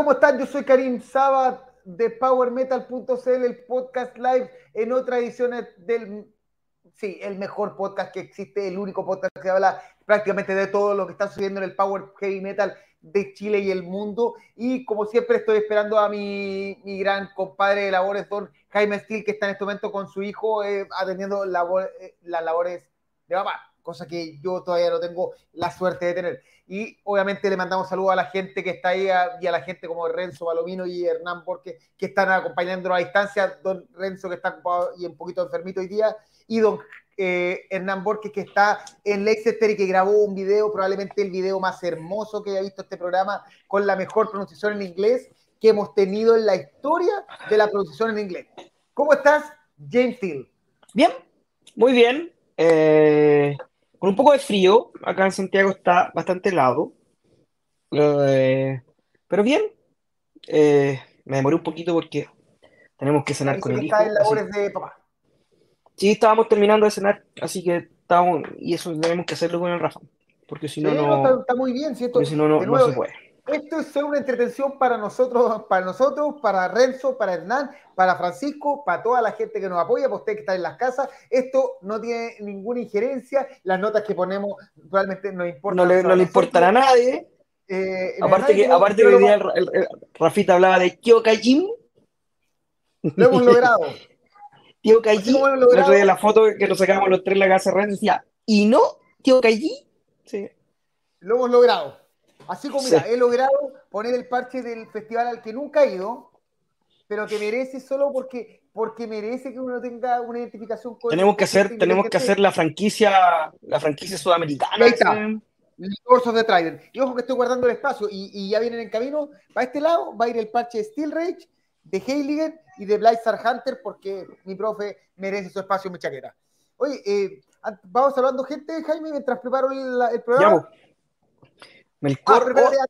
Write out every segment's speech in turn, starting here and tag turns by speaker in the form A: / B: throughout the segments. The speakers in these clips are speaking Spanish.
A: ¿cómo están? Yo soy Karim Sabat de PowerMetal.cl, el podcast live en otra edición del, sí, el mejor podcast que existe, el único podcast que habla prácticamente de todo lo que está sucediendo en el Power Heavy Metal de Chile y el mundo. Y como siempre estoy esperando a mi, mi gran compadre de labores, don Jaime Steele, que está en este momento con su hijo eh, atendiendo eh, las labores de mamá, cosa que yo todavía no tengo la suerte de tener. Y obviamente le mandamos saludos a la gente que está ahí y a la gente como Renzo Balomino y Hernán Borges que están acompañándonos a distancia. Don Renzo que está ocupado y un poquito enfermito hoy día. Y don eh, Hernán Borges que está en Leicester y que grabó un video, probablemente el video más hermoso que haya visto este programa con la mejor pronunciación en inglés que hemos tenido en la historia de la pronunciación en inglés. ¿Cómo estás, James Steele?
B: Bien, muy bien. Eh, con un poco de frío. Acá en Santiago está bastante helado. Eh, pero bien. Eh, me demoré un poquito porque tenemos que cenar con el hijo.
A: en labores de papá.
B: Sí, estábamos terminando de cenar, así que estábamos, y eso tenemos que hacerlo con el Rafa, porque si no,
A: no, está, muy bien, ¿cierto?
B: Porque si no, no, se puede.
A: Esto es solo una entretención para nosotros, para nosotros, para Renzo, para Hernán, para Francisco, para toda la gente que nos apoya, para usted que está en las casas. Esto no tiene ninguna injerencia. Las notas que ponemos realmente no importan.
B: No le, no le importará a nadie. Eh, aparte que, aparte que hoy día el, Rafita hablaba de Kyokajin.
A: Lo hemos logrado.
B: Tío el la foto que nos sacábamos los tres en la casa de Renzo decía, ¿y no, tío Kaiji?
A: Sí. Lo hemos logrado. Así como, mira, he logrado poner el parche del festival al que nunca he ido, pero que merece solo porque, porque merece que uno tenga una identificación
B: con tenemos que hacer tenemos que hacer la franquicia la franquicia sudamericana
A: ahí está. of the Trident. Y ojo que estoy guardando el espacio y, ya vienen en camino. Para este lado va a ir el parche de Steel Rage de Heiligen y de Blizzard Hunter porque mi profe merece su espacio en mi chaqueta. Oye eh, vamos hablando gente Jaime mientras preparo el, programa
B: Melcor. Ah,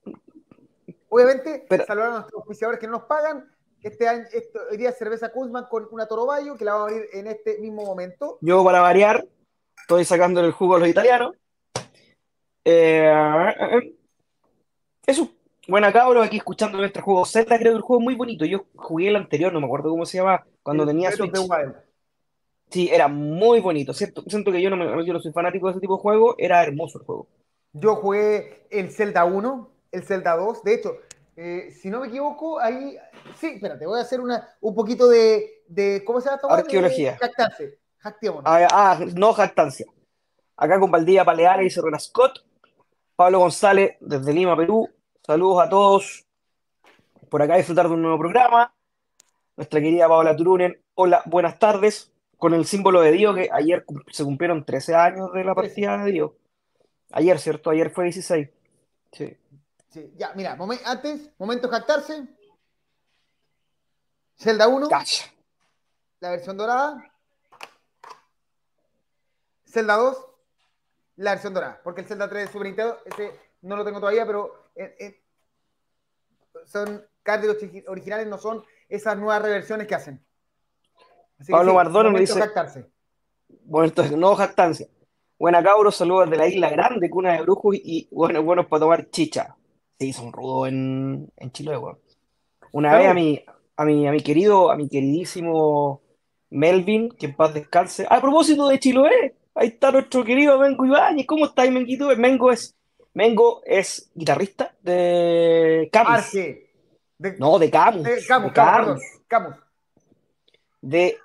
A: obviamente, saludar a nuestros auspiciadores que no nos pagan. Este año, hoy día cerveza Kuzman con una Torobayo que la vamos a abrir en este mismo momento.
B: Yo, para variar, estoy sacando el jugo a los italianos. Eh, eso, buena cabros, aquí escuchando nuestro juego Zelda, creo que el juego es muy bonito. Yo jugué el anterior, no me acuerdo cómo se llama, cuando tenía Switch. Sí, era muy bonito. Siento, siento que yo no, me, yo no soy fanático de ese tipo de juego, era hermoso el juego.
A: Yo jugué el Zelda 1, el Zelda 2. De hecho, eh, si no me equivoco, ahí. Sí, espérate, voy a hacer una, un poquito de, de ¿Cómo se llama?
B: Arqueología.
A: Jactancia.
B: Ah, ah, no jactancia. Acá con Valdía Paleares y Serrona Scott. Pablo González, desde Lima, Perú. Saludos a todos. Por acá disfrutar de un nuevo programa. Nuestra querida Paola Turunen. Hola, buenas tardes. Con el símbolo de Dios, que ayer se cumplieron 13 años de la partida de Dios. Ayer, ¿cierto? Ayer fue 16. Sí.
A: sí. Ya, mira, antes, momento de jactarse. Zelda 1. La versión dorada. Zelda 2. La versión dorada. Porque el Zelda 3 de Super Nintendo, ese no lo tengo todavía, pero eh, eh, son cartas originales, no son esas nuevas reversiones que hacen.
B: Pablo Bardón me dice. Jactarse. Bueno, entonces, no jactancia. Buena cabros, saludos de la isla grande, cuna de brujos y bueno, buenos para tomar chicha. Sí, son rudos en, en Chile, weón. Una vez a mi, a mi, a mi querido, a mi queridísimo Melvin, que en paz descanse. A propósito de Chiloé, ahí está nuestro querido Mengo Ibáñez. ¿Cómo estáis, Menguito? Mengo es, Mengo es guitarrista de Camus. No, de Camus.
A: De Camus, Camus. Camus.
B: De,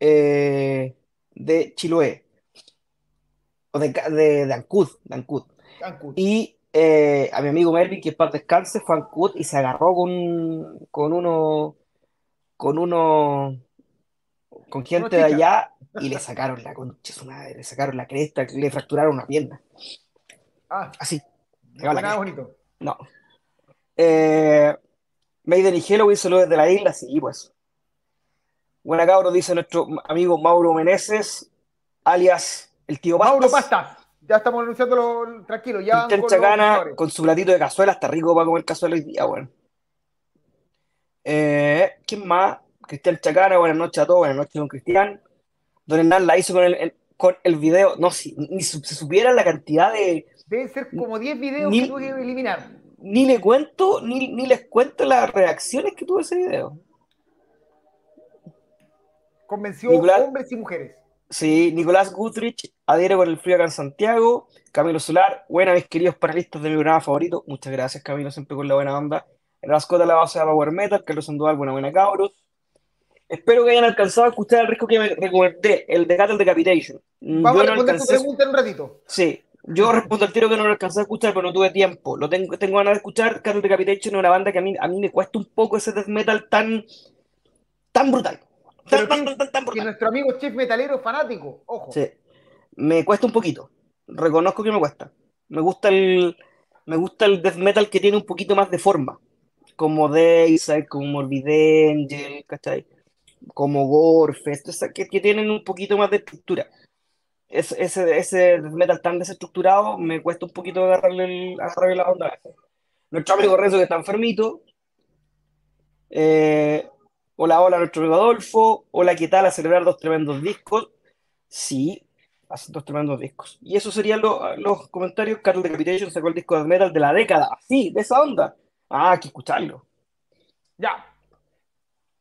B: eh, de Chiloé de, de, de Ancud, Y eh, a mi amigo Melvin, que es para descanse, fue a Ancud y se agarró con, con uno, con uno, con gente de allá y le sacaron la concha madre, le sacaron la cresta, le fracturaron una pierna.
A: Ah,
B: así.
A: No nada bonito.
B: No. Eh, Maiden y Halloween solo desde la isla, sí, pues. Buena cabro, dice nuestro amigo Mauro Meneses, alias el tío
A: Pastas. Mauro. Ya estamos anunciándolo tranquilo. Ya
B: Cristian Chacana con su platito de cazuela. Está rico para comer cazuela hoy día, bueno. Eh, ¿Quién más? Cristian Chacana, buenas noches a todos. Buenas noches, don Cristian. Don Hernán la hizo con el, con el video. No, si ni se supiera la cantidad de.
A: Deben ser como 10 videos que tuve que eliminar.
B: ni le cuento, ni, ni les cuento las reacciones que tuvo ese video.
A: Convenció hombres y mujeres.
B: Sí, Nicolás Gutrich adhiere con el frío acá en Santiago. Camilo Solar, buena, mis queridos panelistas de mi programa favorito. Muchas gracias, Camilo, siempre con la buena onda. De la base de Power Metal, Carlos Sandoval, buena, buena, cabros. Espero que hayan alcanzado a escuchar el riesgo que me recomendé, el de Cattle Decapitation.
A: Vamos a responder tu pregunta en un ratito.
B: Sí, yo respondo al tiro que no lo alcancé a escuchar, pero no tuve tiempo. Lo tengo, tengo ganas de escuchar. Cattle Decapitation es una banda que a mí, a mí me cuesta un poco ese death metal tan, tan brutal.
A: Tan, tan, tan, tan, brutal. nuestro amigo Chief Metalero fanático, ojo.
B: Sí, me cuesta un poquito. Reconozco que me cuesta. Me gusta el, me gusta el death metal que tiene un poquito más de forma. Como Dayside, como Morbid Angel, ¿cachai? como Gorefest, que, que tienen un poquito más de estructura. ese, ese metal tan desestructurado me cuesta un poquito agarrarle, agarrarle la onda. Nuestro amigo Renzo que está enfermito. Eh, hola, hola, nuestro amigo Adolfo. Hola, ¿qué tal? A celebrar dos tremendos discos. Sí, hacen dos tremendos discos. Y eso serían los comentarios. Carlos Decapitation sacó el disco de metal de la década. Sí, de esa onda. Ah, hay que escucharlo.
A: Ya,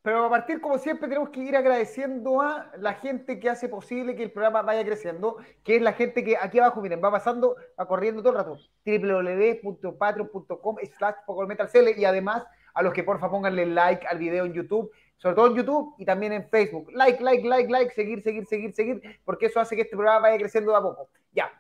A: pero a partir, como siempre, tenemos que ir agradeciendo a la gente que hace posible que el programa vaya creciendo, que es la gente que aquí abajo, miren, va pasando, va corriendo todo el rato. www.patreon.com slash y además a los que porfa pónganle like al video en YouTube, sobre todo en YouTube y también en Facebook. Like, like, like, like, seguir, seguir, seguir, seguir, porque eso hace que este programa vaya creciendo de a poco. Ya.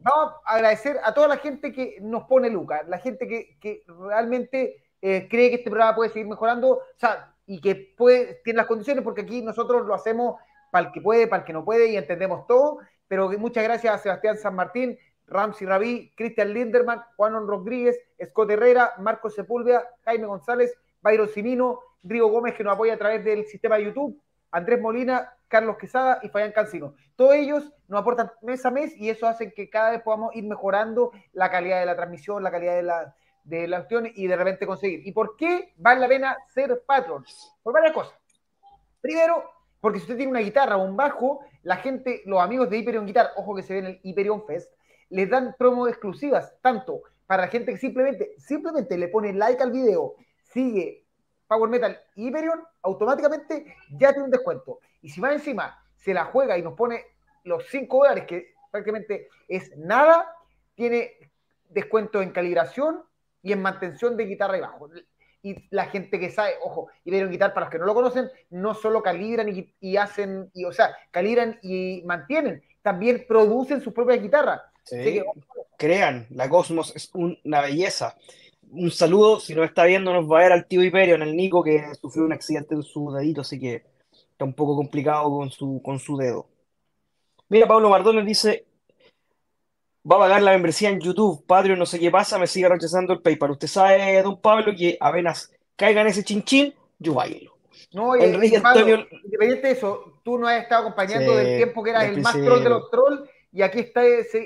A: Vamos a agradecer a toda la gente que nos pone Lucas, la gente que, realmente eh, cree que este programa puede seguir mejorando. O sea, y que puede, tiene las condiciones, porque aquí nosotros lo hacemos para el que puede, para el que no puede y entendemos todo. Pero muchas gracias a Sebastián San Martín, Ramsey Rabí, Cristian Linderman, Juan Rodríguez, Scott Herrera, Marco Sepúlveda, Jaime González, Bayro Simino, Rigo Gómez, que nos apoya a través del sistema de YouTube, Andrés Molina, Carlos Quesada y Fabián Cancino. Todos ellos nos aportan mes a mes y eso hace que cada vez podamos ir mejorando la calidad de la transmisión, la calidad de la, de y de repente conseguir. ¿Y por qué vale la pena ser patrón? Por varias cosas. Primero, porque si usted tiene una guitarra o un bajo, la gente, los amigos de Hyperion Guitar, ojo que se ven en el Hyperion Fest, les dan promos exclusivas, tanto para la gente que simplemente, simplemente le pone like al video, sigue Power Metal y Hyperion, automáticamente ya tiene un descuento. Y si va encima, se la juega y nos pone los 5 dólares, que prácticamente es nada, tiene descuento en calibración, y en mantención de guitarra y bajo. Y la gente que sabe, ojo, y vieron guitar para los que no lo conocen, no solo calibran y, hacen, y, o sea, calibran y mantienen, también producen su propia guitarra.
B: crean, la Cosmos es una belleza. Un saludo, si nos está viendo, nos va a ver al tío Hiperio, en el Nico, que sufrió un accidente en su dedito, así que está un poco complicado con su, con su dedo. Mira, Pablo Mardones dice, va a pagar la membresía en YouTube, Patreon, no sé qué pasa, me sigue rechazando el PayPal. Usted sabe, don Pablo, que apenas caiga en ese chinchín, yo bailo.
A: No, Enrique Antonio... independiente de eso, tú nos has estado acompañando del tiempo que eras el más troll de los trolls y aquí está,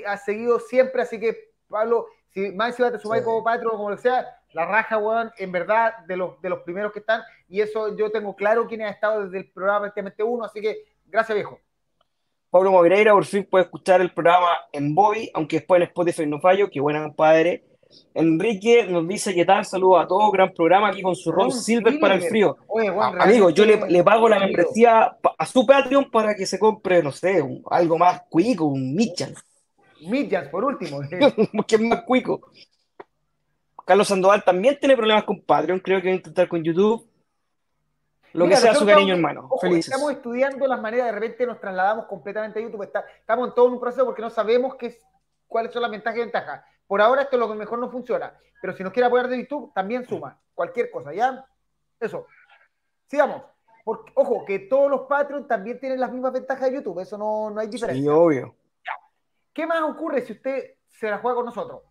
A: has seguido siempre, así que Pablo, si más encima te sumáis como Patreon o como lo sea, la raja, weón, en verdad, de los, de los primeros que están, y eso yo tengo claro quién ha estado desde el programa prácticamente uno, así que gracias viejo.
B: Pablo Moreira por fin puede escuchar el programa en Bobby, aunque después en Spotify no fallo. Qué buena, compadre. Enrique nos dice que tal, saludos a todos, gran programa aquí con su Ron Silver para el frío. Ah, amigo, yo le, pago la membresía a su Patreon para que se compre, no sé, algo más cuico, un Mitchell.
A: Mitchell, por último.
B: que es más cuico. Carlos Sandoval también tiene problemas con Patreon, creo que va a intentar con YouTube. Lo que sea su cariño, hermano.
A: Estamos estudiando las maneras, de repente nos trasladamos completamente a YouTube. estamos en todo un proceso porque no sabemos qué cuáles son las ventajas y ventajas. Por ahora esto es lo que mejor no funciona. Pero si nos quiere apoyar de YouTube, también suma. Cualquier cosa, ¿ya? Eso. Sigamos. Porque, ojo, que todos los Patreons también tienen las mismas ventajas de YouTube. Eso no, no hay diferencia.
B: Sí, obvio.
A: ¿Qué más ocurre si usted se la juega con nosotros?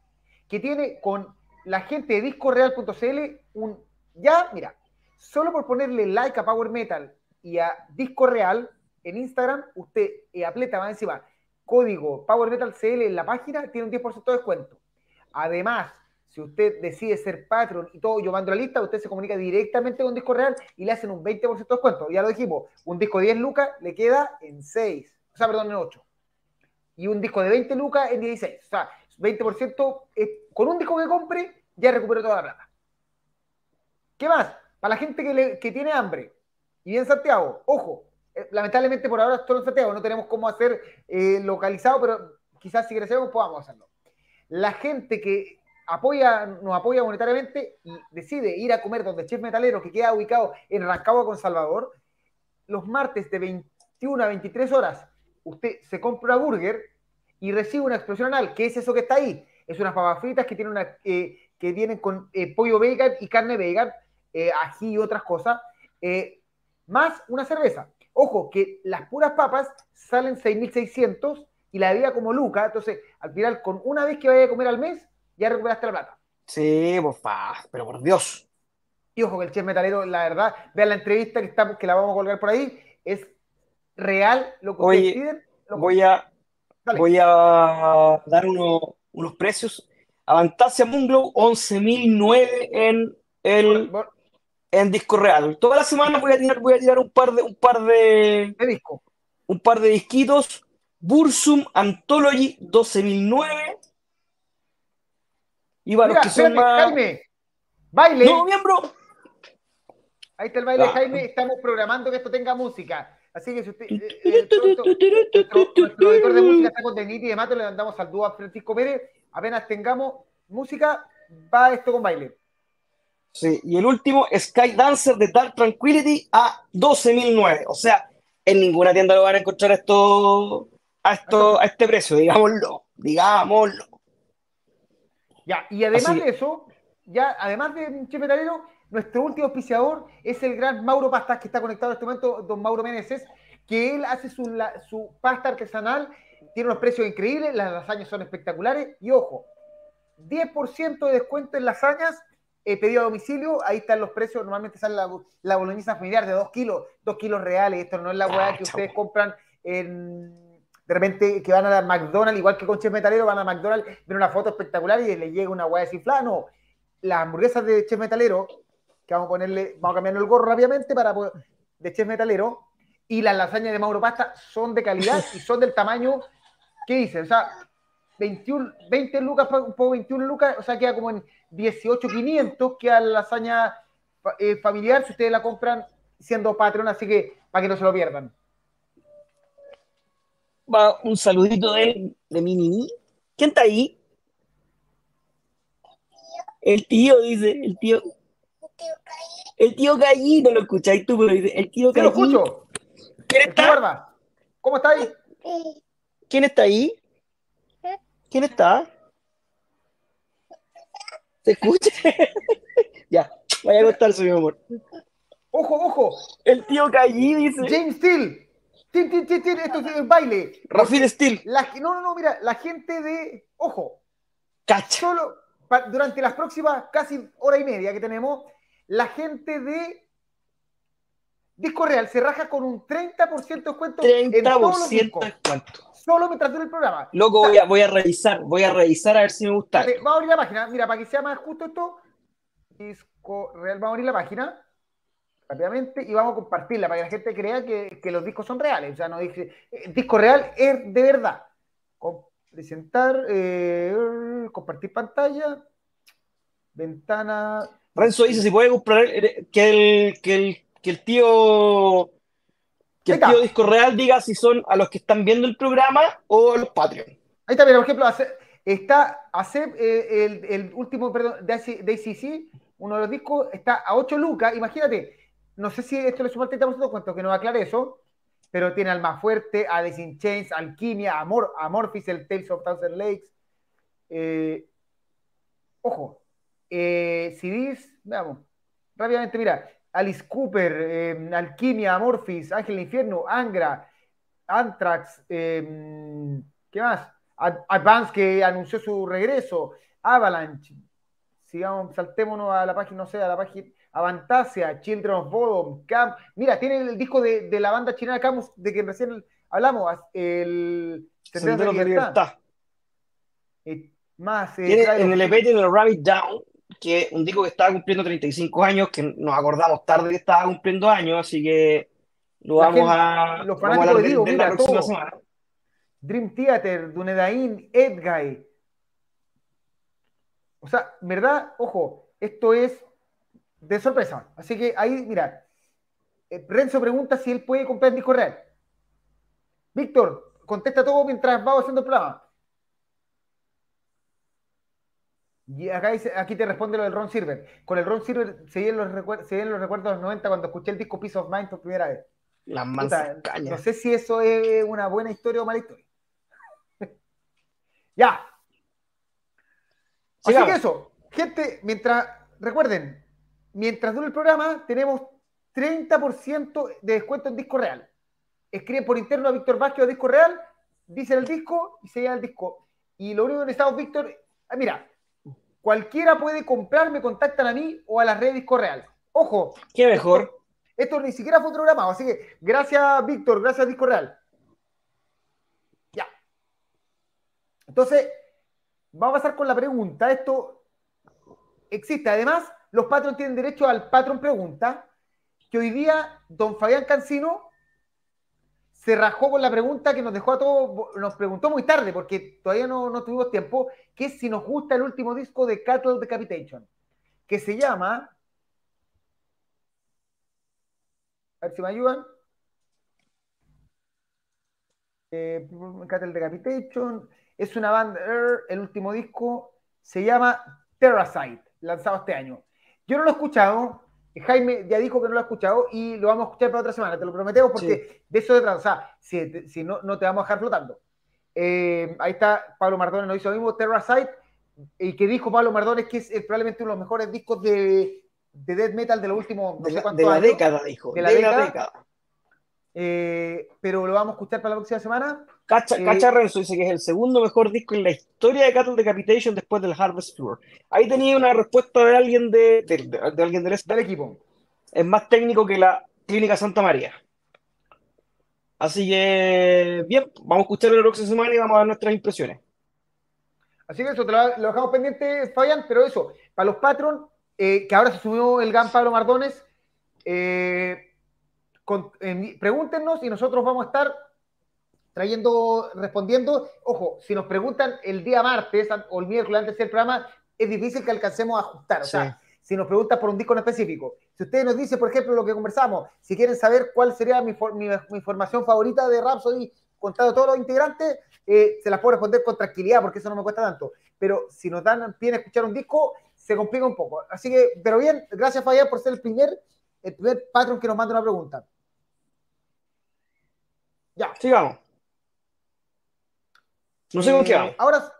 A: Que tiene con la gente de discoreal.cl un... Ya, mira, Solo por ponerle like a Power Metal y a Disco Real en Instagram, usted eh, apleta más encima código Power Metal CL en la página, tiene un 10% de descuento. Además, si usted decide ser patron y todo, yo mando la lista, usted se comunica directamente con Disco Real y le hacen un 20% de descuento. Ya lo dijimos, un disco de 10 lucas le queda en 6, o sea, perdón, en 8. Y un disco de 20 lucas en 16. O sea, 20% con un disco que compre ya recuperó toda la plata. ¿Qué más? Para la gente que, tiene hambre y viene en Santiago, ojo, eh, lamentablemente por ahora todo en Santiago, no tenemos cómo hacer eh, localizado, pero quizás si crecemos podamos hacerlo. La gente que apoya, nos apoya monetariamente y decide ir a comer donde Chef Metalero, que queda ubicado en Rancagua con Salvador, los martes de 21 a 23 horas, usted se compra una burger y recibe una explosión anal. ¿Qué es eso que está ahí? Es unas papas fritas que tienen, una, eh, que vienen con eh, pollo vegan y carne vegan, eh, ají y otras cosas, más una cerveza. Ojo, que las puras papas salen 6.600 y la bebida como Luca, entonces al final con una vez que vaya a comer al mes, ya recuperaste la plata.
B: Sí, pues, pero por Dios.
A: Y ojo que el chef metalero, la verdad, vean la entrevista que, estamos, que la vamos a colgar por ahí, es real lo que
B: Oye, voy, a, voy a dar unos precios. Avantasia Munglow, 11.009 en el en disco real. Toda la semana voy a tirar, voy a tirar un par de un par de,
A: de disco.
B: Un par de disquitos. Bursum Anthology 12.009
A: y para que son Jaime, baile.
B: No, miembro.
A: Ahí está el baile, Jaime. Estamos programando que esto tenga música. Así que si usted. Eh, eh, nuestro, editor de música está con Deniti y demás, le mandamos al dúo a Francisco Pérez. Apenas tengamos música, va esto con baile.
B: Sí, y el último, Sky Dancer de Dark Tranquility a 12.009. O sea, en ninguna tienda lo van a encontrar esto, a, esto, a este precio, digámoslo. Digámoslo.
A: Ya, y además de eso, ya, además de Chef Metalero, nuestro último auspiciador es el gran Mauro Pastas, que está conectado en este momento, don Mauro Meneses, que él hace su, su pasta artesanal, tiene unos precios increíbles, las lasañas son espectaculares, y ojo, 10% de descuento en lasañas, he pedido a domicilio, ahí están los precios, normalmente sale la, la boloñesa familiar de 2 kilos, 2 kilos reales, esto no es la hueá que ustedes compran en de repente que van a dar McDonald's, igual que con Chef Metalero, van a McDonald's, ven una foto espectacular y le llega una hueá desinflada. No, las hamburguesas de Chef Metalero, que vamos a ponerle, vamos a cambiar el gorro rápidamente para de Chef Metalero, y las lasañas de Mauro Pasta son de calidad y son del tamaño, ¿qué dice? O sea, 21, 20 lucas, un poco 21 lucas, o sea, queda como en 18,500, queda la lasaña eh, familiar si ustedes la compran siendo patrón, así que para que no se lo pierdan
B: va un saludito de, de mi niñi. ¿Quién está ahí? El tío, dice, el tío. El tío Gallí, no lo escucháis tú, pero el tío
A: Gallí. lo escucho.
B: ¿Quién está?
A: ¿Cómo está ahí?
B: ¿Quién está ahí? ¿Quién está? ¿Se escucha? ya, vaya a gustarse, mi amor.
A: Ojo, ojo.
B: El tío Gallí dice.
A: James Steele esto es baile.
B: Rafid Steel.
A: no, no, no, mira, la gente de. Ojo.
B: Cacha.
A: Solo durante las próximas casi hora y media que tenemos, la gente de Disco Real se raja con un 30% de descuento 30% en todos los discos. Solo mientras dure el programa.
B: Luego voy, a, voy a revisar, voy a revisar a ver si me gusta.
A: Vamos a abrir la página, mira, para que sea más justo esto. Disco Real, vamos a abrir la página rápidamente y vamos a compartirla para que la gente crea que, los discos son reales. O sea, no dice, el disco real es de verdad. presentar, eh, compartir pantalla, ventana.
B: Renzo dice si puede comprar eh, que el, que el, que el tío que el tío Disco Real diga si son a los que están viendo el programa o a los Patreon.
A: Ahí mira, por ejemplo, está hace eh, el, el, último, perdón, de ACC, uno de los discos, está a 8 lucas. Imagínate, no sé si esto le suma el 30% cuento que no aclare eso, pero tiene Alma Fuerte, Alice in Chains, Alquimia, Amor, Amorphis, el Tales of Thousand Lakes. Eh, ojo, eh, CDs, veamos, rápidamente, mira, Alice Cooper, eh, Alquimia, Amorphis, Ángel Infierno, Angra, Anthrax, eh, ¿qué más? Advance que anunció su regreso, Avalanche, sigamos, saltémonos a la página, no sé, a la página, Avantasia, Children of Bodom, Camp. Mira, tiene el disco de, la banda chilena Camus, de que recién hablamos, el
B: Sendero de Libertad.
A: más,
B: eh, tiene, en el EP tiene Rabbit Down, que un disco que estaba cumpliendo 35 años, que nos acordamos tarde que estaba cumpliendo años, así que lo vamos a.
A: Los fanáticos de, Digo, mira, la próxima semana. Dream Theater, Dunedain, Edguy. O sea, ¿verdad? Ojo, esto es de sorpresa. Así que ahí, mira, eh, Renzo pregunta si él puede comprar el disco real. Víctor, contesta todo mientras vamos haciendo el programa. Y acá dice, aquí te responde lo del Ron Silver. Con el Ron Silver se vienen los, recuerdos, los recuerdos de los 90 cuando escuché el disco Peace of Mind por primera vez.
B: La
A: No sé si eso es una buena historia o mala historia. ya. Así que eso, gente, mientras, recuerden, mientras dure el programa, tenemos 30% de descuento en disco real. Escriben por interno a Víctor Vázquez o Disco Real, dicen el disco y se lleva el disco. Y lo único que necesitamos, Víctor, ah, mira, Cualquiera puede comprar, me contactan a mí o a las redes Disco Real. Ojo.
B: Qué mejor.
A: Esto, ni siquiera fue programado, así que gracias, Víctor, gracias, Disco Real. Ya. Entonces, vamos a pasar con la pregunta. Esto existe. Además, los patrons tienen derecho al patrón pregunta, que hoy día don Fabián Cancino se rajó con la pregunta que nos dejó a todos, nos preguntó muy tarde, porque todavía no, no tuvimos tiempo, que es si nos gusta el último disco de Cattle Decapitation, que se llama... A ver si me ayudan. Eh, Cattle Decapitation. Es una banda, el último disco se llama Terrasite, lanzado este año. Yo no lo he escuchado, Jaime ya dijo que no lo ha escuchado y lo vamos a escuchar para otra semana, te lo prometemos, porque de eso de O sea, si, si, no, no te vamos a dejar flotando. Eh, ahí está, Pablo Mardones nos hizo lo mismo, Terrasite, y que dijo Pablo Mardones que es, probablemente uno de los mejores discos de, de death metal de los últimos
B: de, la, de la década, dijo.
A: De la, década. Eh, pero lo vamos a escuchar para la próxima semana.
B: Cacha, Renzo dice que es el segundo mejor disco en la historia de Cattle Decapitation después del Harvest Tour. Ahí tenía una respuesta de alguien de, de, alguien del,
A: del, equipo.
B: Es más técnico que la Clínica Santa María. Así que, bien, vamos a escucharlo la próxima semana y vamos a dar nuestras impresiones.
A: Así que eso, te lo, dejamos pendiente, Fabián, pero eso, para los patrons, eh, que ahora se subió el GAN Pablo Mardones, eh, pregúntenos y nosotros vamos a estar trayendo, respondiendo. Ojo, si nos preguntan el día martes o el miércoles antes del programa, es difícil que alcancemos a ajustar. O sea, si nos preguntan por un disco en específico. Si ustedes nos dicen, por ejemplo, lo que conversamos, si quieren saber cuál sería mi, mi, información favorita de Rhapsody, contado todos los integrantes, eh, se las puedo responder con tranquilidad porque eso no me cuesta tanto. Pero si nos dan pie a escuchar un disco, se complica un poco. Así que, pero bien, gracias Fabián por ser el primer, el primer patrón que nos manda una pregunta.
B: Ya. Sigamos. No sé con qué vamos.
A: Ahora,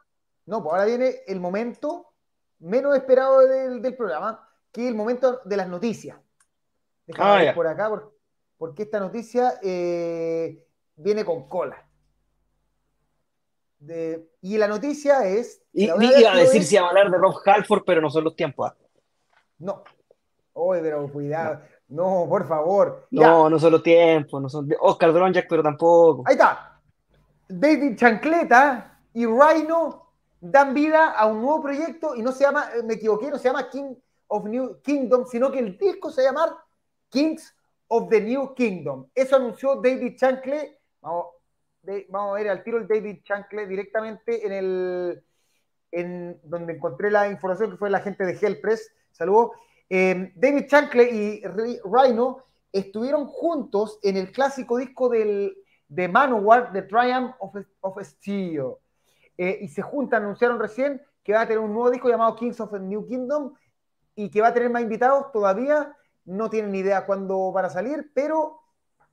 A: no, pues ahora viene el momento menos esperado del, programa, que es el momento de las noticias. Déjame ah, ver por acá, porque esta noticia eh, viene con cola. y la noticia es.
B: Y, iba a decir si iba a hablar de Rob Halford, pero no son los tiempos. ¿ah?
A: No. Oye, pero cuidado. No, por favor.
B: No, no son los tiempos, no son Oscar Dronjak, pero tampoco.
A: Ahí está. David Chancleta y Rhino dan vida a un nuevo proyecto y no se llama, eh, me equivoqué, no se llama King of New Kingdom, sino que el disco se llama Kings of the New Kingdom. Eso anunció David Chanclet. Vamos, a ver al tiro el David Chanclet directamente en el en donde encontré la información que fue la gente de Hellpress. Saludos. Em, David Chanclet y Rhino estuvieron juntos en el clásico disco del, de Manowar, The Triumph of, Steel. Eh, y se juntan, anunciaron recién que va a tener un nuevo disco llamado Kings of the New Kingdom y que va a tener más invitados. Todavía no tienen idea cuándo van a salir, pero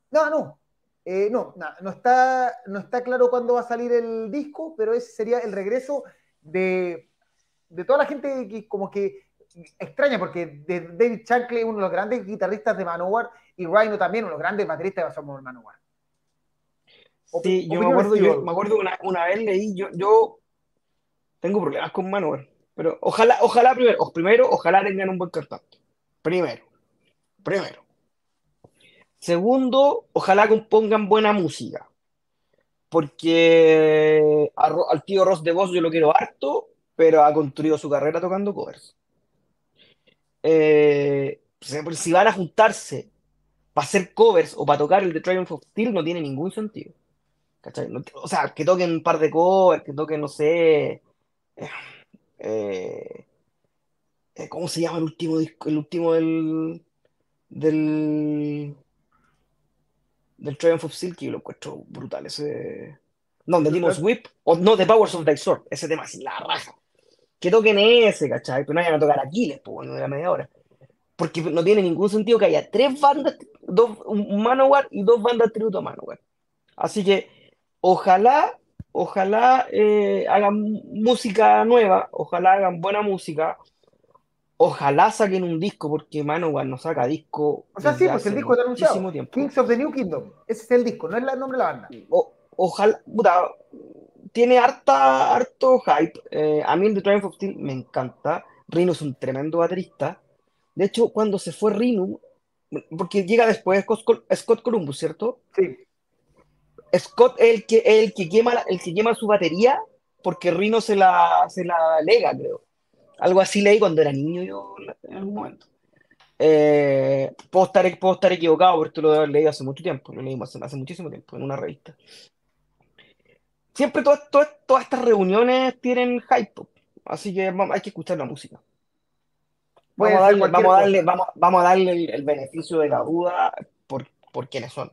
A: no, no, eh, no, no, está, no está claro cuándo va a salir el disco, pero ese sería el regreso de, de toda la gente que como que extraña porque David Shankly, uno de los grandes guitarristas de Manowar, y Rhino también, uno de los grandes bateristas de Manowar.
B: Sí, yo me acuerdo, yo me acuerdo una, una, vez leí, yo, yo tengo problemas con Manowar, pero ojalá, ojalá primero, primero, ojalá tengan un buen cantante. Primero, primero. Segundo, ojalá compongan buena música. Porque al tío Ross de Voz yo lo quiero harto, pero ha construido su carrera tocando covers. Eh, si van a juntarse para hacer covers o para tocar el The Triumph of Steel, no tiene ningún sentido. O sea, que toquen un par de covers, que toquen, no sé, eh, Eh, ¿Cómo se llama el último disco? El último del. del. del Triumph of Silky, lo encuentro brutal. Ese. No, The Demon's Whip, o no, The Powers of the Sword, ese tema es la raja. Que toquen ese, ¿cachai? Pero no vayan a tocar Aquiles, pues, bueno, de la media hora. Porque no tiene ningún sentido que haya tres bandas, dos, un Manowar y dos bandas tributo a Manowar. Así que, ojalá, ojalá eh, hagan música nueva, ojalá hagan buena música, ojalá saquen un disco, porque Manowar no saca disco.
A: O sea, sí, pues el disco está anunciado. Tiempo. Kings of the New Kingdom. Ese es el disco, no es el nombre de la banda
B: ojalá, puta, tiene harta, harto hype. Eh, a mí el de Triumph of Steel me encanta. Rino es un tremendo baterista. De hecho, cuando se fue Rino, porque llega después Scott, Columbus, ¿cierto?
A: Sí.
B: Scott es el que, el que, quema, el que quema su batería porque Rino se la, se la lega, creo. Algo así leí cuando era niño yo en algún momento. Eh, puedo, estar, puedo estar equivocado, porque esto lo leí hace mucho tiempo, lo leí hace muchísimo tiempo en una revista siempre todas, todas, estas reuniones tienen hype, así que hay que escuchar la música. Vamos a, darle, vamos, a darle, vamos, a darle, el, beneficio de la duda por, por quienes son.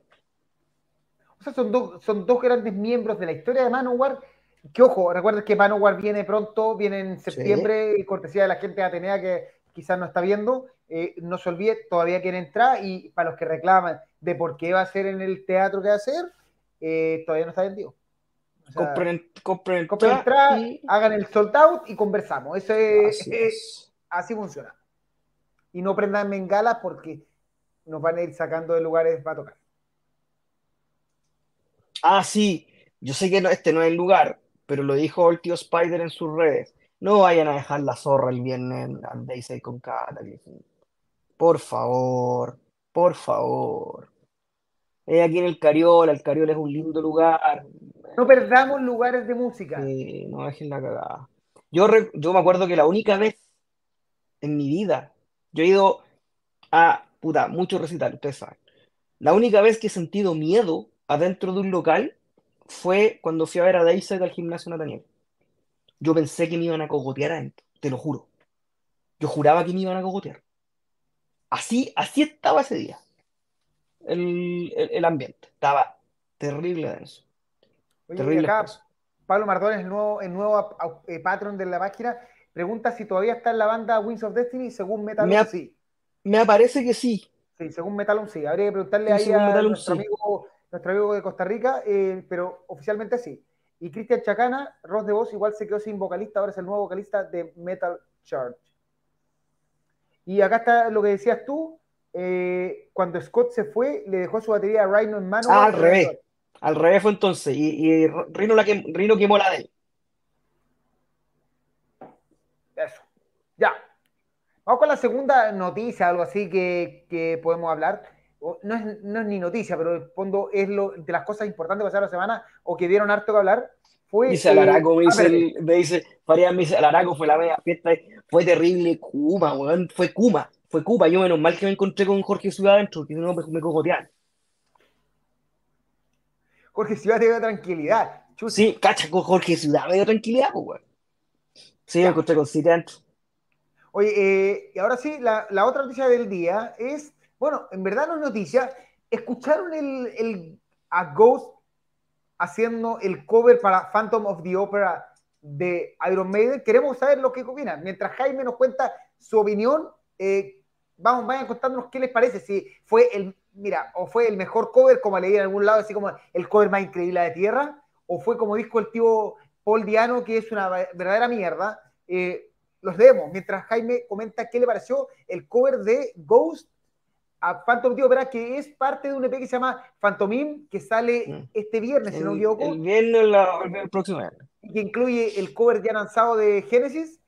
A: O sea, son, dos son dos grandes miembros de la historia de Manowar. Que ojo, recuerden que Manowar viene pronto, viene en septiembre, y cortesía de la gente de Atenea que quizás no está viendo. Eh, no se olvide, todavía quiere entrar y para los que reclaman de por qué va a ser en el teatro que va a ser, eh, todavía no está vendido
B: compren, compren,
A: compren hagan el sold out y conversamos. Eso es, así, funciona. Y no prendan bengalas porque nos van a ir sacando de lugares para tocar.
B: Ah, sí. Yo sé que este no es el lugar, pero lo dijo el tío Spider en sus redes. No vayan a dejar la zorra el viernes al Daisy con Cataclysm. Por favor, por favor. Es aquí en el Cariola, el Cariola es un lindo lugar.
A: No perdamos lugares de música.
B: Sí, no dejen la cagada. Yo, yo me acuerdo que la única vez en mi vida, yo he ido a, puta, muchos recitales, ustedes saben. La única vez que he sentido miedo adentro de un local fue cuando fui a ver a Daisy al gimnasio Nathaniel. Yo pensé que me iban a cogotear adentro, te lo juro. Yo juraba que me iban a cogotear. Así, así estaba ese día el, ambiente. Estaba terrible denso.
A: terrible Pablo Mardones, el nuevo, el nuevo eh, patrón de la página, pregunta si todavía está en la banda Wings of Destiny, según Metal me sí.
B: Me parece que sí.
A: Sí, según Metal sí. Habría que preguntarle ahí a nuestro amigo, nuestro amigo de Costa Rica, eh, pero oficialmente sí. Y Cristian Chacana, Ross de Voz, igual se quedó sin vocalista, ahora es el nuevo vocalista de Metal Church. Y acá está lo que decías tú, eh, cuando Scott se fue, le dejó su batería a Rhino en mano.
B: Ah, al revés. Al revés fue entonces. Y, Rhino, la Rhino quemó la de él.
A: Eso. Ya. Vamos con la segunda noticia, algo así que, podemos hablar. No es, ni noticia, pero en fondo es lo, de las cosas importantes que pasaron la semana o que dieron harto que hablar. Fue,
B: dice Alaraco, me dice, me dice, Farían me dice, Alaraco fue la media fiesta, fue terrible, Kuma, weón, fue Kuma fue Cuba. Yo, menos mal que me encontré con Jorge Ciudad adentro, que no me, me cogotean.
A: Jorge Ciudad te dio tranquilidad.
B: Sí, cacha, con Jorge Ciudad me dio tranquilidad, pues, Sí, me encontré con Ciudad adentro.
A: Oye, eh, y ahora sí, la, otra noticia del día es, bueno, en verdad no es noticia, escucharon el, el, a Ghost haciendo el cover para Phantom of the Opera de Iron Maiden. Queremos saber lo que opinan. Mientras Jaime nos cuenta su opinión, eh, vamos, vayan contándonos qué les parece, si fue el, mira, o fue el mejor cover, como leí en algún lado, así como el cover más increíble de Tierra, o fue como dijo el tío Paul Diano, que es una verdadera mierda. Eh, los leemos, mientras Jaime comenta qué le pareció el cover de Ghost a Phantom Tío Opera, que es parte de un EP que se llama Phantomim, que sale mm. este viernes, si no me equivoco.
B: El viernes el próximo.
A: Que incluye el cover ya lanzado de Genesis,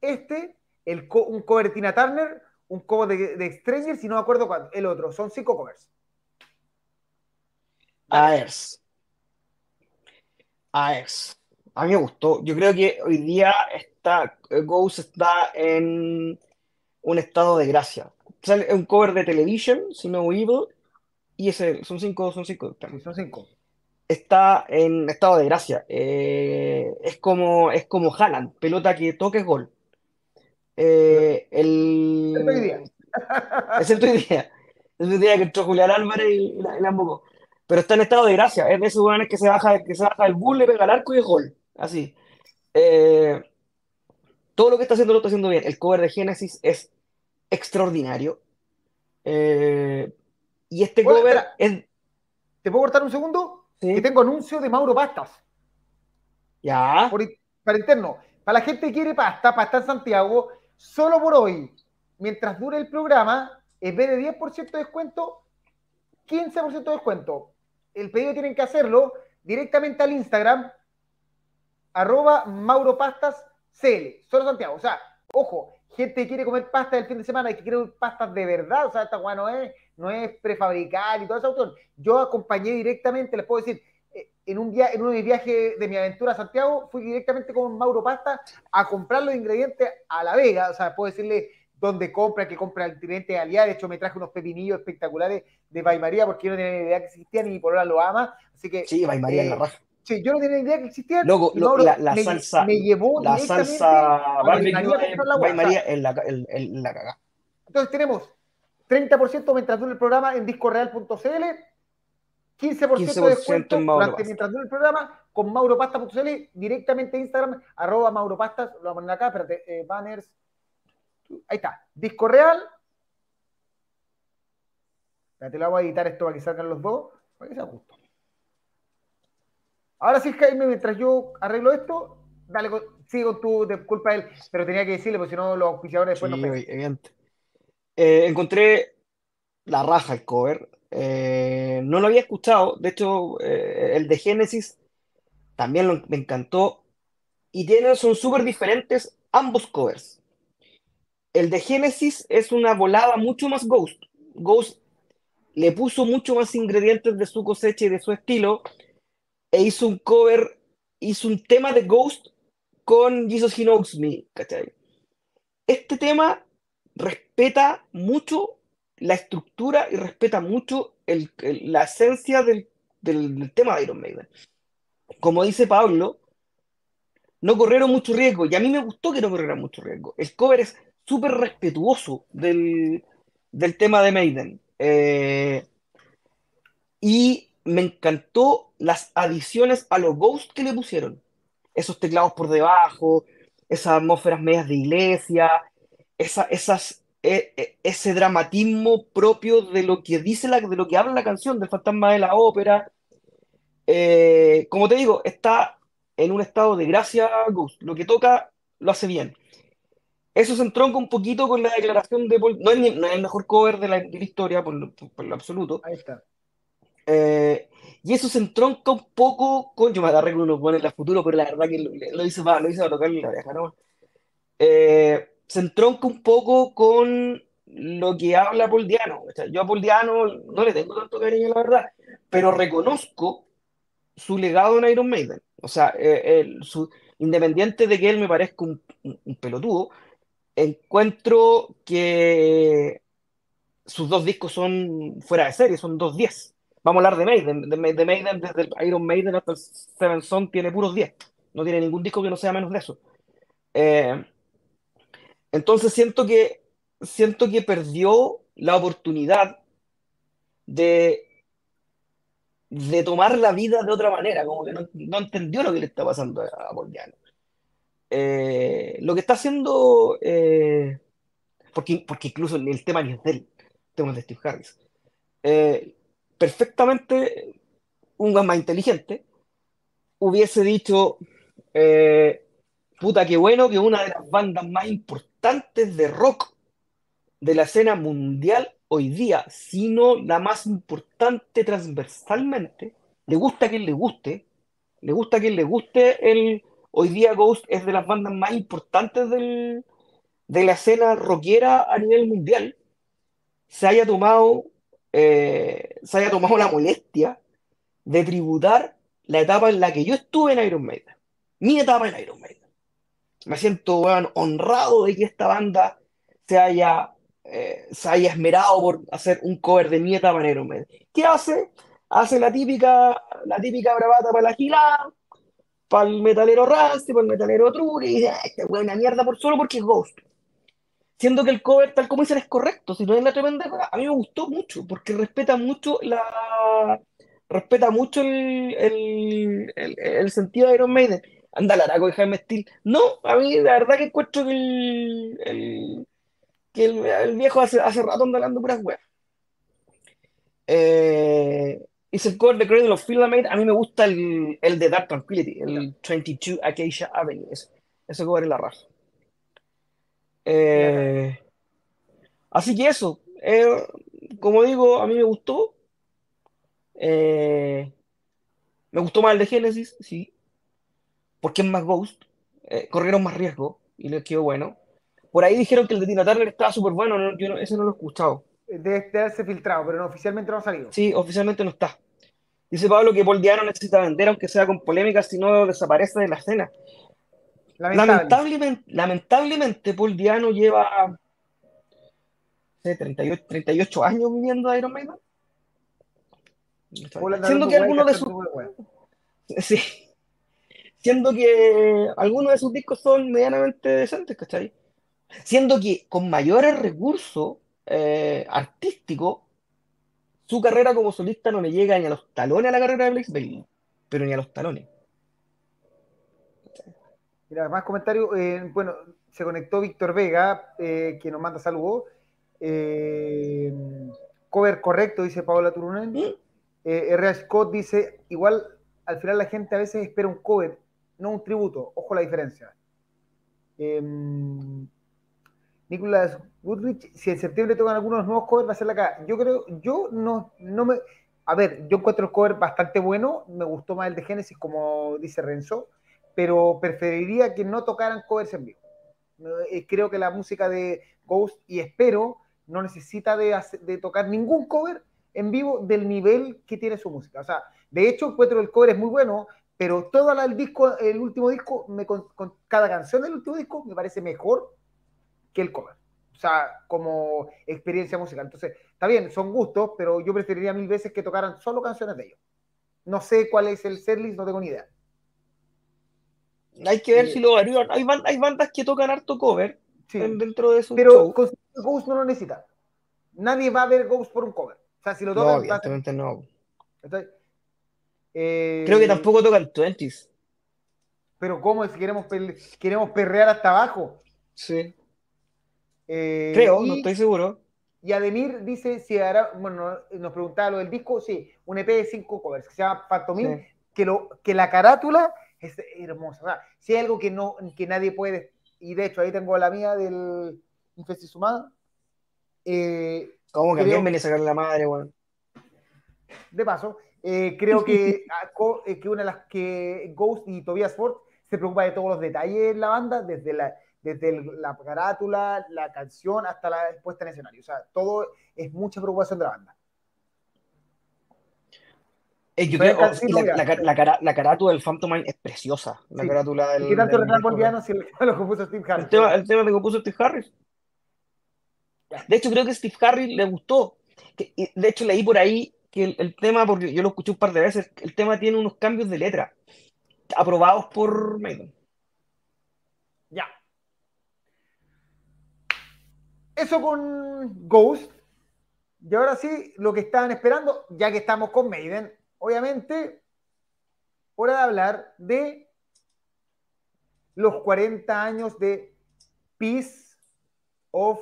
A: este, el un cover de Tina Turner, un cover de, de Stranger, si no me acuerdo cuál, el otro. Son cinco covers.
B: Aers. Aers. A mí me gustó. Yo creo que hoy día está, Ghost está en un estado de gracia. Sale un cover de Television, si no Evil, y ese, son cinco, son cinco.
A: son cinco.
B: Está en estado de gracia. Eh, es como, es como Haaland, pelota que toque gol. Eh, el... Es tu idea. es tu idea. Es tu idea que entró Julián Álvarez y la, la Pero está en estado de gracia. Es de esos jugadores que se baja, que se baja el bull, le pega el arco y es gol. Así. Eh, todo lo que está haciendo lo está haciendo bien. El cover de Genesis es extraordinario. Eh, y este cover es.
A: ¿Te puedo cortar un segundo? Que tengo anuncio de Mauro Pastas.
B: Ya.
A: para interno. Para la gente que quiere pasta, pasta en Santiago, solo por hoy, mientras dure el programa, en vez de 10% de descuento, 15% de descuento. El pedido tienen que hacerlo directamente al Instagram, arroba Mauro Pastas CL, solo Santiago. O sea, ojo, gente que quiere comer pasta del fin de semana y que quiere comer pastas de verdad, o sea, esta guay no es, no es prefabricar y toda esa cuestión. Yo acompañé directamente, les puedo decir, eh, en un día, en uno de mis viajes de mi aventura a Santiago, fui directamente con Mauro Pasta a comprar los ingredientes a La Vega, o sea, puedo decirle dónde compra, que compra el ingredientes aliados, de hecho me traje unos pepinillos espectaculares de Baimaría porque yo no tenía ni idea que existían y mi polola lo ama, así que...
B: Sí, en la eh, raja.
A: Sí, yo no tenía idea que existían.
B: Luego, la, la
A: me,
B: salsa.
A: Me llevó
B: la salsa María en la, en, la cagada.
A: Entonces tenemos 30% mientras dure el programa en discoreal.cl, 15%, 15 de descuento durante, mientras dure el programa con mauropasta.cl, directamente Instagram, arroba mauropastas, lo vamos a poner acá, espérate, eh, banners. Ahí está, Disco Real. Espérate, lo voy a editar esto para que salgan los dos, para que sea justo. Ahora sí, Jaime, mientras yo arreglo esto, dale, sigue con tu de culpa de él, pero tenía que decirle, porque si no los auspiciadores después no
B: evidente. Eh, encontré la raja el cover. Eh, no lo había escuchado. De hecho, eh, el de Genesis también me encantó. Y tienen, son súper diferentes ambos covers. El de Genesis es una volada mucho más Ghost. Ghost le puso mucho más ingredientes de su cosecha y de su estilo e hizo un cover, hizo un tema de Ghost con Jesus He Knows Me, ¿cachai? Este tema respeta mucho la estructura y respeta mucho la esencia del, tema de Iron Maiden. Como dice Pablo, no corrieron mucho riesgo, y a mí me gustó que no corrieran mucho riesgo. El cover es súper respetuoso del, tema de Maiden. Eh, y me encantó las adiciones a los Ghosts que le pusieron. Esos teclados por debajo, esas atmósferas medias de iglesia, esa, esas, e, e, ese dramatismo propio de lo que dice la, de lo que habla la canción del fantasma de la ópera. Eh, como te digo, está en un estado de gracia Ghost. Lo que toca lo hace bien. Eso se entronca un poquito con la declaración de Paul. No es, el mejor cover de la, historia, por por lo absoluto.
A: Ahí está.
B: Eh, y eso se entronca un poco con. Yo me agarré con unos buenos en la futuro, pero la verdad que lo, hice para, lo hice para tocarle la oreja, ¿no? Eh, se entronca un poco con lo que habla Paul Diano. yo a Paul Diano no le tengo tanto cariño, la verdad, pero reconozco su legado en Iron Maiden. O sea, eh, su, independiente de que él me parezca un, un pelotudo, encuentro que sus dos discos son fuera de serie, son dos 10. Vamos a hablar de Maiden. De, Maiden, desde Iron Maiden hasta el Seven Son, tiene puros 10. No tiene ningún disco que no sea menos de eso. Eh, entonces siento que, siento que perdió la oportunidad de, de tomar la vida de otra manera, como que no, entendió lo que le está pasando a, Paul eh, lo que está haciendo, eh, porque, porque incluso el tema ni es de él, el tema de Steve Harris perfectamente un más inteligente hubiese dicho, eh, puta, qué bueno que una de las bandas más importantes de rock de la escena mundial hoy día, sino la más importante transversalmente, le gusta a quien le guste, le gusta a quien le guste, el, hoy día Ghost es de las bandas más importantes del, de la escena rockera a nivel mundial, se haya tomado eh, se haya tomado la molestia de tributar la etapa en la que yo estuve en Iron Maiden. Mi etapa en Iron Maiden. Me siento honrado de que esta banda se haya, eh, se haya esmerado por hacer un cover de mi etapa en Iron Maiden. ¿Qué hace? Hace la típica, la típica bravata para la gilada, para el metalero Rusty, para el metalero True, y dice, este es una mierda por solo porque es Ghost. Siendo que el cover, tal como dicen, es correcto, si no es la tremenda a mí me gustó mucho, porque respeta mucho la respeta mucho el, el, sentido de Iron Maiden. Anda, Laraco y Jaime Steel. No, a mí la verdad que encuentro que el, que el, viejo hace, hace rato anda hablando puras weas. Eh, es el cover de Cradle of Filament. A mí me gusta el, el de Dark Tranquility, el 22 Acacia Avenue. Ese, ese cover es la raza. Eh, así que eso, eh, como digo, a mí me gustó. Eh, me gustó más el de Genesis, sí. Porque es más Ghost. corrieron más riesgo y les quedó bueno. Por ahí dijeron que el de Tina Turner estaba súper bueno, yo ese no lo he escuchado.
A: Debe haberse filtrado, pero no, oficialmente no ha salido.
B: Sí, oficialmente no está. Dice Pablo que Paul Diano necesita vender, aunque sea con polémicas, si no desaparece de la escena. Lamentablemente, lamentablemente, Paul Diano lleva 38, 38 años viviendo a Iron Maiden. Siendo que algunos de sus. Sí. Siendo que algunos de sus discos son medianamente decentes, ¿cachai? Siendo que con mayores recursos eh, artísticos, su carrera como solista no le llega ni a los talones a la carrera de Blaze Bailey, pero ni a los talones.
A: Mira, más comentarios. Eh, bueno, se conectó Víctor Vega, eh, que nos manda saludos. Eh, cover correcto, dice Paola Turunen. ¿Mm? R. Scott dice: igual al final la gente a veces espera un cover, no un tributo. Ojo la diferencia. Em, Nicolás Goodrich, si en septiembre tocan algunos nuevos covers, va a ser la acá. Yo creo, yo no, no me. A ver, yo encuentro el cover bastante bueno. Me gustó más el de Genesis, como dice Renzo pero preferiría que no tocaran covers en vivo. Eh, creo que la música de Ghost, y espero, no necesita de, tocar ningún cover en vivo del nivel que tiene su música. O sea, de hecho, encuentro el cover es muy bueno, pero todo el disco, el último disco, me, con, cada canción del último disco me parece mejor que el cover. O sea, como experiencia musical. Entonces, está bien, son gustos, pero yo preferiría mil veces que tocaran solo canciones de ellos. No sé cuál es el setlist, no tengo ni idea.
B: Hay que ver si lo varían. Hay, hay, bandas que tocan harto cover dentro de su
A: Pero con Ghost no lo necesita. Nadie va a ver Ghost por un cover. O sea, si lo tocan.
B: No, evidentemente no. Eh, Creo que tampoco tocan Twenties.
A: Pero ¿cómo? Si queremos, queremos perrear hasta abajo.
B: Sí. Eh, Creo, no estoy seguro.
A: Y Ademir dice si hará, bueno, nos preguntaba lo del disco, sí, un EP de cinco covers que se llama Phantomil, que, lo, que la carátula es hermosa. si hay algo que, no, que nadie puede, y de hecho ahí tengo la mía del Infestis Humana.
B: Eh, ¿Cómo que alguien viene a sacar la madre, bueno?
A: De paso, eh, creo que, eh, que una de las que Ghost y Tobias Ford se preocupa de todos los detalles en la banda, desde la, desde la carátula, la canción, hasta la expuesta en escenario. O sea, todo es mucha preocupación de la banda.
B: Eh, yo creo, oh, la, la, la, la, carátula del Phantom Mind es preciosa. La carátula del.
A: ¿Y qué tanto si el tema lo compuso Steve Harris?
B: El tema, el tema lo compuso Steve Harris. De hecho, creo que Steve Harris le gustó. De hecho, leí por ahí que el, tema, porque yo lo escuché un par de veces, el tema tiene unos cambios de letra aprobados por Maiden.
A: Ya. Eso con Ghost. Y ahora sí, lo que estaban esperando, ya que estamos con Maiden, obviamente, hora de hablar de los 40 años de Peace of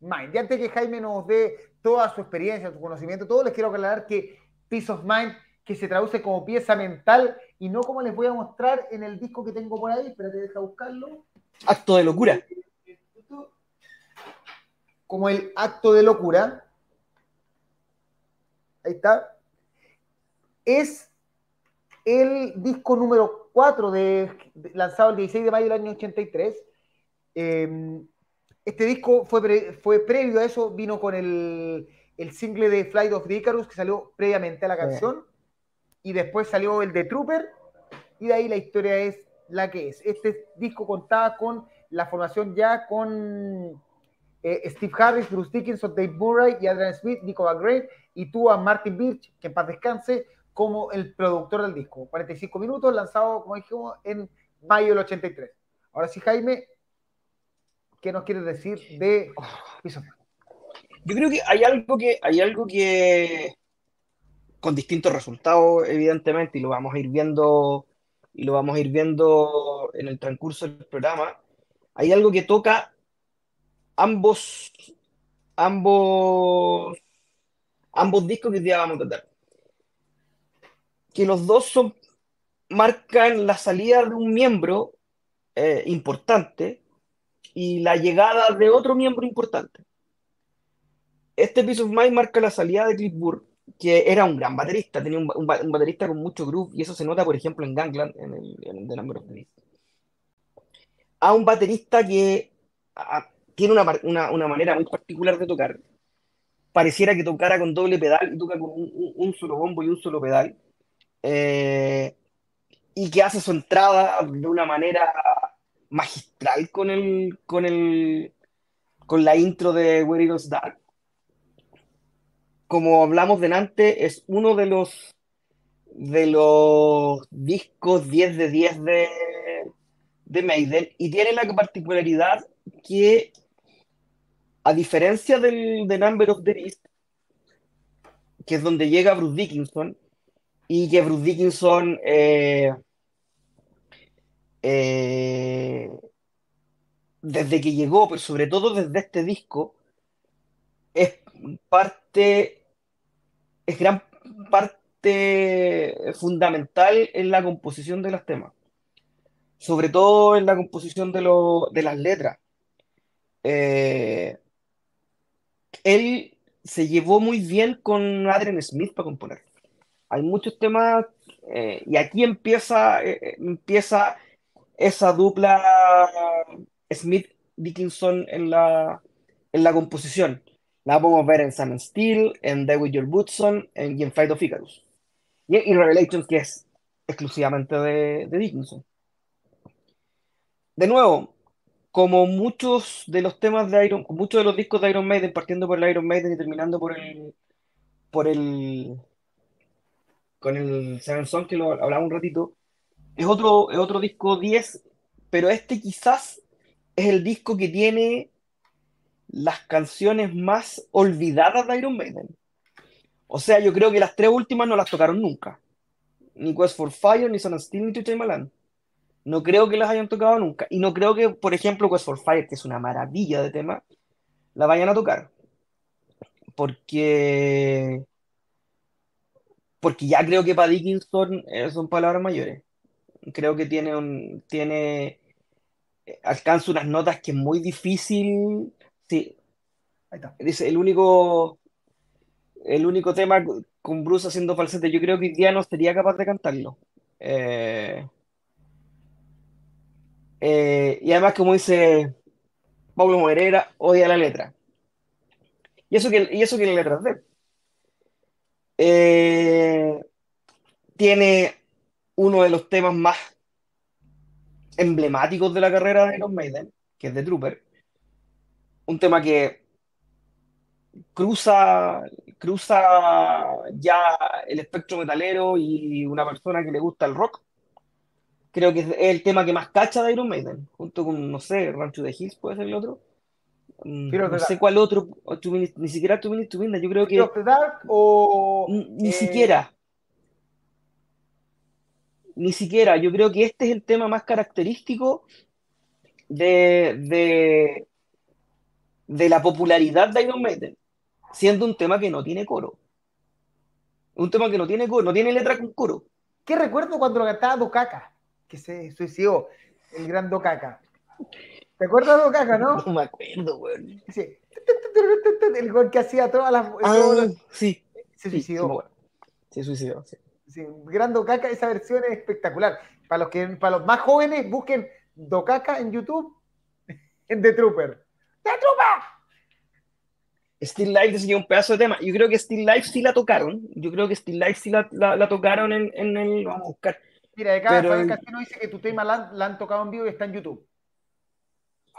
A: Mind. Y antes que Jaime nos dé toda su experiencia, su conocimiento, todo les quiero aclarar que Peace of Mind, que se traduce como pieza mental y no como les voy a mostrar en el disco que tengo por ahí, espérate, deja buscarlo.
B: Acto de locura.
A: Como el acto de locura. Ahí está es el disco número 4 de, lanzado el 16 de mayo del año 83. Em, este disco fue, fue previo a eso, vino con el, el, single de Flight of the Icarus que salió previamente a la canción. Y después salió el de Trooper. Y de ahí la historia es la que es. Este disco contaba con la formación ya con eh, Steve Harris, Bruce Dickinson, Dave Murray y Adrian Smith, Nico McGrain y tú a Martin Birch, que en paz descanse, como el productor del disco. 45 minutos, lanzado, como dijimos, en mayo del 83. Ahora sí, Jaime. ¿qué nos quieres decir de
B: Yo creo que hay algo que, hay algo que, con distintos resultados, evidentemente, y lo vamos a ir viendo, y lo vamos a ir viendo en el transcurso del programa, hay algo que toca ambos, ambos, ambos discos que hoy vamos a tratar. Que los dos son, marcan la salida de un miembro eh, importante y la llegada de otro miembro importante. Este Piece of Mind marca la salida de Cliff Burr, que era un gran baterista, tenía un, baterista con mucho groove, y eso se nota, por ejemplo, en Gangland, en el, en The Number of A un baterista que tiene una, manera muy particular de tocar. Pareciera que tocara con doble pedal y toca con un, solo bombo y un solo pedal. Eh, y que hace su entrada de una manera magistral con el, con el, con la intro de Where It Dark. Como hablamos delante, es uno de los de los discos 10 de 10 de, de Maiden y tiene la particularidad que a diferencia del de Number of the Beast, que es donde llega Bruce Dickinson, y que Bruce Dickinson eh, eh, desde que llegó, pero sobre todo desde este disco, es parte, es gran parte fundamental en la composición de los temas, sobre todo en la composición de, de las letras. Eh, él se llevó muy bien con Adrian Smith para componer. Hay muchos temas eh, y aquí empieza, empieza esa dupla Smith-Dickinson en la, en la composición. La podemos ver en Sam Steel, en The With Your Bootson y en Fight of Icarus. Y en Revelations, que es exclusivamente de, de Dickinson. De nuevo, como muchos de los temas de Iron, muchos de los discos de Iron Maiden, partiendo por el Iron Maiden y terminando por el, por el, con el Seven Song que lo hablaba un ratito, es otro, otro disco 10, pero este quizás es el disco que tiene las canciones más olvidadas de Iron Maiden. O sea, yo creo que las tres últimas no las tocaron nunca. Ni Quest for Fire, ni Son Steel, ni To Time No creo que las hayan tocado nunca. Y no creo que, por ejemplo, Quest for Fire, que es una maravilla de tema, la vayan a tocar. Porque. Porque ya creo que para Dickinson eh, son palabras mayores creo que tiene un, tiene, eh, alcanza unas notas que es muy difícil, sí, Ahí está. dice, el único, el único tema con Bruce haciendo falsete, yo creo que ya no sería capaz de cantarlo. Eh, eh, y además, como dice Pablo Moreira, odia la letra. Y eso que, y eso que la letra de tiene uno de los temas más emblemáticos de la carrera de Iron Maiden, que es The Trooper. Un tema que cruza, cruza ya el espectro metalero y una persona que le gusta el rock. Creo que es el tema que más cacha de Iron Maiden, junto con, no sé, Rancho de Hills puede ser el otro. Mm, no sé cuál otro, ni siquiera Two Minutes to yo creo que...
A: Dark o...
B: Ni, eh, siquiera, ni siquiera. Yo creo que este es el tema más característico de, de, la popularidad de Iron Maiden, siendo un tema que no tiene coro. Un tema que no tiene coro, no tiene letra con coro.
A: ¿Qué recuerdo cuando lo cantaba Dokaka? Que se suicidó, el gran Dokaka. ¿Te acuerdas de Dokaka, no?
B: No me acuerdo, güey.
A: Sí. El gol que hacía todas las.
B: Ah, sí.
A: Se suicidó.
B: se suicidó, sí.
A: Gran Dokaka, esa versión es espectacular. Para los, que, para los más jóvenes, busquen Dokaka en YouTube en The Trooper. ¡The Trooper!
B: Still Life enseñó un pedazo de tema. Yo creo que Still Life sí la tocaron. Yo creo que Still Life sí la, la, tocaron en, en, el. Vamos a buscar.
A: Mira, de acá Pero... Fabián dice que tu tema la, la, han tocado en vivo y está en YouTube.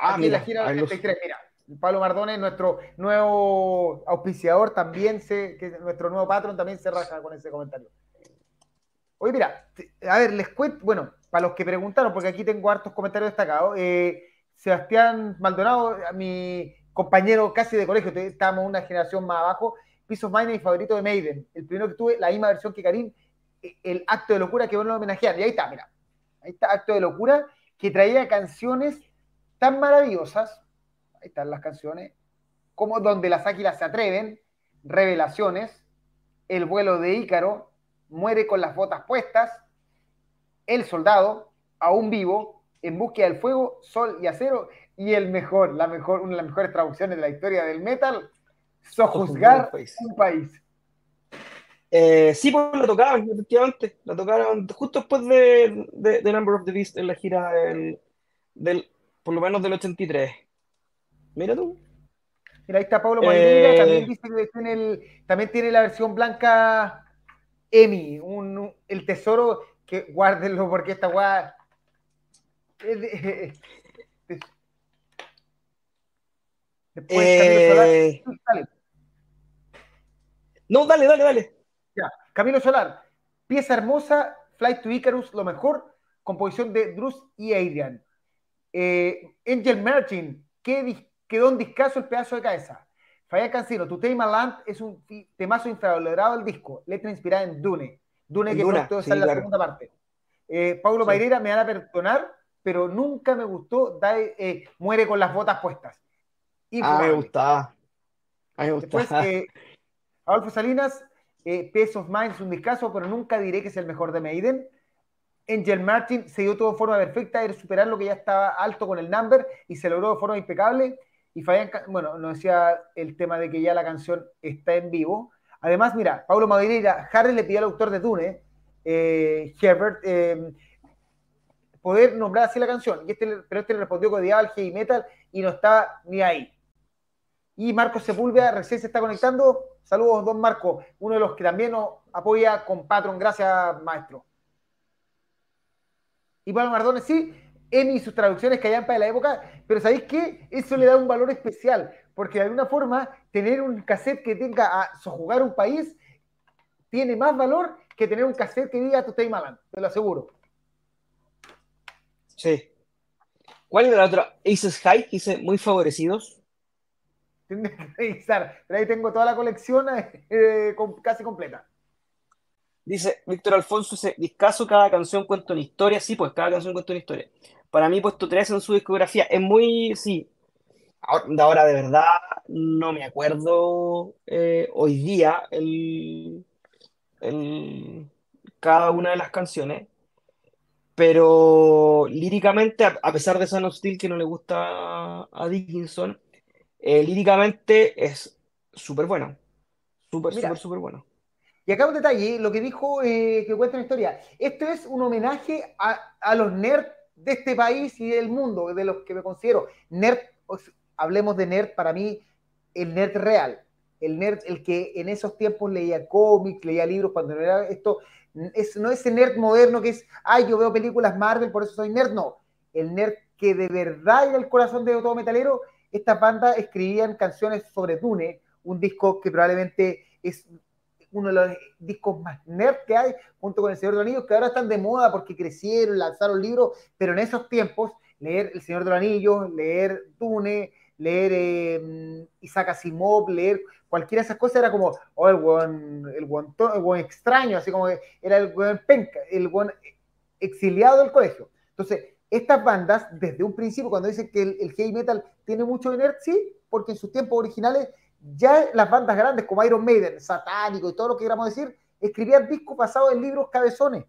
A: Ah, Aquí mira, en la gira 83, mira. Pablo Mardones, nuestro nuevo auspiciador, también se, que nuestro nuevo patrón también se raja con ese comentario. Oye, mira, a ver, les cuento, bueno, para los que preguntaron, porque aquí tengo hartos comentarios destacados, eh, Sebastián Maldonado, mi compañero casi de colegio, estábamos una generación más abajo, Pisos Mine y favorito de Maiden. El primero que tuve, la misma versión que Karim, e, el acto de locura que bueno homenajear. Y ahí está, mira. Ahí está, acto de locura, que traía canciones tan maravillosas. Ahí están las canciones. Como Donde las águilas se atreven, Revelaciones, El vuelo de Ícaro, Muere con las botas puestas, El soldado, Aún vivo, En búsqueda del fuego, Sol y acero. Y el mejor, la mejor, una de las mejores traducciones de la historia del metal, sojuzgar un país.
B: Eh, sí, pues lo tocaban, efectivamente. Lo tocaron justo después de, de, Number of the Beast en la gira del, del, por lo menos del 83. Mira tú.
A: Mira, ahí está Pablo eh... también dice que tiene, el, también tiene la versión blanca Emi, un, el tesoro que guárdenlo porque esta guay
B: Después eh... No, dale, dale, dale.
A: Ya, Camilo Solar, pieza hermosa, Flight to Icarus, lo mejor, composición de Drus y Adrian. Eh, Angel Martin, ¿qué quedó un discazo el pedazo de cabeza. Falla Cancino, Tu Tema Land es un temazo infravalorado del disco, letra inspirada en Dune. Dune que pronto sale la segunda parte. Eh, Paulo sí. me van a perdonar, pero nunca me gustó eh, Muere con las botas puestas.
B: ah, me gustaba. me gustaba.
A: Después, eh, Adolfo Salinas, eh, Peace of Mind es un discazo, pero nunca diré que es el mejor de Maiden. Angel Martin se dio todo de forma perfecta, era superar lo que ya estaba alto con el number y se logró de forma impecable. Y Fabián, bueno, nos decía el tema de que ya la canción está en vivo. Además, mira, Pablo Madureira, Harry le pidió al autor de Dune, eh, Herbert, eh, poder nombrar así la canción. Y este, pero este le respondió odiaba el heavy metal y no estaba ni ahí. Y Marco Sepúlveda recién se está conectando. Saludos, don Marco, uno de los que también nos apoya con Patron. Gracias, maestro. Y Pablo Mardones, sí, Emi y sus traducciones que hayan para la época, pero ¿sabéis qué? Eso le da un valor especial, porque de alguna forma tener un cassette que tenga a sojugar un país tiene más valor que tener un cassette que diga Tutei Malan, te lo aseguro.
B: Sí. ¿Cuál es la otra? Aces High, dice muy favorecidos.
A: Tienes que revisar. Pero ahí tengo toda la colección eh, casi completa.
B: Dice Víctor Alfonso, ese discaso, cada canción cuenta una historia. Sí, pues cada canción cuenta una historia. Para mí, puesto tres en su discografía. Es muy, sí. Ahora, ahora de verdad, no me acuerdo eh, hoy día el, el, cada una de las canciones. Pero líricamente, a, pesar de San Steel que no le gusta a Dickinson, eh, líricamente es súper bueno. Súper, súper, súper bueno.
A: Y acá un detalle, lo que dijo, eh, que cuenta una historia. Esto es un homenaje a, los nerds de este país y del mundo, de los que me considero nerd. Hablemos de nerd, para mí, el nerd real. El nerd, el que en esos tiempos leía cómics, leía libros, cuando no era esto, es, no ese nerd moderno que es, ay, yo veo películas Marvel, por eso soy nerd, no. El nerd que de verdad era el corazón de todo metalero estas bandas escribían canciones sobre Dune, un disco que probablemente es uno de los discos más nerd que hay, junto con El Señor de los Anillos, que ahora están de moda porque crecieron, lanzaron libros, pero en esos tiempos, leer El Señor de los Anillos, leer Dune, leer eh, Isaac Asimov, leer cualquiera de esas cosas era como, oh, el buen, el buen, extraño, así como era el buen penca, el buen exiliado del colegio. Entonces, estas bandas, desde un principio, cuando dicen que el, heavy metal tiene mucho de sí, porque en sus tiempos originales ya las bandas grandes como Iron Maiden, Satánico y todo lo que queramos decir, escribían discos basados en libros cabezones.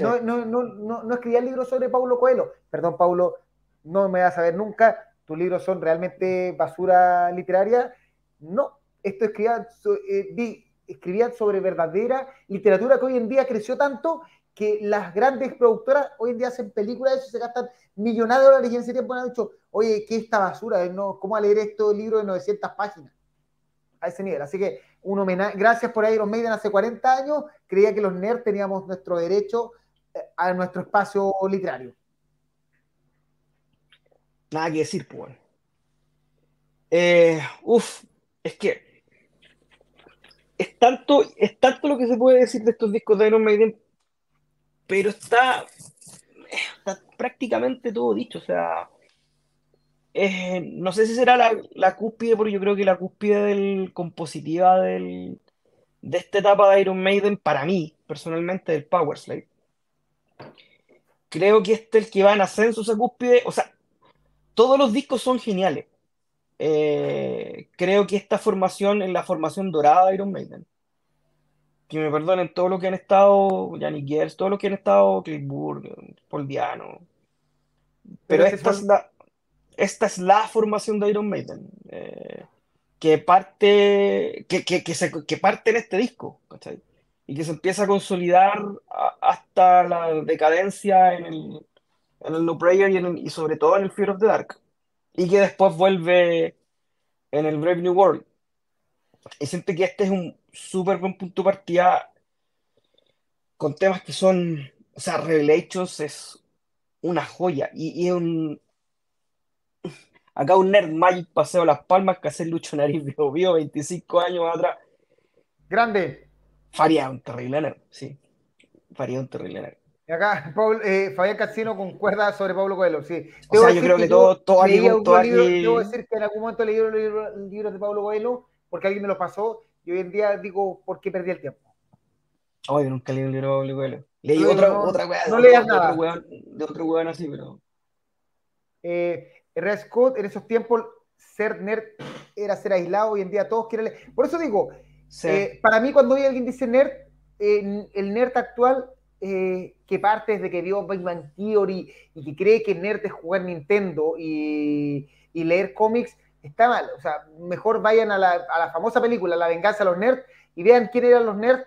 A: No, no, no, no, escribían libros sobre Paulo Coelho. Perdón, Paulo, no me vas a saber nunca, tus libros son realmente basura literaria. No, esto escribían, eh, escribían sobre verdadera literatura que hoy en día creció tanto que las grandes productoras hoy en día hacen películas y se gastan millonadas de dólares y en ese tiempo han dicho, oye, ¿qué es esta basura? No, ¿Cómo a leer esto libro de 900 páginas? A ese nivel. Así que un homenaje, gracias por Iron Maiden hace 40 años, creía que los nerds teníamos nuestro derecho eh, a nuestro espacio literario.
B: Nada que decir, pues. Eh, uf, es que es tanto, es tanto lo que se puede decir de estos discos de Iron Maiden pero está, prácticamente todo dicho. O sea, no sé si será la, cúspide, porque yo creo que la cúspide del, compositiva del, de esta etapa de Iron Maiden, para mí, personalmente, del Power Slave. Creo que este es el que va en ascenso esa cúspide. O sea, todos los discos son geniales. Eh, creo que esta formación es la formación dorada de Iron Maiden. Que me perdonen todo lo que han estado, Yannick Gers, todo lo que han estado, Clifford, Paul Diano. Pero, esta, es la, esta es la formación de Iron Maiden. Eh, que parte, que, que, se, que, parte en este disco, Y que se empieza a consolidar hasta la decadencia en el, en el No Prayer y, y sobre todo en el Fear of the Dark y que después vuelve en el Brave New World. Y siento que este es un súper buen punto de partida con temas que son, o sea, Revelations es una joya y, y un... Acá un Nerd Magic paseo las palmas que hace Lucho Nariz vio 25 años atrás.
A: Grande.
B: Faría un terrible nerd, sí. Faría un terrible nerd.
A: Y acá eh, Fabián Casino concuerda sobre Pablo Coelho, sí.
B: o sea, yo creo que, todo, todo aquí, todo
A: Debo decir que en algún momento leí los libros, de Pablo Coelho porque alguien me lo pasó y hoy en día digo, ¿por qué perdí el tiempo?
B: Oye, nunca leí un libro de. Leí otra, no, otra weá.
A: No nada.
B: de otro weón así, pero...
A: Eh, Red Scott, en esos tiempos, ser nerd era ser aislado, hoy en día todos quieren leer. Por eso digo, eh, para mí cuando alguien dice nerd, el nerd actual eh, que parte desde que vio Big Bang Theory y que cree que nerd es jugar Nintendo y, leer cómics, está mal. O sea, mejor vayan a la, famosa película La venganza de los nerds y vean quién eran los nerds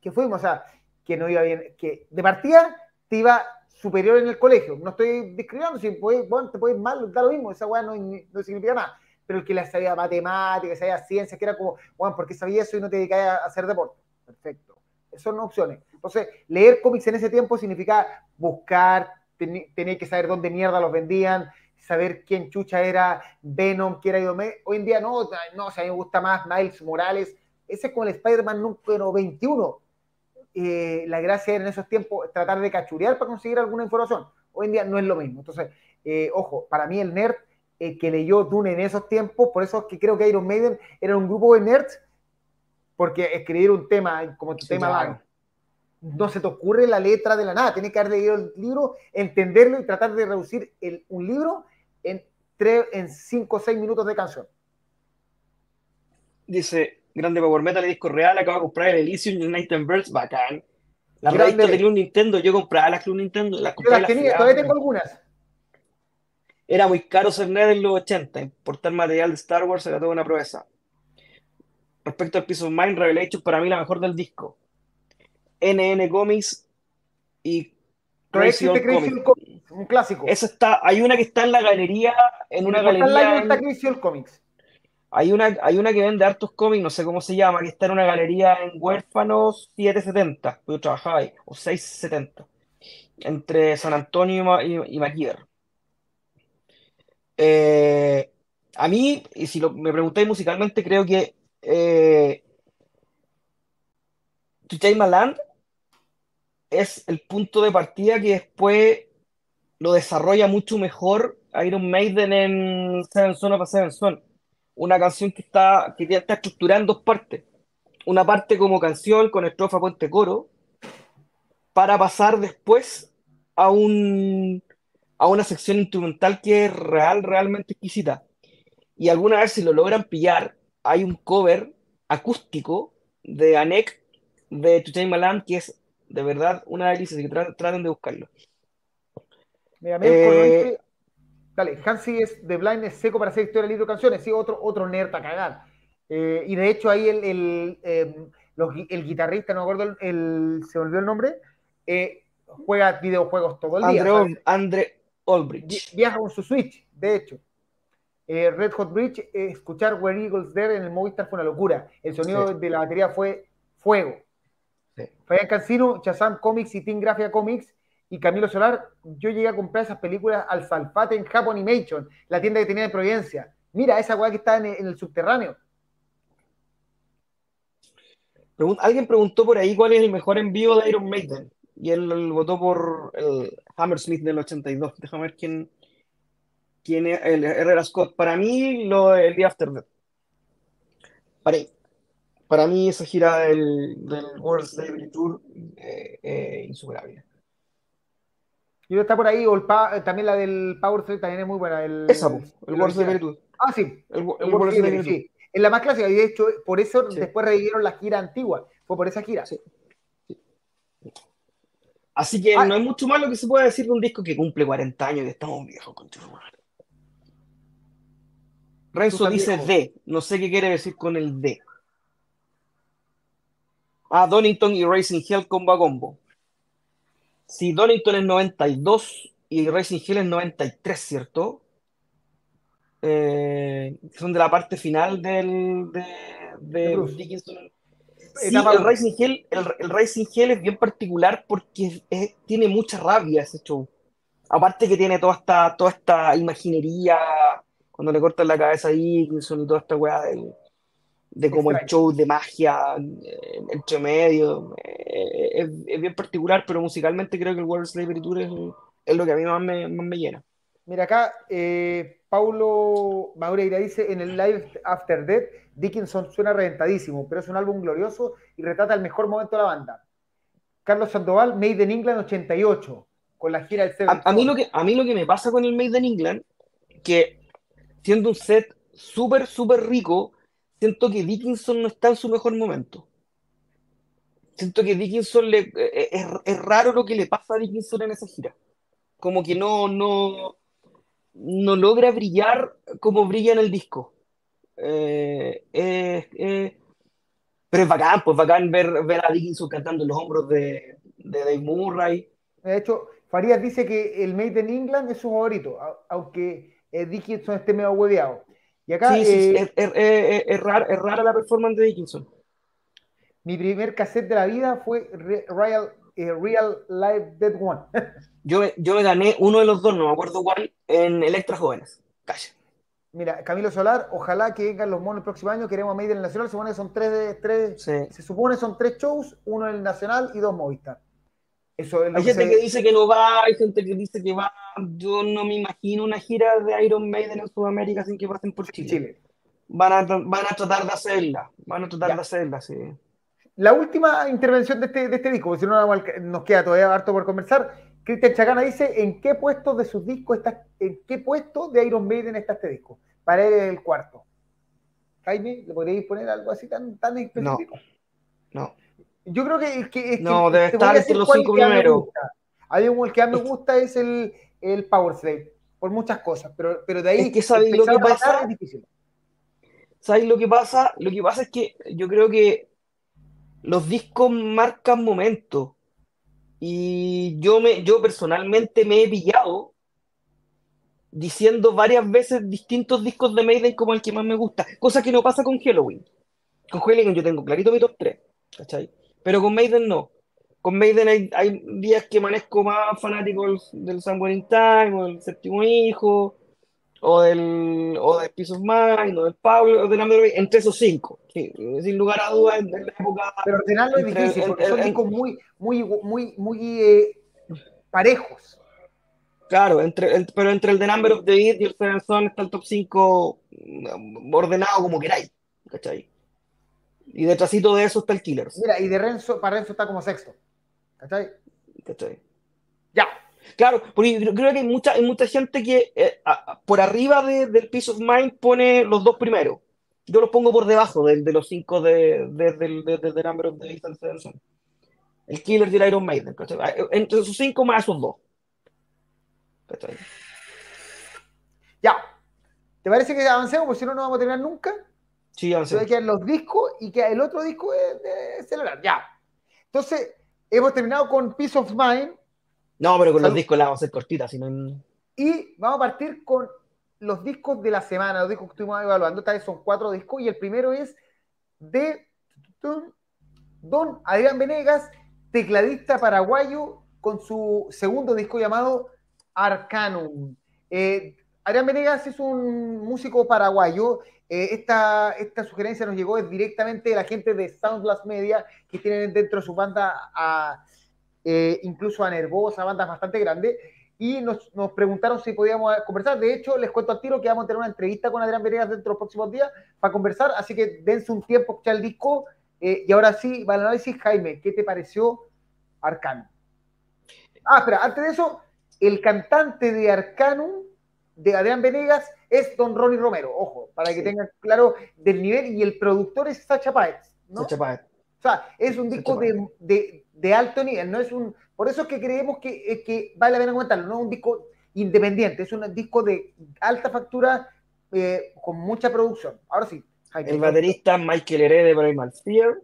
A: que fuimos. O sea, que no iba bien, que de partida te iba superior en el colegio. No estoy discriminando, si bueno, te puede ir mal, da lo mismo, esa weá no, no significa nada. Pero el que le sabía matemáticas, sabía ciencias, que era como, bueno, ¿por qué sabía eso y no te dedicabas a hacer deporte? Perfecto. Son opciones. Entonces, leer cómics en ese tiempo significa buscar, tener que saber dónde mierda los vendían, saber quién chucha era Venom, quién era Idomé. Hoy en día no, no, o sea, a mí me gusta más Miles Morales. Ese es como el Spider-Man número 21. Eh, la gracia era en esos tiempos tratar de cachurear para conseguir alguna información. Hoy en día no es lo mismo. Entonces, eh, ojo, para mí el nerd eh, que leyó Dune en esos tiempos, por eso es que creo que Iron Maiden era un grupo de nerds, porque escribir un tema como tu tema no se te ocurre la letra de la nada, tienes que haber leído el libro, entenderlo y tratar de reducir un libro tres, en cinco o seis minutos de canción.
B: Dice, grande Power Metal, el disco real, acabo de comprar el Elysium and Birds, bacán. La revista de Club Nintendo, yo compraba las Club Nintendo. Las
A: yo las tenía, todavía tengo algunas.
B: Era muy caro ser nerd en los 80, importar material de Star Wars era toda una proeza. Respecto al Piece of Mind, Revelation para mí la mejor del disco. NN Comics y
A: Crazy, Old Comics. Un clásico.
B: Eso está, hay una que está en la galería, en una galería.
A: está Crazy Old Comics.
B: Hay una, hay una que vende hartos cómics, no sé cómo se llama, que está en una galería en Huérfanos 770, yo trabajaba ahí, o 670, entre San Antonio y, y eh, a mí, y si lo, me preguntáis musicalmente, creo que eh, To Take Land es el punto de partida que después lo desarrolla mucho mejor Iron Maiden en Seven Son of Seven Son. Una canción que está, que está estructurada en dos partes. Una parte como canción con estrofa, puente, coro, para pasar después a, un, a una sección instrumental que es real, realmente exquisita. Y alguna vez si lo logran pillar, hay un cover acústico de Anek de To Take Land que es de verdad una delicia, que traten de buscarlo.
A: Eh, Dale, Hansi es de Blind, es seco para hacer historia, libro, canciones, sí, otro, otro nerd a cagar. Eh, y de hecho ahí el, el, em, el guitarrista, no me acuerdo, el, se volvió el nombre, eh, juega videojuegos todo el
B: día. Andre Olbrich.
A: Viaja con su Switch, de hecho. Red Hot Bridge, escuchar Where Eagles There en el Movistar fue una locura. El sonido de la batería fue fuego. Sí. Fabián Cancino, Chazam Comics y Team Grafia Comics y Camilo Solar, yo llegué a comprar esas películas al Salfate en Japón Animation, la tienda que tenía de Providencia. Mira, esa weá que está en, el subterráneo.
B: alguien preguntó por ahí cuál es el mejor envío de Iron Maiden. Y él, votó por el Hammersmith del 82. Déjame ver quién. ¿Quién es el Herrera Scott? Para mí, lo, el After Death. Para, para mí, esa gira del, del World Slavery Tour eh, eh, insuperable.
A: Y está por ahí, o el también la del Power Slave también es muy buena. El,
B: Esa, el, World Slavery Tour.
A: Ah, sí. El, World Slavery Tour. Sí. Es la más clásica, y de hecho, por eso después revivieron la gira antigua. Fue por esa gira. Sí.
B: Así que ah. no hay mucho más lo que se puede decir de un disco que cumple 40 años y estamos viejos con Renzo dice D. No sé qué quiere decir con el D. Ah, Donington y Racing Hell combo a combo. Si Donington es 92 y Racing Hell es 93, ¿cierto? Eh, son de la parte final del, de, de Dickinson el Racing, Hell, el, Racing Hell es bien particular porque tiene mucha rabia ese show. Aparte que tiene toda esta, toda esta imaginería, cuando le cortan la cabeza a Dickinson y toda esta weá de, como el show de magia eh, entre medio. Eh, es, bien particular, pero musicalmente creo que el World Slavery Tour es, lo que a mí más me, más me llena.
A: Mira acá, eh, Paulo Maureira dice en el Live After Death Dickinson suena reventadísimo, pero es un álbum glorioso y retrata el mejor momento de la banda. Carlos Sandoval, Made in England 88, con la gira del
B: a, a, mí lo que A mí lo que me pasa con el Made in England, que siendo un set súper, súper rico, siento que Dickinson no está en su mejor momento. Siento que Dickinson le, eh, es, es raro lo que le pasa a Dickinson en esa gira. Como que no, no, no logra brillar como brilla en el disco. Eh, eh, pero es bacán, pues bacán ver, ver a Dickinson cantando en los hombros de, de Dave Murray.
A: De hecho, Farías dice que el Made in England es su favorito, aunque eh, Dickinson esté medio hueveado.
B: Y acá, sí, sí, es, es, es, rara, la performance de Dickinson.
A: Mi primer cassette de la vida fue Real, Real Live Dead One.
B: yo, yo me gané uno de los dos, no me acuerdo cuál, en Electra Jóvenes. Calla.
A: Mira, Camilo Solar, ojalá que vengan los monos el próximo año. Queremos a Made en el Nacional. Se supone que son tres, tres se supone son tres shows, uno en el Nacional y dos Movistar.
B: Eso hay gente que dice que no va, hay gente que dice que va. Yo no me imagino una gira de Iron Maiden en Sudamérica sin que pasen por Chile. Van, a, van a tratar de hacerla, van a tratar de hacerla, sí.
A: La última intervención de este, de este disco, porque si no nos queda todavía harto por conversar. Cristian Chacana dice, ¿en qué puesto de sus discos está, en qué puesto de Iron Maiden está este disco? Para él el cuarto. Jaime, ¿le podríais poner algo así tan, tan específico?
B: No.
A: Yo creo que, que,
B: no, debe estar entre los cinco primeros.
A: Hay un que a mí me gusta es el, el Power Slave, por muchas cosas, pero, pero de ahí
B: es que sabéis lo que pasa. Es difícil. ¿Sabéis lo que pasa? Lo que pasa es que yo creo que los discos marcan momentos. Y yo, me, yo personalmente me he pillado diciendo varias veces distintos discos de Maiden como el que más me gusta, cosa que no pasa con Halloween. Con Halloween yo tengo clarito mi top 3, ¿cachai? Pero con Maiden no. Con Maiden hay, días que amanezco más fanático del, Somewhere in Time, o del Séptimo Hijo, o del o de Peace of Mind, o del Pablo, o del Number entre esos cinco, sin lugar a dudas, en, la época...
A: Pero ordenarlo es difícil, porque son discos muy, muy, muy, muy eh, parejos.
B: Claro, entre, pero entre el de Number of the Beat y el Seven Son está el top 5 mm, ordenado como queráis, ¿cachai? Y detrásito de eso está el Killers.
A: Mira, y de Renzo, para Renzo está como sexto, ¿cachai?
B: ¿Cachai?
A: Ya.
B: Claro, porque creo que hay mucha, hay mucha gente que eh, por arriba del Peace of Mind pone los dos primeros. Yo los pongo por debajo de, de los cinco de, de, de, Number of the y el Killers y el Iron Maiden, ¿cachai? Entre esos cinco más esos dos.
A: Ya. ¿Te parece que avancemos? Porque si no, no vamos a terminar nunca.
B: Sí, avancemos.
A: que los discos y que el otro disco es de celebrar. Ya. Entonces, hemos terminado con Peace of Mind.
B: No, pero con los discos la vamos a hacer cortita, si
A: Y vamos a partir con los discos de la semana, los discos que estuvimos evaluando. Tal vez son cuatro discos y el primero es de Don Adrián Venegas, tecladista paraguayo, con su segundo disco llamado Arcanum. Eh, Adrián Venegas es un músico paraguayo. Eh, esta, esta, sugerencia nos llegó directamente de la gente de Soundblast Media, que tienen dentro de su banda eh, incluso a Nervosa, bandas bastante grandes. y nos, preguntaron si podíamos conversar. De hecho, les cuento al tiro que vamos a tener una entrevista con Adrián Venegas dentro de los próximos días para conversar, así que dense un tiempo a el disco. Eh, y ahora sí, va el análisis. Jaime, ¿qué te pareció Arcanum? Ah, espera, antes de eso, el cantante de Arcanum, de Adrián Venegas, es Don Ronnie Romero. Ojo, para que tengan claro del nivel. Y el productor es Sacha Paez. ¿no?
B: Sacha Paez.
A: O sea, es un disco de, alto nivel, no es un. Por eso es que creemos que, eh, que vale la pena comentarlo, no es un disco independiente, es un disco de alta factura eh, con mucha producción. Ahora sí.
B: el baterista Michael Herede de Primal Fear.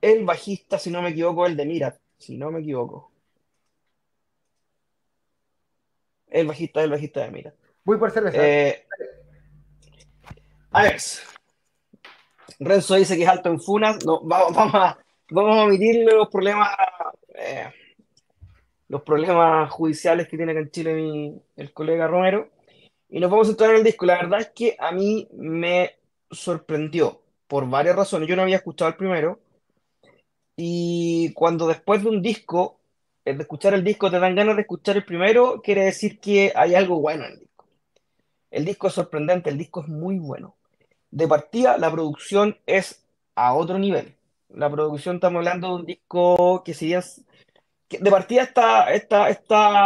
B: El bajista, si no me equivoco, el de Mirat, si no me equivoco. El bajista, el bajista de Mirat.
A: Voy por cerveza.
B: Eh, a ver. Renzo dice que es alto en funas. No, vamos, vamos, a, vamos a omitirle los problemas eh, los problemas judiciales que tiene acá en Chile el colega Romero. Y nos vamos a entrar en el disco. La verdad es que a mí me sorprendió por varias razones. Yo no había escuchado el primero. Y cuando después de un disco, de escuchar el disco, te dan ganas de escuchar el primero, quiere decir que hay algo bueno en el disco. El disco es sorprendente, el disco es muy bueno de partida la producción es a otro nivel. La producción, estamos hablando de un disco que si. Que de partida está, está, está,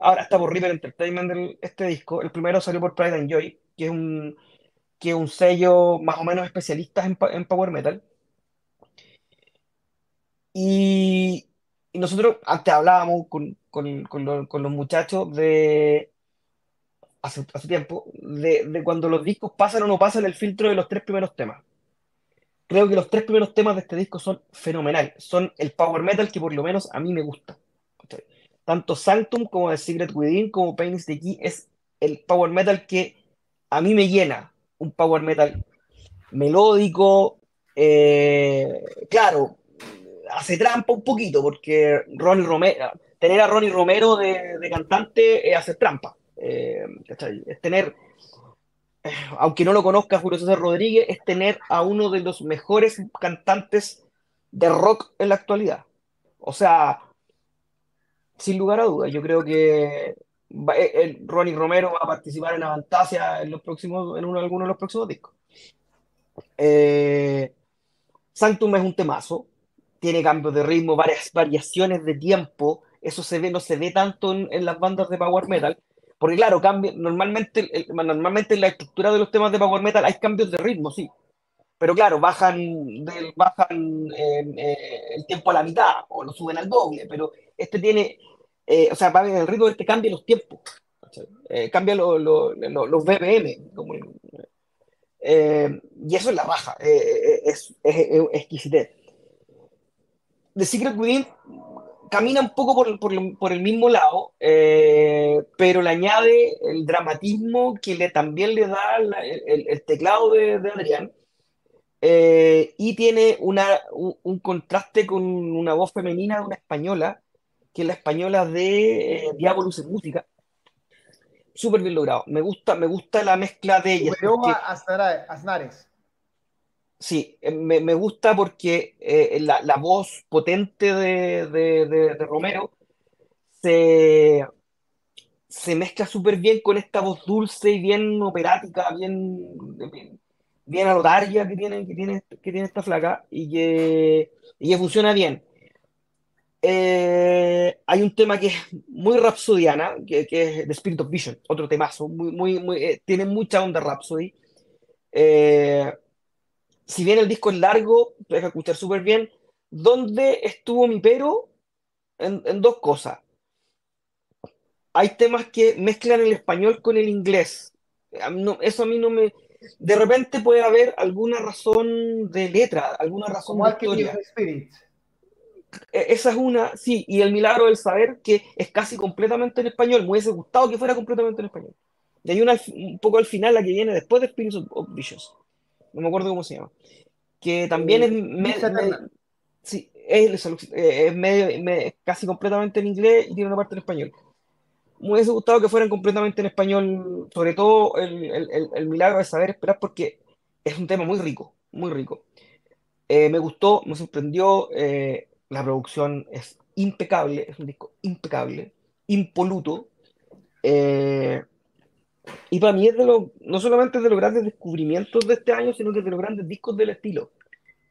B: ahora está por River Entertainment este disco. El primero salió por Pride and Joy, que es un, que es un sello más o menos especialista en, en Power Metal. Y, y, nosotros antes hablábamos con, con, los muchachos de, hace, tiempo, de, cuando los discos pasan o no pasan el filtro de los tres primeros temas. Creo que los tres primeros temas de este disco son fenomenales. Son el power metal que por lo menos a mí me gusta. Tanto Sanctum como The Secret Within como Pain is the Key es el power metal que a mí me llena. Un power metal melódico, eh, claro, hace trampa un poquito porque Ronnie Romero, tener a Ronnie Romero de, de cantante es hacer trampa. Eh, es tener, eh, aunque no lo conozca Julio César Rodríguez, es tener a uno de los mejores cantantes de rock en la actualidad. O sea, sin lugar a dudas, yo creo que eh, Ronnie Romero va a participar en Avantasia en los próximos, en uno, alguno de los próximos discos. Sanctum es un temazo, tiene cambios de ritmo, varias variaciones de tiempo, eso se ve, no se ve tanto en las bandas de power metal, porque claro, cambia, normalmente, normalmente en la estructura de los temas de Power Metal hay cambios de ritmo, sí. Pero claro, bajan, bajan eh, el tiempo a la mitad o lo suben al doble, pero este tiene, eh, o sea, va el ritmo este cambia los tiempos, eh, cambia los BPM, como, y eso es la baja, es, es, es, exquisitez. The Secret Within camina un poco por, el mismo lado, eh, pero le añade el dramatismo que le, también le da el, teclado de, Adrián. Eh, y tiene una, un, contraste con una voz femenina de una española, que es la española de eh, Diabolus en música. Súper bien logrado. Me gusta, me gusta la mezcla de ellas.
A: Aznares.
B: Sí, eh, me, gusta porque eh, la, voz potente de, Romero se, mezcla súper bien con esta voz dulce y bien operática, bien, bien, alotaria que tiene, que, tiene, que tiene esta flaca y que, funciona bien. Eh, hay un tema que es muy rapsodiana, que, es The Spirit of Vision, otro temazo, muy, muy, muy, tiene mucha onda Rhapsody si bien el disco es largo, te deja escuchar súper bien. ¿Dónde estuvo mi pero? En, dos cosas. Hay temas que mezclan el español con el inglés. eso a mí no me... De repente puede haber alguna razón de letra, alguna razón de historia. E, esa es una, sí, y el milagro del saber que es casi completamente en español. Me hubiese gustado que fuera completamente en español. Y hay una un poco al final, la que viene después de Spirits of Vicious no me acuerdo cómo se llama, que también eh, es, es, medio, casi completamente en inglés y tiene una parte en español. Me hubiese gustado que fueran completamente en español, sobre todo el, milagro de saber esperar, porque es un tema muy rico, muy rico. Eh, me gustó, me sorprendió, eh, la producción es impecable, es un disco impecable, impoluto. Eh, y para mí es de los, no solamente de los grandes descubrimientos de este año, sino que de los grandes discos del estilo.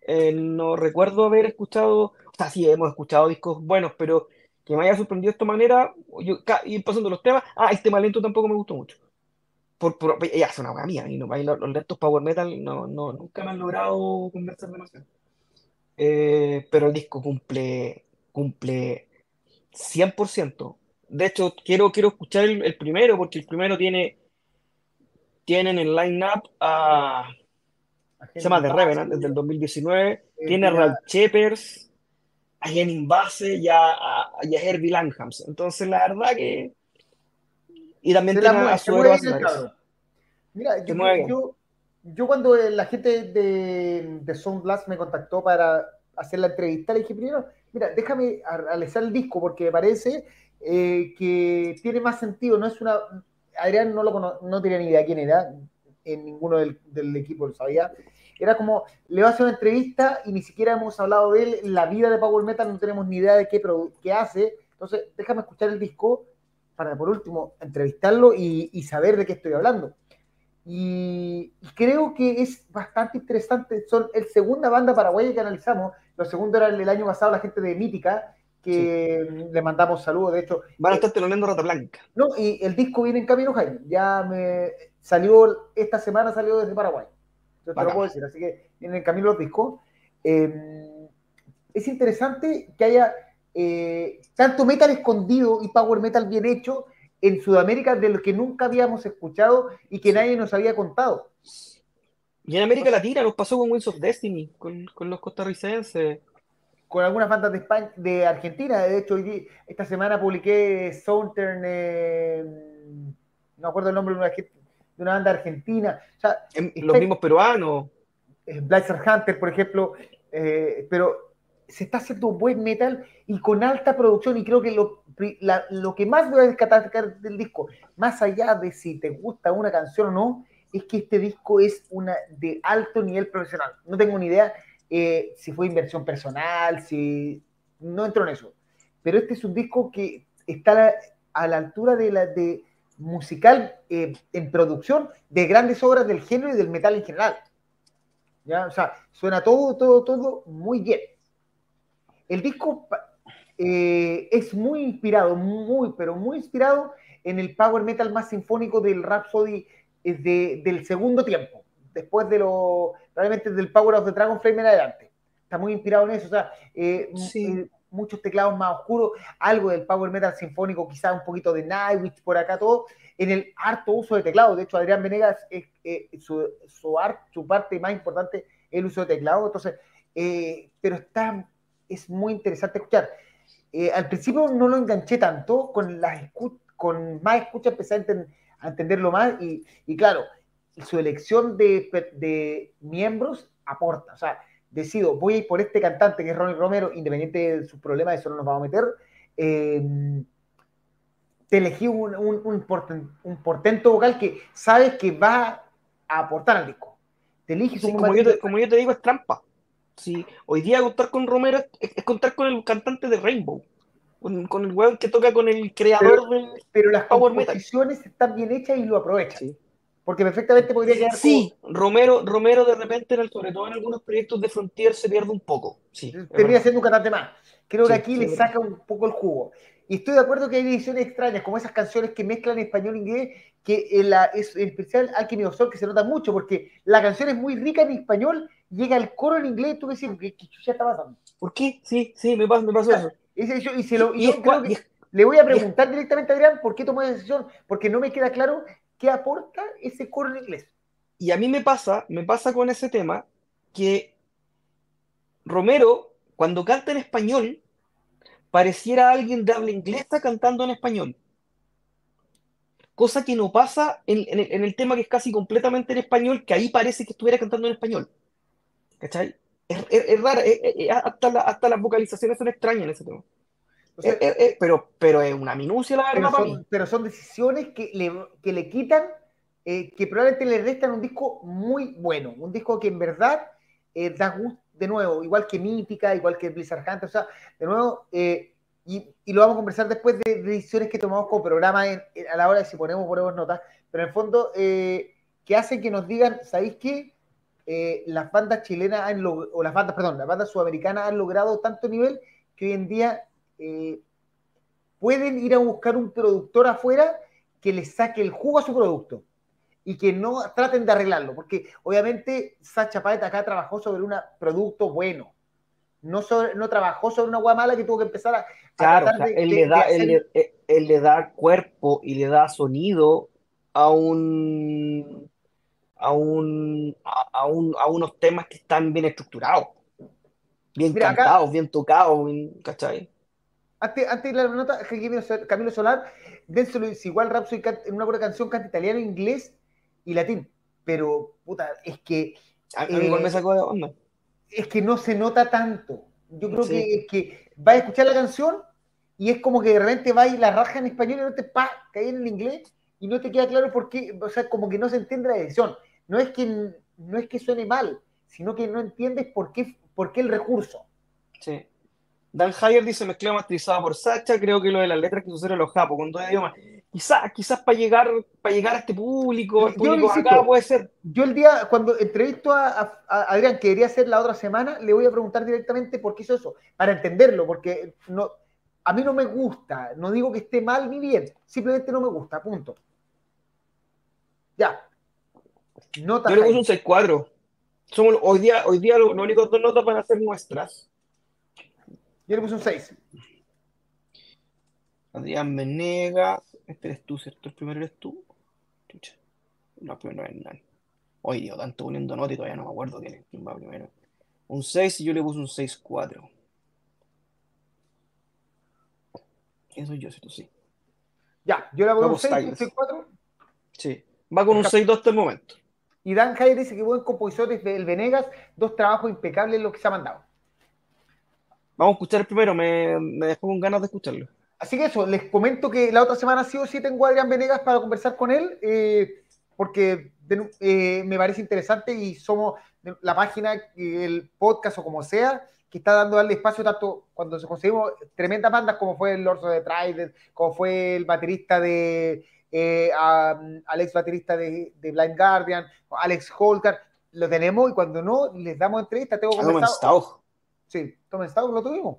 B: Eh, no recuerdo haber escuchado, o sea, sí, hemos escuchado discos buenos, pero que me haya sorprendido de esta manera, yo, ir pasando los temas, ah, el tema lento tampoco me gustó mucho. Por, por, ya es una mía, y no, los, los lentos power metal no, no, nunca me han logrado convencer demasiado. Eh, pero el disco cumple, cumple 100%. De hecho, quiero, quiero escuchar el, primero, porque el primero tiene, tienen el line-up a... Se llama The Revenant, desde el 2019. tiene a Ralph Shepers, a Jenny Base y a, a, Herbie Langhams. Entonces, la verdad que... Y también tiene a su
A: Mira, yo, yo, cuando la gente de, de Sound Blast me contactó para hacer la entrevista, le dije primero, mira, déjame analizar el disco porque me parece eh, que tiene más sentido, no es una... Adrián no, lo no tenía ni idea quién era, en ninguno del, equipo lo sabía. Era como, le va a hacer una entrevista y ni siquiera hemos hablado de él, la vida de Power Metal no tenemos ni idea de qué, qué hace, entonces déjame escuchar el disco para por último entrevistarlo y, y saber de qué estoy hablando. Y, creo que es bastante interesante. Son el segunda banda paraguaya que analizamos. Lo segundo era el, año pasado la gente de Mítica, que le mandamos saludos. De hecho,
B: van a estar telonando Rata Blanca.
A: No, y el disco viene en camino, Jaime. Ya me salió, esta semana salió desde Paraguay. Yo te lo puedo decir. Así que vienen en camino los discos. Em, es interesante que haya eh, tanto metal escondido y power metal bien hecho en Sudamérica de lo que nunca habíamos escuchado y que nadie nos había contado.
B: Y en América Latina nos pasó con Winds of Destiny, con, los costarricenses.
A: Con algunas bandas de España, de Argentina. De hecho, hoy, esta semana publiqué Southern, eh, no me acuerdo el nombre de una, de una banda argentina.
B: los mismos peruanos.
A: Eh, Blazer Hunter, por ejemplo. Eh, pero se está haciendo buen metal y con alta producción y creo que lo, lo que más voy a destacar del disco, más allá de si te gusta una canción o no, es que este disco es una de alto nivel profesional. No tengo ni idea eh, si fue inversión personal, si no entro en eso. Pero este es un disco que está a la altura de la de musical eh, en producción de grandes obras del género y del metal en general. ¿Ya? O sea, suena todo, todo, todo muy bien. El disco eh, es muy inspirado, muy, pero muy inspirado en el power metal más sinfónico del Rhapsody eh, del segundo tiempo, después de lo, probablemente del Power of the Dragon Flame en adelante. Está muy inspirado en eso, o sea, eh, muchos teclados más oscuros, algo del power metal sinfónico, quizás un poquito de Nightwish por acá, todo, en el harto uso de teclado. De hecho, Adrián Venegas, es, su, su, su parte más importante es el uso de teclado, entonces, pero está es muy interesante escuchar. Eh, al principio no lo enganché tanto, con, las con más escucha empecé a, entenderlo más y, claro, su elección de, miembros aporta. O sea, decido, voy a ir por este cantante que es Ronnie Romero, independiente de sus problemas, eso no nos vamos a meter. Eh, te elegí un, un, portento vocal que sabes que va a aportar al disco.
B: Te eliges como, yo como yo te digo, es trampa. Sí, hoy día contar con Romero es, contar con el cantante de Rainbow, con, el weón que toca con el creador
A: pero, Pero las composiciones están bien hechas y lo aprovechan. Porque perfectamente podría quedar.
B: Sí, Romero, Romero de repente, sobre todo en algunos proyectos de Frontier, se pierde un poco. Sí,
A: Termina siendo un cantante más. Creo que aquí le saca un poco el jugo. Y estoy de acuerdo que hay ediciones extrañas, como esas canciones que mezclan español e inglés, que en la, es en especial Alchemy of Soul, que se nota mucho, porque la canción es muy rica en español, llega el coro en inglés y tú decís, ¿qué, qué ya está pasando?
B: ¿Por qué? Sí, sí, me pasó, me pasó eso.
A: y, se lo, y le voy a preguntar directamente a Adrián por qué tomó esa decisión, porque no me queda claro qué aporta ese coro en inglés.
B: Y a mí me pasa, me pasa con ese tema que Romero, cuando canta en español, pareciera alguien de habla inglesa cantando en español. Cosa que no pasa en, el, tema que es casi completamente en español, que ahí parece que estuviera cantando en español. ¿Cachai? Es, hasta, hasta las vocalizaciones son extrañas en ese tema. Pero, pero es una minucia la
A: verdad. Pero son, pero son decisiones que le, que le quitan, eh, que probablemente le restan un disco muy bueno, un disco que en verdad eh, da gusto, de nuevo, igual que Mítica, igual que Blizzard Hunter, o sea, de nuevo, eh, y, y, lo vamos a conversar después de decisiones que tomamos como programa a la hora de si ponemos ponemos notas, pero en el fondo, eh, que hacen que nos digan, ¿sabéis qué? Eh, las bandas chilenas han o las bandas, perdón, las bandas sudamericanas han logrado tanto nivel que hoy en día eh, pueden ir a buscar un productor afuera que les saque el jugo a su producto y que no traten de arreglarlo, porque obviamente Sacha Paet acá trabajó sobre un producto bueno, no, no trabajó sobre una guamala que tuvo que empezar a...
B: Claro, él, le da, él, le da cuerpo y le da sonido a un a un a, un, a unos temas que están bien estructurados, bien cantados, bien tocados, ¿cachai?
A: Antes, antes de la nota, Camilo Solar, Denzel es igual Rhapsody en una buena canción canta italiano, inglés y latín. Pero, puta, es que.
B: A mí me eh, sacó de onda.
A: Es que no se nota tanto. Yo creo que, que va a escuchar la canción y es como que de repente va y la raja en español y no te pa, cae en el inglés y no te queda claro por qué, o sea, como que no se entiende la decisión. No es que, no es que suene mal, sino que no entiendes por qué, por qué el recurso.
B: Sí. Dan Hayer dice mezcla masterizada por Sacha, creo que lo de las letras que en los japos con dos idiomas. Quizás, quizás para llegar, para llegar a este público, el público acá puede ser.
A: Yo el día, cuando entrevisto a, Adrián, que debería ser la otra semana, le voy a preguntar directamente por qué hizo eso, para entenderlo, porque no, a mí no me gusta, no digo que esté mal ni bien, simplemente no me gusta, punto. Ya.
B: Nota Yo le puse un 6 cuadros. Somos, hoy día, hoy día lo, único dos notas van a ser nuestras.
A: Yo le puse un 6.
B: Adrián Menega. Este eres tú, ¿cierto? El primero eres tú. No, primero es Hernán. Hoy Dios, tanto poniendo notas y todavía no me acuerdo quién, quién va primero. Un 6 y yo le puse un 6-4. Eso yo, ¿cierto? Sí.
A: Ya, yo le pongo un 6, un 6-4.
B: Sí. Va con un 6-2 hasta el momento.
A: Y Dan Jair dice que buen compositor desde el Venegas, dos trabajos impecables en lo que se ha mandado.
B: Vamos a escuchar primero, me, me dejó con ganas de escucharlo.
A: Así que eso, les comento que la otra semana sí o sí tengo a Adrián Venegas para conversar con él, eh, porque eh, me parece interesante y somos la página, el podcast o como sea, que está dando darle espacio tanto cuando se conseguimos tremendas bandas como fue el Orso de Trident, como fue el baterista de eh, al ex baterista de, Blind Guardian, Alex Holker, lo tenemos y cuando no, les damos entrevista. Tengo conversado. Sí, Tom Stauch lo tuvimos.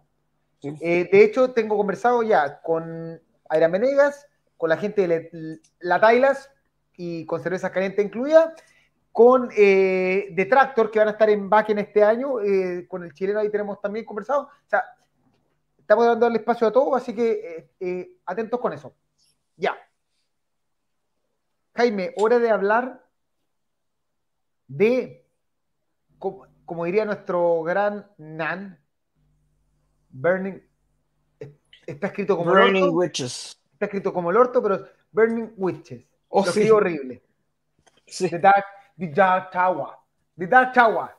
A: Eh, de hecho, tengo conversado ya con Aira Menegas, con la gente de La Tailas y con cerveza caliente incluida, con eh, Tractor, que van a estar en en este año, eh, con el chileno ahí tenemos también conversado. O sea, estamos dando el espacio a todos, así que eh, atentos con eso. Ya. Jaime, hora de hablar de, como, diría nuestro gran Nan, Burning, está escrito como
B: Burning Witches.
A: Está escrito como el orto, pero Burning Witches. Oh, sí. horrible. Sí. The Dark, the Dark Tower. The Dark Tower.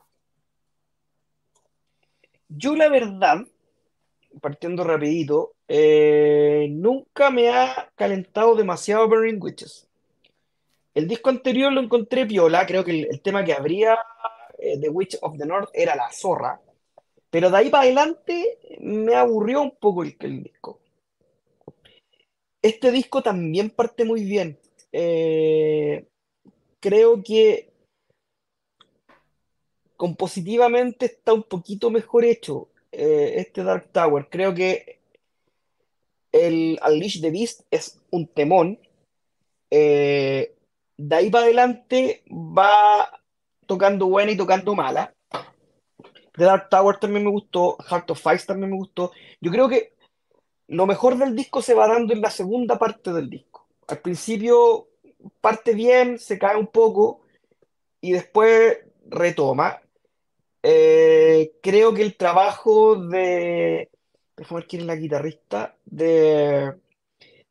B: Yo la verdad, partiendo rapidito, eh, nunca me ha calentado demasiado Burning Witches. El disco anterior lo encontré piola, creo que el, tema que habría eh, The Witch of the North era la zorra, pero de ahí para adelante me aburrió un poco el, disco. Este disco también parte muy bien. Eh, creo que compositivamente está un poquito mejor hecho eh, este Dark Tower. Creo que el Unleash the Beast es un temón. De ahí para adelante va tocando buena y tocando mala. The Dark Tower también me gustó, Heart of Ice también me gustó. Yo creo que lo mejor del disco se va dando en la segunda parte del disco. Al principio parte bien, se cae un poco y después retoma. Eh, creo que el trabajo de. Déjame ver quién es la guitarrista. De,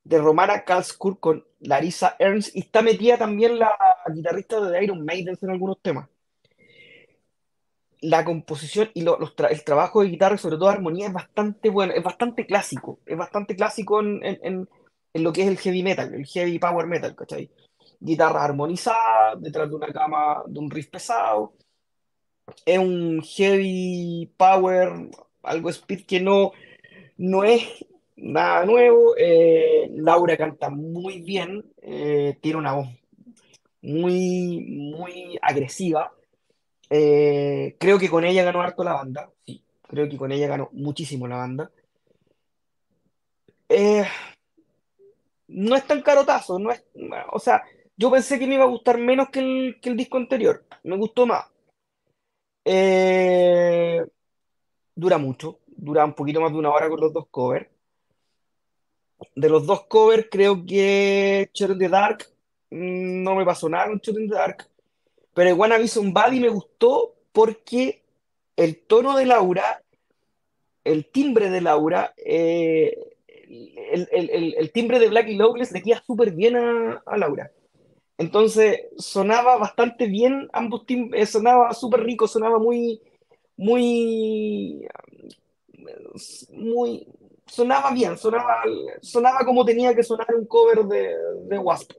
B: de Romana Kalskur con Larissa Ernst, y está metida también la guitarrista de Iron Maiden en algunos temas. La composición y el trabajo de guitarra, sobre todo armonía, es bastante bueno, es bastante clásico, es bastante clásico en, lo que es el heavy metal, el heavy power metal, ¿cachai? Guitarra armonizada, detrás de una cama, de un riff pesado. Es un heavy power, algo speed que no, no es nada nuevo. Eh, Laura canta muy bien, eh, tiene una voz muy, muy agresiva. Eh, creo que con ella ganó harto la banda, sí, creo que con ella ganó muchísimo la banda. no es tan carotazo, no es, o sea, yo pensé que me iba a gustar menos que el, que el disco anterior, me gustó más. dura mucho, dura un poquito más de una hora con los dos covers. De los dos covers, creo que in the Dark no me pasó nada con Shot in the Dark. Pero el Wanna Be Somebody me gustó porque el tono de Laura, el timbre de Laura, eh, el, timbre de Black y Lowless le queda súper bien a, Laura. Entonces sonaba bastante bien, ambos timbres, eh, sonaba súper rico, sonaba muy, muy, muy, sonaba bien, sonaba, sonaba como tenía que sonar un cover de, de Wasp.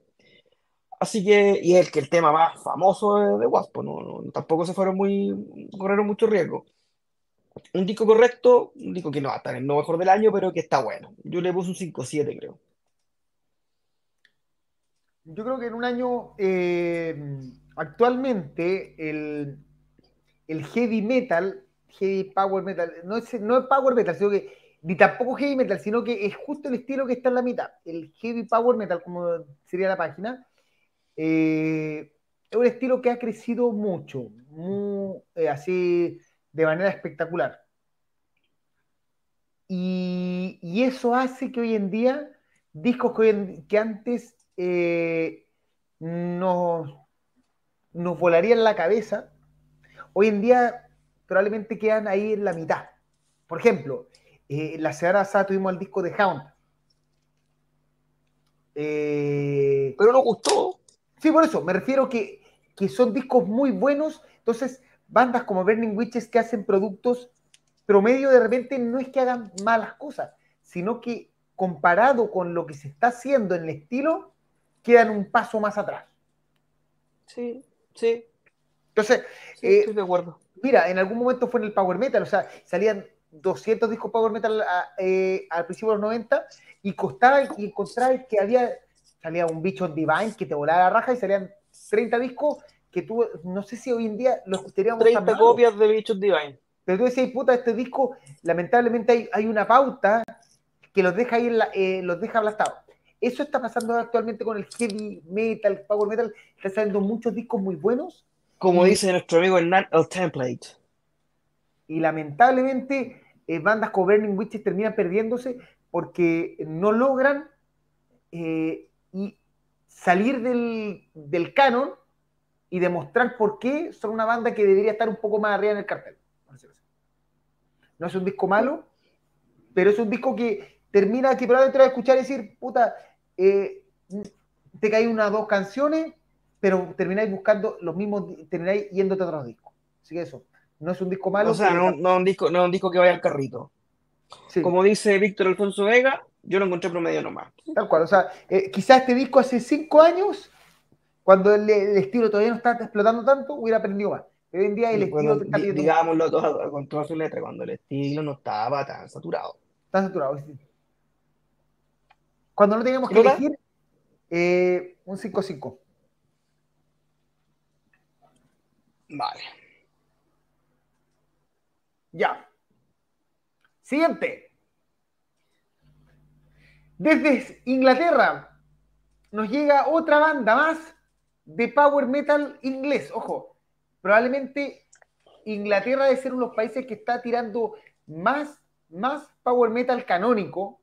B: Así que, y es que el tema más famoso de, de Wasp, no, tampoco se fueron muy, corrieron mucho riesgo. Un disco correcto, un disco que no va a estar en lo mejor del año, pero que está bueno. Yo le puse un 5-7, creo.
A: Yo creo que en un año, eh, actualmente, el, el heavy metal heavy power metal. No es, no es power metal, sino que ni tampoco heavy metal, sino que es justo el estilo que está en la mitad. El heavy power metal, como sería la página, eh, es un estilo que ha crecido mucho, eh, así de manera espectacular. Y, eso hace que hoy en día, discos que, antes eh, nos, nos volarían la cabeza, hoy en día probablemente quedan ahí en la mitad. Por ejemplo, la semana pasada tuvimos el disco de Hound.
B: Pero no gustó.
A: Sí, por eso, me refiero que, que son discos muy buenos. Entonces, bandas como Burning Witches que hacen productos promedio de repente no es que hagan malas cosas, sino que comparado con lo que se está haciendo en el estilo, quedan un paso más atrás.
B: Sí, sí.
A: Entonces,
B: eh, estoy de acuerdo
A: mira, en algún momento fue en el Power Metal, o sea, salían 200 discos Power Metal eh, al principio de los 90 y costaba y encontrar que había, salía un bicho Divine que te volaba la raja y salían 30 discos que tú, no sé si hoy en día los
B: gustaría 30 copias de bichos Divine.
A: Pero tú decías, puta, este disco, lamentablemente hay, una pauta que los deja ahí, eh, los deja aplastados. Eso está pasando actualmente con el heavy metal, power metal. Están saliendo muchos discos muy buenos
B: como dice nuestro amigo Hernán, el template.
A: Y lamentablemente, eh, bandas como Burning Witches terminan perdiéndose porque no logran eh, y salir del, del, canon y demostrar por qué son una banda que debería estar un poco más arriba en el cartel. No es un disco malo, pero es un disco que termina, que probablemente vas a escuchar y decir, puta, eh, te caen unas dos canciones pero termináis buscando los mismos, termináis yéndote a otros discos. Así que eso, no es un disco malo.
B: O sea, no, no, un disco, no un disco que vaya al carrito. Como dice Víctor Alfonso Vega, yo lo encontré promedio nomás.
A: Tal cual, o sea, eh, quizás este disco hace cinco años, cuando el, estilo todavía no está explotando tanto, hubiera aprendido más. hoy en día el estilo
B: está Digámoslo todo, con toda su letra, cuando el estilo no estaba tan saturado.
A: Tan saturado, sí. Cuando no teníamos que elegir, eh, un 5-5.
B: Vale.
A: Ya. Siguiente. Desde Inglaterra nos llega otra banda más de power metal inglés. Ojo, probablemente Inglaterra debe ser uno de los países que está tirando más, más power metal canónico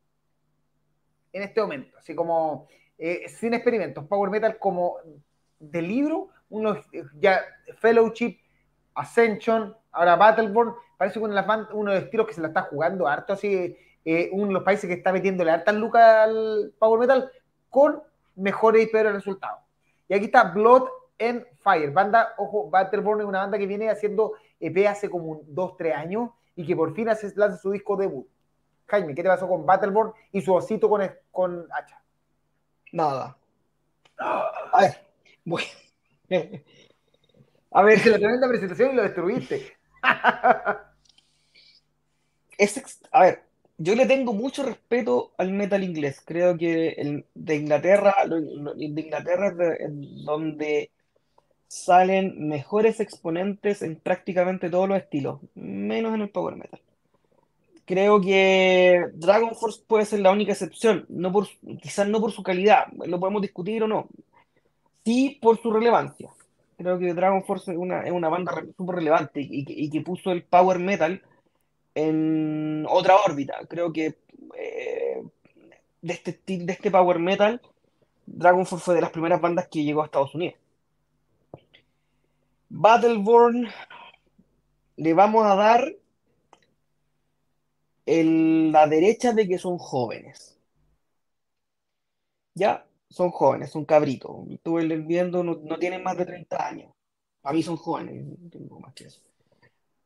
A: en este momento. Así como eh, sin experimentos, power metal como de libro unos ya Fellowship, Ascension, ahora Battleborn, parece que uno de, los uno de estilos que se la está jugando harto, así, eh, uno de los países que está metiéndole hartas lucas al Power Metal con mejores y peores resultados. Y aquí está Blood and Fire, banda, ojo, Battleborn es una banda que viene haciendo EP hace como 2, 3 años y que por fin hace, lanza su disco debut. Jaime, ¿qué te pasó con Battleborn y su osito con, con hacha?
B: Nada.
A: A ver,
B: bueno. A ver.
A: la tremenda presentación y lo destruiste.
B: es, a ver, yo le tengo mucho respeto al metal inglés. Creo que el, de Inglaterra, de Inglaterra es donde salen mejores exponentes en prácticamente todos los estilos, menos en el power metal. Creo que Dragon Force puede ser la única excepción, no por, quizás no por su calidad, lo podemos discutir o no, sí por su relevancia. Creo que Dragon Force es una, es una banda súper relevante y, que puso el power metal en otra órbita. Creo que eh, de, este, de este power metal, Dragon Force fue de las primeras bandas que llegó a Estados Unidos. Battleborn le vamos a dar la derecha de que son jóvenes. Ya, son jóvenes, son cabritos. Estuve viendo, no, no, tienen más de 30 años. A mí son jóvenes, más que eso.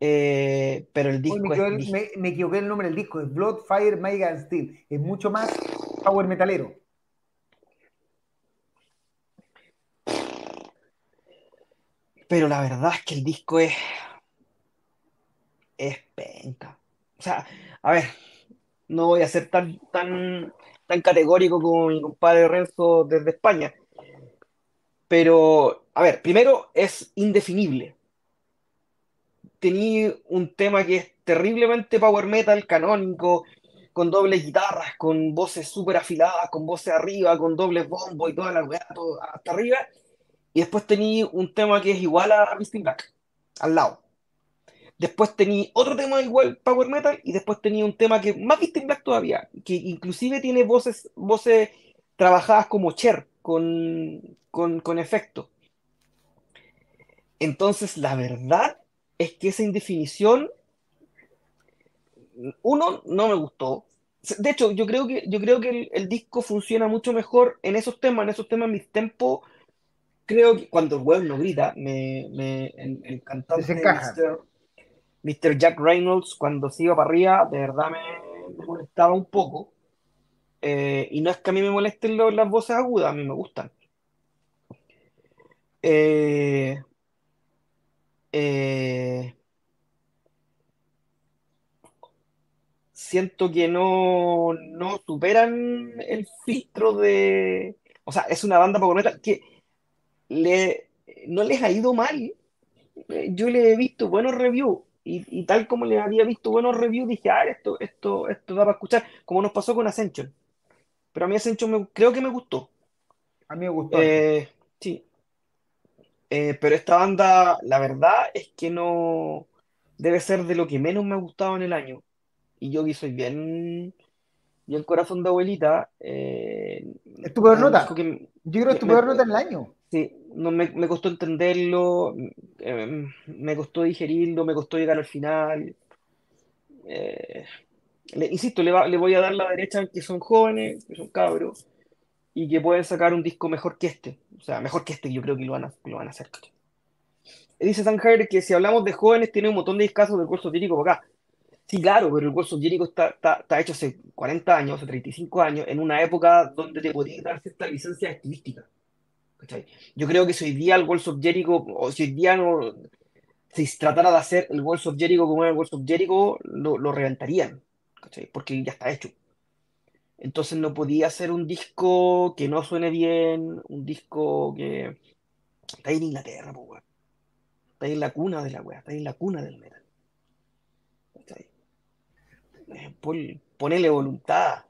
B: Eh, pero el disco
A: me, me, equivoqué el nombre del disco, es Blood, Fire, Mega Steel. Es mucho más power metalero.
B: Pero la verdad es que el disco es. es penca. O sea, a ver, no voy a ser tan, tan, tan categórico como mi compadre Renzo desde España. Pero, a ver, primero es indefinible. Tenía un tema que es terriblemente power metal, canónico, con dobles guitarras, con voces súper afiladas, con voces arriba, con dobles bombos y toda la weá, hasta arriba. Y después tenía un tema que es igual a Misty Black, al lado. Después tenía otro tema igual Power Metal y después tenía un tema que más Misty Black todavía, que inclusive tiene voces, voces trabajadas como Cher, con, con, con efecto. Entonces, la verdad es que esa indefinición, uno, no me gustó. De hecho, yo creo que, yo creo que el, disco funciona mucho mejor en esos temas, en esos temas mis tempos creo que cuando el weón no grita, me, me, el, el cantante Mr. Jack Reynolds, cuando se iba para arriba, de verdad me, molestaba un poco. Eh, y no es que a mí me molesten las voces agudas, a mí me gustan. Eh, eh, siento que no, no superan el filtro de. O sea, es una banda poco metal que le, no les ha ido mal. Eh, yo le he visto buenos reviews y, tal como le había visto buenos reviews, dije, ah, esto, esto, esto da para escuchar, como nos pasó con Ascension. Pero a mí Ascension me, creo que me gustó.
A: A mí me gustó.
B: Eh, sí. Eh, pero esta banda, la verdad es que no debe ser de lo que menos me ha gustado en el año. Y yo que soy bien, bien corazón de abuelita.
A: ¿Es tu peor nota? yo creo que es tu peor nota en el año.
B: Sí, no, me, me costó entenderlo, eh, me costó digerirlo, me costó llegar al final. Eh, le, insisto, le, le voy a dar la derecha que son jóvenes, que son cabros, y que pueden sacar un disco mejor que este. O sea, mejor que este, yo creo que lo van a, lo van a hacer. Dice Sanjaer que si hablamos de jóvenes, tiene un montón de discos del curso lírico por acá. Sí, claro, pero el curso lírico está, está, está, hecho hace 40 años, hace 35 años, en una época donde te podías dar cierta licencia estilística. Yo creo que si hoy día el Walls of Jericho, o si hoy día no, si tratara de hacer el Walls of Jericho como era el Walls of Jericho, lo, lo reventarían, porque ya está hecho. Entonces no podía hacer un disco que no suene bien, un disco que está ahí en Inglaterra, Está ahí en la cuna de la weá, está ahí en la cuna del metal. Eh, ponele voluntad.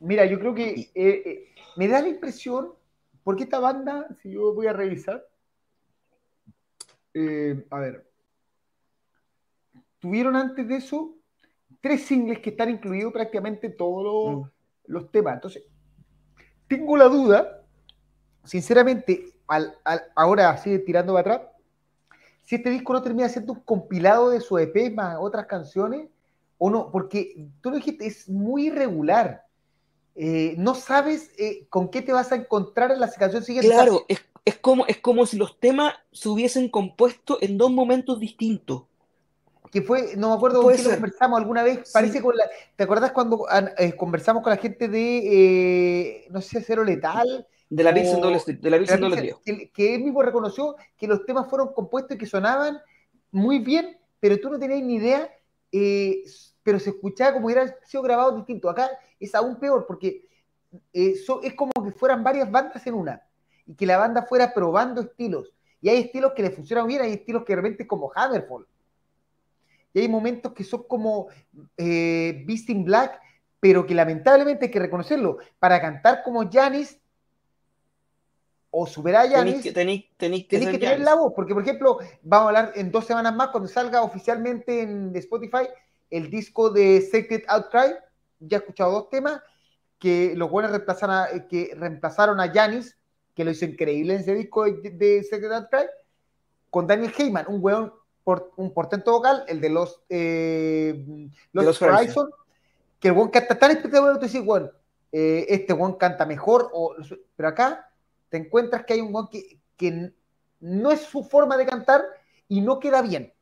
A: Mira, yo creo que eh, eh, me da la impresión porque esta banda, si yo voy a revisar, eh, a ver, tuvieron antes de eso tres singles que están incluidos prácticamente todos los, mm. Temas. Entonces, tengo la duda, sinceramente, al, ahora sigue tirando para atrás, si este disco no termina siendo un compilado de su EP más otras canciones, o no, porque tú lo dijiste, es muy irregular. Eh, no sabes eh, con qué te vas a encontrar en la canción siguiente.
B: Claro, es, es, como, es como si los temas se hubiesen compuesto en dos momentos distintos.
A: Que fue, no me acuerdo con quién conversamos alguna vez, parece con la, ¿te acuerdas cuando eh, conversamos con la gente de, no sé, Cero Letal?
B: De la Virgen Doble de la Virgen
A: que, que él mismo reconoció que los temas fueron compuestos y que sonaban muy bien, pero tú no tenías ni idea pero se escuchaba como hubiera sido grabado distinto. Acá es aún peor porque eh, es como que fueran varias bandas en una y que la banda fuera probando estilos. Y hay estilos que le funcionan bien, hay estilos que de repente como Hammerfall. Y hay momentos que son como eh, Beast in Black, pero que lamentablemente hay que reconocerlo. Para cantar como Janis o superar a Janis,
B: tenéis que,
A: que tener la voz. Porque, por ejemplo, vamos a hablar en dos semanas más, cuando salga oficialmente en Spotify el disco de Sacred Outcry. Ya he escuchado dos temas que los buenos reemplazaron a, eh, que reemplazaron a Janis, que lo hizo increíble en ese disco de, de Sacred Outcry, con Daniel Heyman, un weón un portento vocal, el de los, eh, los, Horizon, que el buen canta tan espectacular que tú dices, bueno, eh, este buen canta mejor, o, pero acá te encuentras que hay un buen que, que no es su forma de cantar y no queda bien.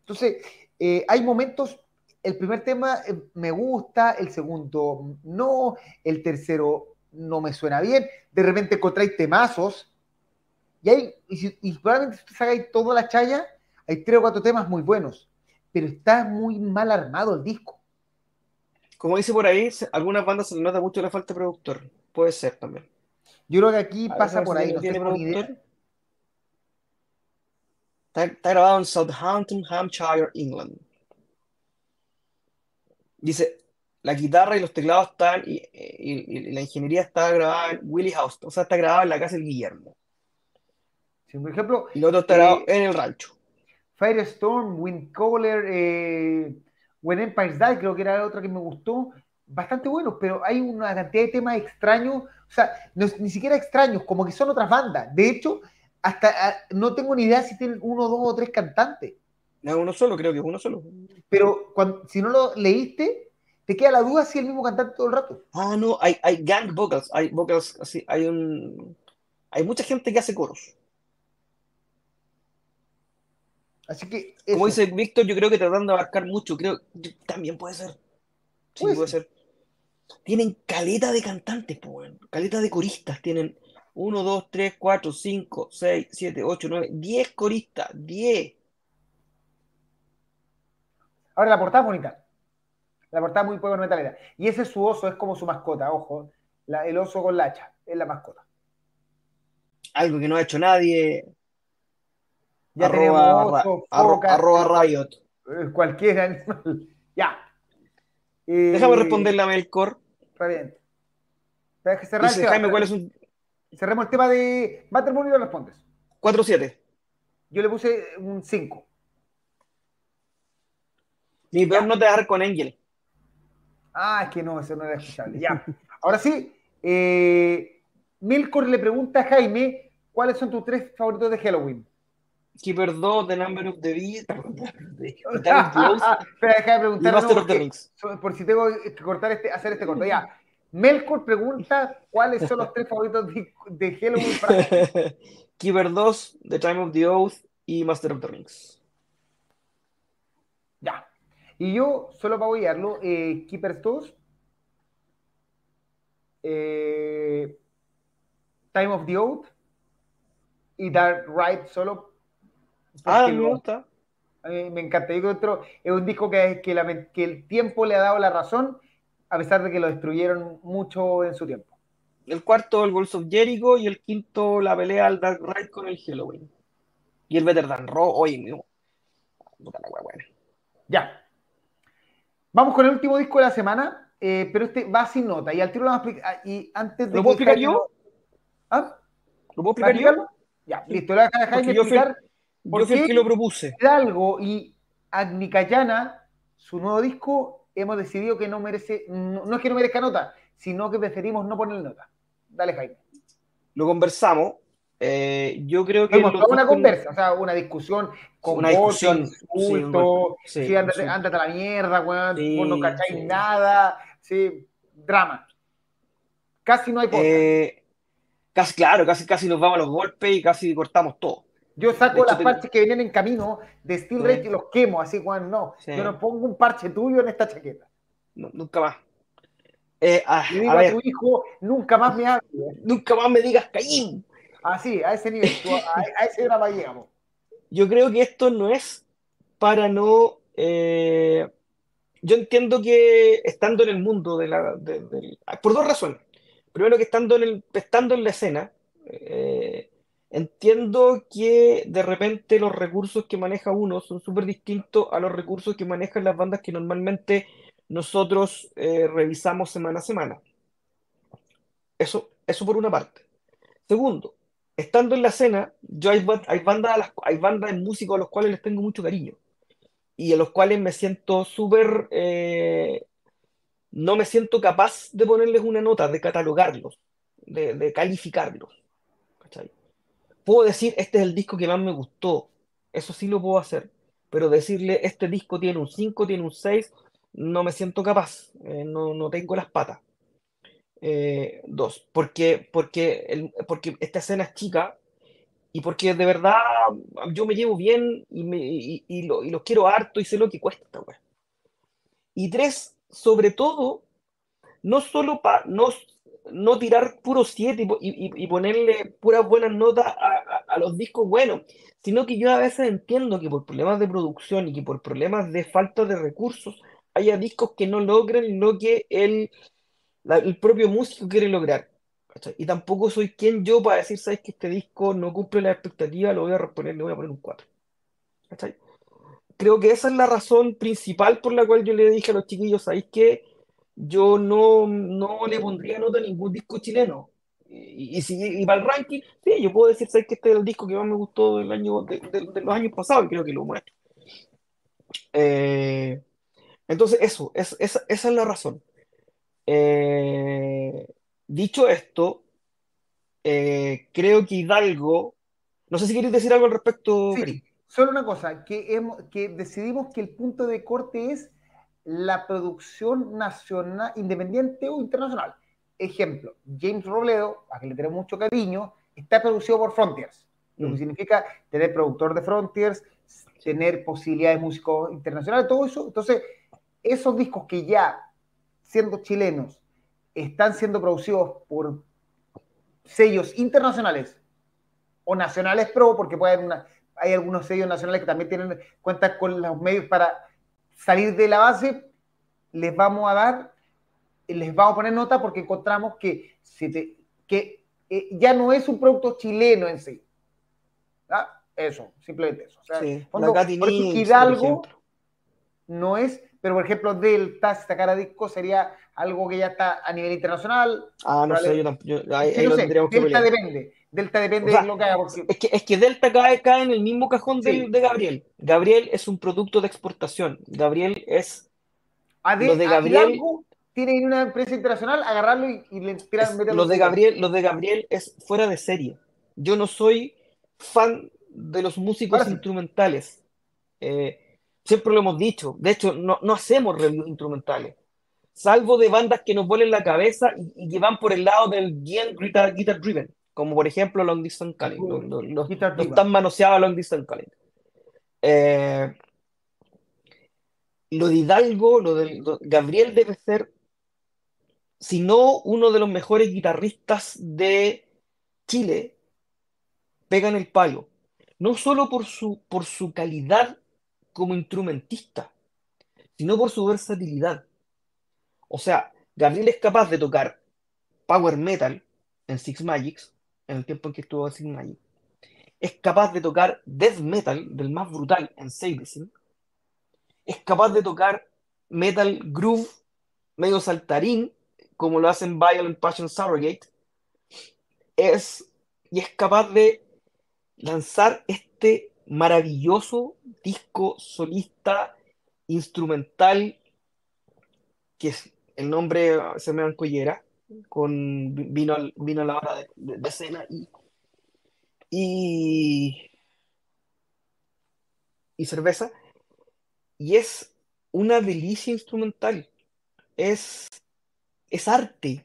A: Entonces, eh, hay momentos, el primer tema me gusta, el segundo no, el tercero no me suena bien, de repente encontráis temazos y, hay, y, probablemente si sacáis toda la chaya, hay tres o cuatro temas muy buenos, pero está muy mal armado el disco.
B: Como dice por ahí, algunas bandas se les nota mucho la falta de productor. Puede ser también.
A: Yo creo que aquí pasa por ahí. No tiene productor.
B: Está, grabado en Southampton, Hampshire, England. Dice, la guitarra y los teclados están, y, y, la ingeniería está grabada en Willie House, o sea, está grabada en la casa del Guillermo
A: por ejemplo.
B: Y otro estará eh, en el rancho.
A: Firestorm, Windcaller, eh, When Empires Die, creo que era otra que me gustó. Bastante bueno, pero hay una cantidad de temas extraños, o sea, ni siquiera extraños, como que son otras bandas. De hecho, hasta ah, no tengo ni idea si tienen uno, dos o tres cantantes.
B: No, uno solo, creo que es uno solo.
A: Pero cuando, si no lo leíste, te queda la duda si es el mismo cantante todo el rato.
B: Ah, no, hay, hay gang vocals, hay vocals así, hay un. Hay mucha gente que hace coros.
A: Así que.
B: Como dice Víctor, yo creo que tratando de abarcar mucho, creo también puede ser. Sí, puede, ser. Tienen caleta de cantantes, pues, caleta de coristas. Tienen 1, 2, 3, 4, 5, 6, 7, 8, 9, 10 coristas. 10.
A: Ahora la portada es bonita. La portada es muy poco metalera. Y ese es su oso, es como su mascota, ojo. el oso con la hacha, es la mascota.
B: Algo que no ha hecho nadie.
A: Ya arroba,
B: tenemos arroba, Riot.
A: Eh, cualquier animal. ya.
B: Déjame responderle a Melkor.
A: Está bien. que cerrar
B: Dice, Jaime, ¿cuál es un...?
A: Cerremos el tema de Mattermoon y lo respondes.
B: 4-7.
A: Yo le puse un 5.
B: Mi peor no te dejar con Angel.
A: Ah, es que no, eso no era escuchable. Ya. Ahora sí, eh, Milcor le pregunta a Jaime cuáles son tus tres favoritos de Halloween.
B: Keeper 2, The Number of the Beast.
A: Master of the Rings. Por si tengo que cortar este, hacer este corto. Ya. Melkor pregunta cuáles son los tres favoritos de, de Halloween para
B: Keeper 2, The Time of the Oath y Master of the Rings.
A: Ya. Y yo, solo para guiarlo, eh, Keeper 2, eh, Time of the Oath y Dark Ride solo
B: Ah, me gusta.
A: Me encanta. Yo creo es un disco que, que, que el tiempo le ha dado la razón, a pesar de que lo destruyeron mucho en su tiempo.
B: El cuarto, el Wolves of Jericho, y el quinto, la pelea al Dark Ride con el Halloween. Y el Better Than Raw, oye, mío.
A: Ya. Vamos con el último disco de la semana, eh, pero este va sin nota. Y al tiro lo vamos a explicar. Y antes de
B: ¿Lo puedo explicar yo?
A: ¿Ah?
B: ¿Lo puedo explicar yo?
A: Ya, listo. Le voy a dejar explicar.
B: Yo fui el que lo propuse.
A: Algo y Agnicayana, su nuevo disco, hemos decidido que no merece, no, es que no merezca nota, sino que preferimos no ponerle nota. Dale, Jaime.
B: Lo conversamos. Eh, yo creo que.
A: una conversa, o sea, una discusión
B: con una discusión,
A: insulto, sí, sí, ándate, a la mierda, weón, vos no cacháis nada, sí, drama. Casi no hay
B: eh, casi, claro, casi, casi nos vamos a los golpes y casi cortamos todo.
A: Yo saco las parches que vienen en camino de Steel Rage y los quemo, así, Juan, no. Yo no pongo un parche tuyo en esta chaqueta.
B: nunca más. Eh,
A: ah, y digo a, tu hijo, nunca más me hables.
B: Nunca más me digas Caín.
A: Así, a ese nivel, a, ese grado llegamos.
B: Yo creo que esto no es para no, eh, yo entiendo que estando en el mundo de la... por dos razones. Primero que estando en, el, estando en la escena, eh, entiendo que de repente los recursos que maneja uno son súper distintos a los recursos que manejan las bandas que normalmente nosotros eh, revisamos semana a semana. Eso, eso por una parte. Segundo, estando en la escena, yo hay, bandas, hay bandas de músicos a los cuales les tengo mucho cariño y a los cuales me siento súper, eh, no me siento capaz de ponerles una nota, de catalogarlos, de, calificarlos. Puedo decir, este es el disco que más me gustó, eso sí lo puedo hacer, pero decirle, este disco tiene un 5, tiene un 6, no me siento capaz, eh, no, no, tengo las patas. Eh, dos, porque, porque, el, porque esta escena es chica y porque de verdad yo me llevo bien y, me, y, lo, los quiero harto y sé lo que cuesta esta Y tres, sobre todo, no solo para no, no tirar puro siete y, ponerle puras buenas notas a, los discos buenos, sino que yo a veces entiendo que por problemas de producción y que por problemas de falta de recursos haya discos que no logren lo que el, el propio músico quiere lograr. Y tampoco soy quien yo para decir, sabes que este disco no cumple la expectativa, lo voy a reponer, le voy a poner un 4. Creo que esa es la razón principal por la cual yo le dije a los chiquillos, ¿sabéis que yo no, no le pondría nota a ningún disco chileno? Y, si y para el ranking, sí, yo puedo decir, ¿sabes que este es el disco que más me gustó del año, de, los años pasados? Y creo que lo muestro. Eh, entonces, eso, es, esa, esa es la razón. Eh, Dicho esto, eh, creo que Hidalgo, no sé si queréis decir algo al respecto.
A: Sí, solo una cosa, que, que decidimos que el punto de corte es la producción nacional, independiente o internacional. Ejemplo, James Robledo, a quien le tenemos mucho cariño, está producido por Frontiers, lo que mm. significa tener productor de Frontiers, tener posibilidades de músicos internacionales, todo eso. Entonces, esos discos que ya, siendo chilenos, están siendo producidos por sellos internacionales o nacionales pro, porque puede haber una, hay algunos sellos nacionales que también tienen cuenta con los medios para salir de la base, les vamos a dar, les vamos a poner nota porque encontramos que, que eh, ya no es un producto chileno en sí. ¿Ah? Eso, simplemente eso. O sea, por Hidalgo no es pero por ejemplo Delta, si sacara disco, sería algo que ya está a nivel internacional.
B: Ah, no sé, yo tampoco.
A: Delta depende. Delta depende de lo que haga.
B: Es, que, es que Delta cae, cae en el mismo cajón de, Gabriel. Gabriel es un producto de exportación. Gabriel es.
A: A de, de Gabriel. tiene una empresa internacional, agarrarlo y, le tiran.
B: Lo de, Gabriel, lo de Gabriel es fuera de serie. Yo no soy fan de los músicos instrumentales. Eh, Siempre lo hemos dicho. De hecho, no, hacemos reviews instrumentales. Salvo de bandas que nos vuelen la cabeza y, que van por el lado del guitar, guitar driven. Como por ejemplo Long Distance Calling. Los, los, están manoseados Long Distance Calling. Eh, lo de Hidalgo, lo de Gabriel debe ser, si no uno de los mejores guitarristas de Chile, pegan el palo. No solo por su, por su calidad como instrumentista, sino por su versatilidad. O sea, Gabriel es capaz de tocar power metal en Six Magics, en el tiempo en que estuvo Six Magic. Es capaz de tocar death metal, del más brutal, en Sadism. Es capaz de tocar metal groove, medio saltarín, como lo hacen Violent Passion Surrogate. Es, y es capaz de lanzar este maravilloso disco solista instrumental que es el nombre se me collera con vino, vino la hora de, cena y, y, cerveza. Y es una delicia instrumental. Es es arte.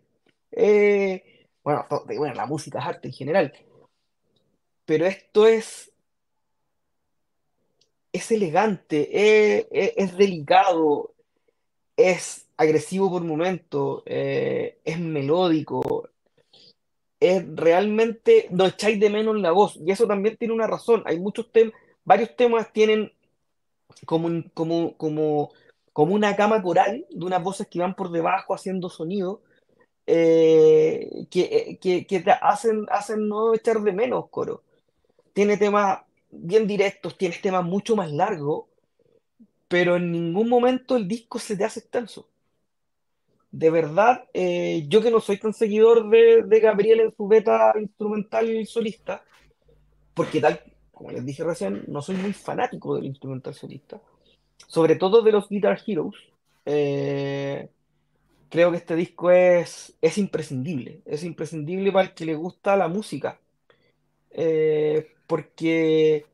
B: Eh, bueno, bueno la música es arte en general. Pero esto es es elegante, es, delicado, es agresivo por momentos, eh, es melódico, es realmente, no echáis de menos la voz, y eso también tiene una razón, hay muchos temas, varios temas tienen como, como, como como una cama coral de unas voces que van por debajo haciendo sonido, eh, que, que, que, te hacen, hacen no echar de menos coro. Tiene temas bien directos, tiene temas mucho más largos, pero en ningún momento el disco se te hace extenso. De verdad, eh, yo que no soy tan seguidor de, de Gabriel en su beta instrumental solista, porque tal, como les dije recién, no soy muy fanático del instrumental solista, sobre todo de los Guitar Heroes. Eh, creo que este disco es, es imprescindible, es imprescindible para el que le gusta la música, eh, porque,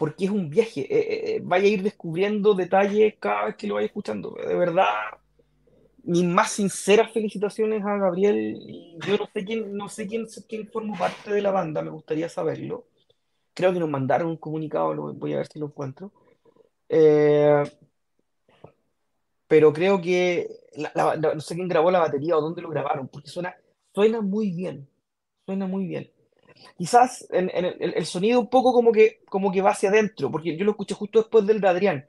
B: porque es un viaje, eh, vaya a ir descubriendo detalles cada vez que lo vaya escuchando, de verdad. Mis más sinceras felicitaciones a Gabriel. Yo no sé quién, no sé quién, quién forma parte de la banda, me gustaría saberlo. Creo que nos mandaron un comunicado, lo, voy a ver si lo encuentro. Eh, pero creo que no sé quién grabó la batería o dónde lo grabaron, porque suena, suena muy bien. Suena muy bien. Quizás en, el, sonido un poco como que, como que va hacia adentro, porque yo lo escuché justo después del de Adrián.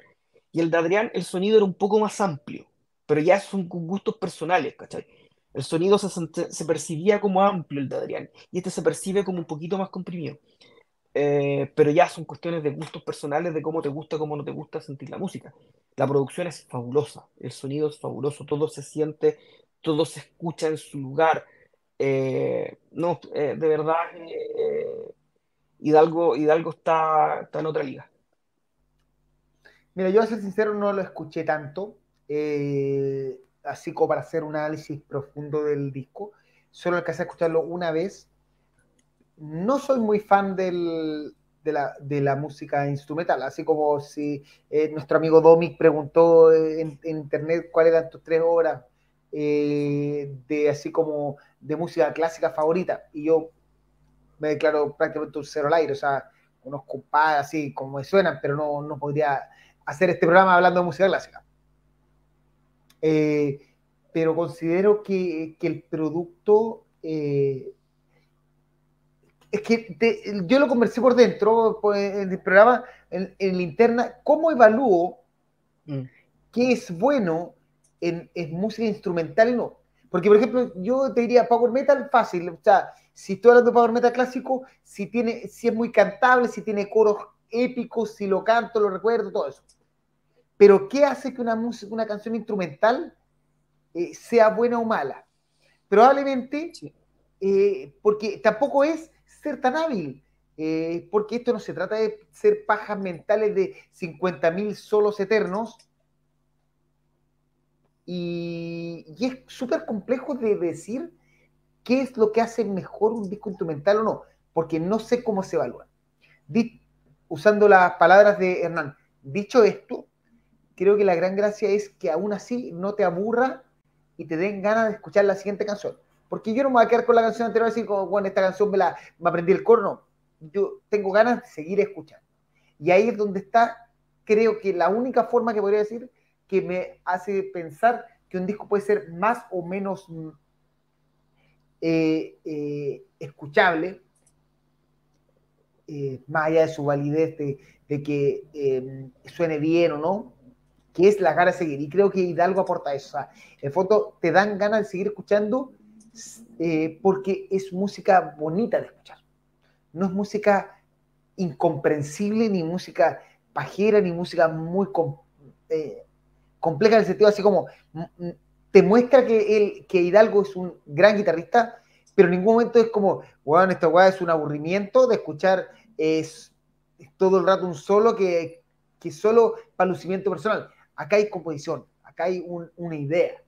B: Y el de Adrián, el sonido era un poco más amplio, pero ya son gustos personales, ¿cachai? El sonido se, se percibía como amplio el de Adrián, y este se percibe como un poquito más comprimido. Eh, pero ya son cuestiones de gustos personales, de cómo te gusta, cómo no te gusta sentir la música. La producción es fabulosa, el sonido es fabuloso, todo se siente, todo se escucha en su lugar. Eh, no, eh, de verdad, Hidalgo, Hidalgo está, está, en otra liga.
A: Mira, yo a ser sincero no lo escuché tanto, así como para hacer un análisis profundo del disco. Solo alcancé a escucharlo una vez no soy muy fan de, la, música instrumental, así como si eh, nuestro amigo Domic preguntó en, internet cuáles eran tus tres horas eh, de así como de música clásica favorita, y yo me declaro prácticamente un cero al aire, o sea, unos compadres así como me suenan, pero no, podría hacer este programa hablando de música clásica. Eh, pero considero que, el producto es que yo lo conversé por dentro, pues, en el programa, en, la interna, ¿cómo evalúo mm. qué es bueno en, música instrumental no? Porque, por ejemplo, yo te diría Power Metal fácil, o sea, si estoy hablando de Power Metal clásico, si, tiene, si es muy cantable, si tiene coros épicos, si lo canto, lo recuerdo, todo eso. Pero, ¿qué hace que una, música, una canción instrumental eh, sea buena o mala? Probablemente, eh, porque tampoco es ser tan hábil, eh, porque esto no se trata de ser pajas mentales de 50.000 solos eternos, y, es súper complejo de decir qué es lo que hace mejor un disco instrumental o no, porque no sé cómo se evalúa. usando las palabras de Hernán, dicho esto, creo que la gran gracia es que aún así no te aburra y te den ganas de escuchar la siguiente canción. Porque yo no me voy a quedar con la canción anterior y decir, como, bueno, esta canción me la me aprendí el corno. Yo tengo ganas de seguir escuchando. Y ahí es donde está, creo que la única forma que podría decir que me hace pensar que un disco puede ser más o menos mm, eh, eh, escuchable, eh, más allá de su validez de, que suene bien o no, que es la ganas de seguir. Y creo que Hidalgo aporta eso. En fondo te dan ganas de seguir escuchando porque es música bonita de escuchar. No es música incomprensible, ni música pajera, ni música muy compleja en el sentido así como mm, mm, te muestra que, el, que Hidalgo es un gran guitarrista, pero en ningún momento es como, bueno, esta weá es un aburrimiento de escuchar es, todo el rato un solo que, que solo para lucimiento personal. Acá hay composición, acá hay una idea.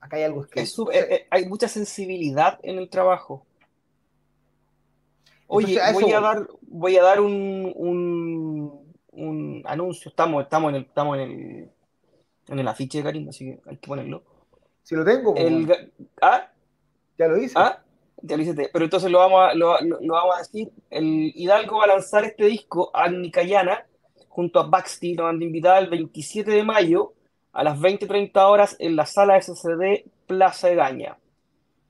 A: Acá hay algo
B: que... Eh, eh, hay mucha sensibilidad en el trabajo. Oye, voy, a dar, voy a dar un, un, anuncio. Estamos, estamos, en el, estamos en el, en el afiche de Karim, así que hay que ponerlo.
A: Si lo tengo.
B: ¿Ah?
A: Ya lo hice.
B: ¿Ah? Ya lo hice. Pero entonces lo vamos, a, lo, vamos a decir. El Hidalgo va a lanzar este disco a Nicayana junto a Baxti, lo han invitado el 27 de mayo a las 20-30 horas en la sala SCD Plaza de Gaña.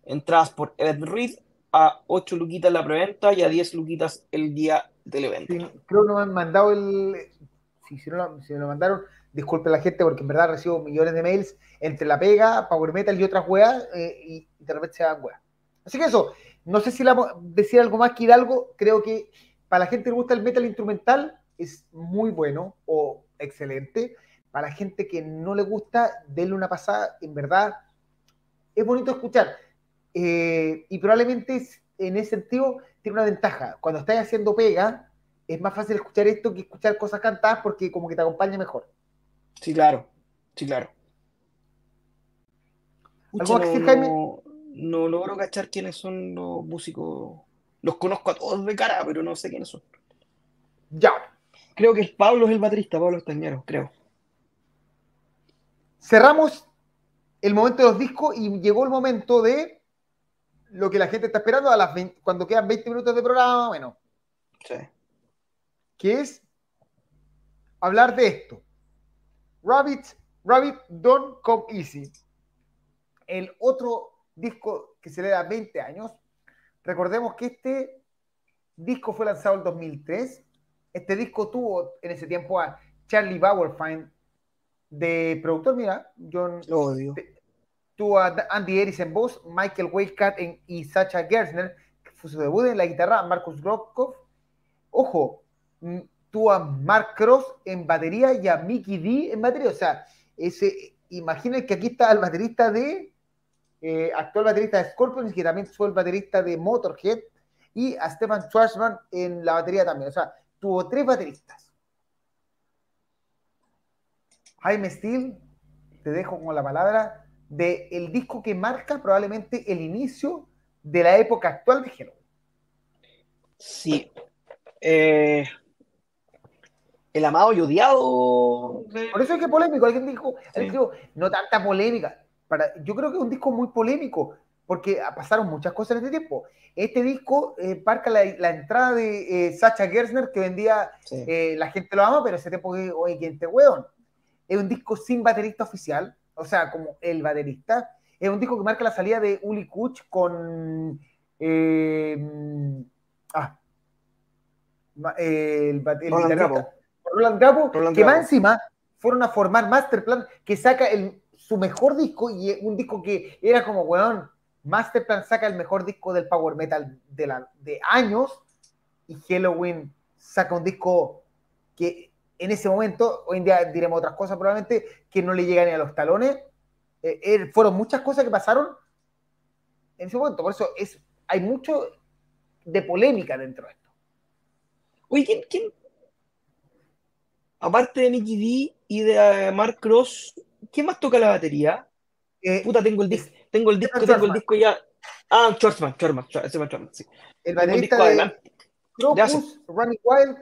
B: Entradas por Ed Reed a 8 luquitas la preventa y a 10 luquitas el día del evento.
A: creo que no me han mandado el. Si, no, lo mandaron, disculpe la gente porque en verdad recibo millones de mails entre la pega, Power Metal y otras weas, eh, y de repente se dan weas. Así que eso, no sé si la, decir algo más que Hidalgo, creo que para la gente que gusta el metal instrumental es muy bueno o excelente. Para la gente que no le gusta, denle una pasada, en verdad es bonito escuchar. Eh, y probablemente en ese sentido tiene una ventaja. Cuando estás haciendo pega, es más fácil escuchar esto que escuchar cosas cantadas porque como que te acompaña mejor.
B: Sí, claro. Sí, claro. no, no, logro cachar quiénes son los músicos. Los conozco a todos de cara, pero no sé quiénes son.
A: Ya.
B: Creo que es Pablo es el baterista, Pablo Estañero, creo.
A: Cerramos el momento de los discos y llegó el momento de lo que la gente está esperando a las cuando quedan 20 minutos de programa, bueno.
B: Sí.
A: Que es hablar de esto. Rabbit, Rabbit Don't Come Easy. El otro disco que se le da 20 años. Recordemos que este disco fue lanzado en 2003. Este disco tuvo en ese tiempo a Charlie Bauerfeind de productor, mira, John.
B: odio.
A: Tuvo a Andy Eris en voz, Michael Waycat y Sacha Gersner, que fue su debut en la guitarra, Marcus Grokov. Ojo, tuvo a Mark Cross en batería y a Mickey D en batería. O sea, ese, imaginen que aquí está el baterista de, eh, actual baterista de Scorpions, que también fue el baterista de Motorhead, y a Stefan Schwarzman en la batería también. O sea, tuvo tres bateristas. Jaime Steele, te dejo con la palabra, de el disco que marca probablemente el inicio de la época actual de Hero.
B: Sí. Eh, el amado y odiado.
A: Por eso es que polémico. Alguien dijo, no tanta polémica. Para, yo creo que es un disco muy polémico, porque pasaron muchas cosas en este tiempo. Este disco eh, marca la, entrada de eh, Sacha Gersner, que vendía, eh, la gente lo ama, pero ese tiempo, oye, ¿quién te weón? Es un disco sin baterista oficial, o sea, como el baterista. Es un disco que marca la salida de Uli Kuch con. Eh, ah, el, el
B: Roland
A: Roland Gabo, que más encima fueron a formar Masterplan, que saca el, su mejor disco y un disco que era como, weón, Masterplan saca el mejor disco del Power Metal de, la, de años y Halloween saca un disco que en ese momento, hoy en día diremos otras cosas probablemente, que no le llegan ni a los talones. Eh, eh, fueron muchas cosas que pasaron en ese momento. Por eso es, hay mucho de polémica dentro de esto.
B: Oye, ¿quién, aparte de Nicky D y de eh, Mark Cross, ¿quién más toca la batería? Puta, tengo el, disco, tengo el disco, tengo el disco ya. Ah, Schwarzman, Schwarzman, Schwarzman, sí.
A: El baterista de Crocus, Running Wild,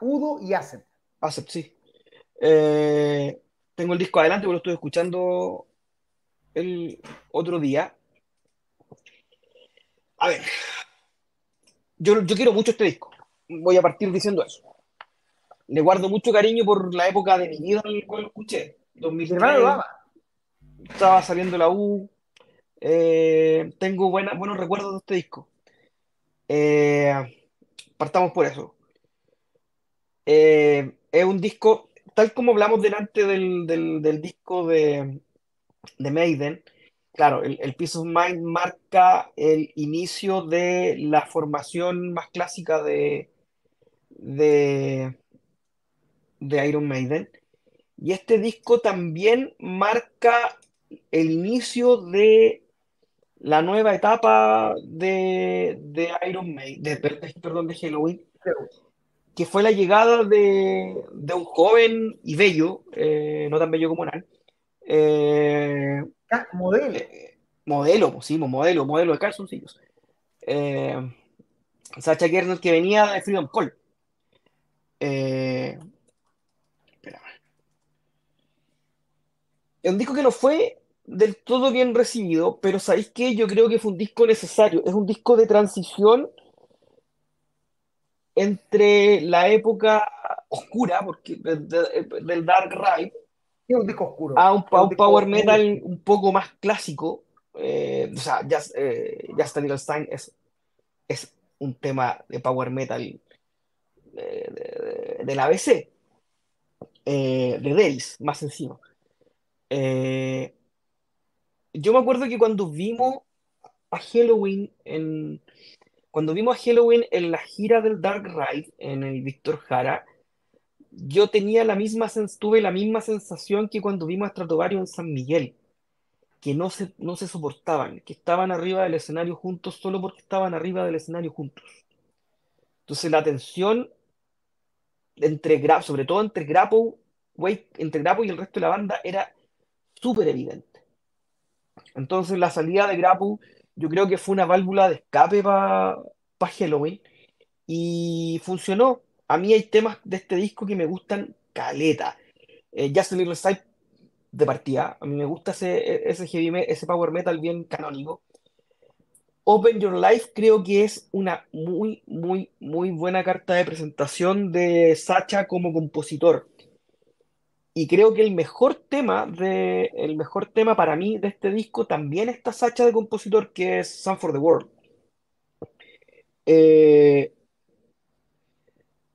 A: Udo y Asep.
B: Asep, sí. Eh, tengo el disco adelante porque lo estuve escuchando el otro día. A ver, yo, yo quiero mucho este disco. Voy a partir diciendo eso. Le guardo mucho cariño por la época de mi vida en la cual lo escuché. 2003, estaba saliendo la U. Eh, tengo buenos recuerdos de este disco. Eh, partamos por eso. Eh, es un disco, tal como hablamos delante del, disco de, de, Maiden, claro, el, el, Piece of Mind marca el inicio de la formación más clásica de, de, de Iron Maiden. Y este disco también marca el inicio de la nueva etapa de, de Iron Maiden, de, perdón, de Halloween, que fue la llegada de, un joven y bello, eh, no tan bello como Nan. Eh,
A: ah, modelo.
B: Eh, modelo, sí, modelo, modelo de calzoncillos. Sacha Gerner que venía de Freedom Call. Es un disco que no fue del todo bien recibido, pero ¿sabéis qué? Yo creo que fue un disco necesario. Es un disco de transición entre la época oscura, porque del Dark Ride,
A: un disco oscuro.
B: a un, power metal un poco más clásico. Eh, o sea, Just, eh, Stein es, es un tema de power metal de, la ABC. eh, de Days, más encima. Eh, yo me acuerdo que cuando vimos a Halloween en, cuando vimos a Halloween en la gira del Dark Ride en el Víctor Jara, yo tenía la misma, tuve la misma sensación que cuando vimos a Stratovarius en San Miguel, que no se, no se soportaban, que estaban arriba del escenario juntos solo porque estaban arriba del escenario juntos. Entonces la tensión entre sobre todo entre Grapple, entre Grapple y el resto de la banda era súper evidente. Entonces la salida de Grapple yo creo que fue una válvula de escape para Halloween y funcionó. A mí hay temas de este disco que me gustan caleta. Eh, Just a Little Side de partida. A mí me gusta ese, ese heavy ese power metal bien canónico. Open Your Life creo que es una muy, muy, muy buena carta de presentación de Sacha como compositor. Y creo que el mejor tema de, el mejor tema para mí de este disco también está Sacha de compositor, que es Sun for the World. Eh,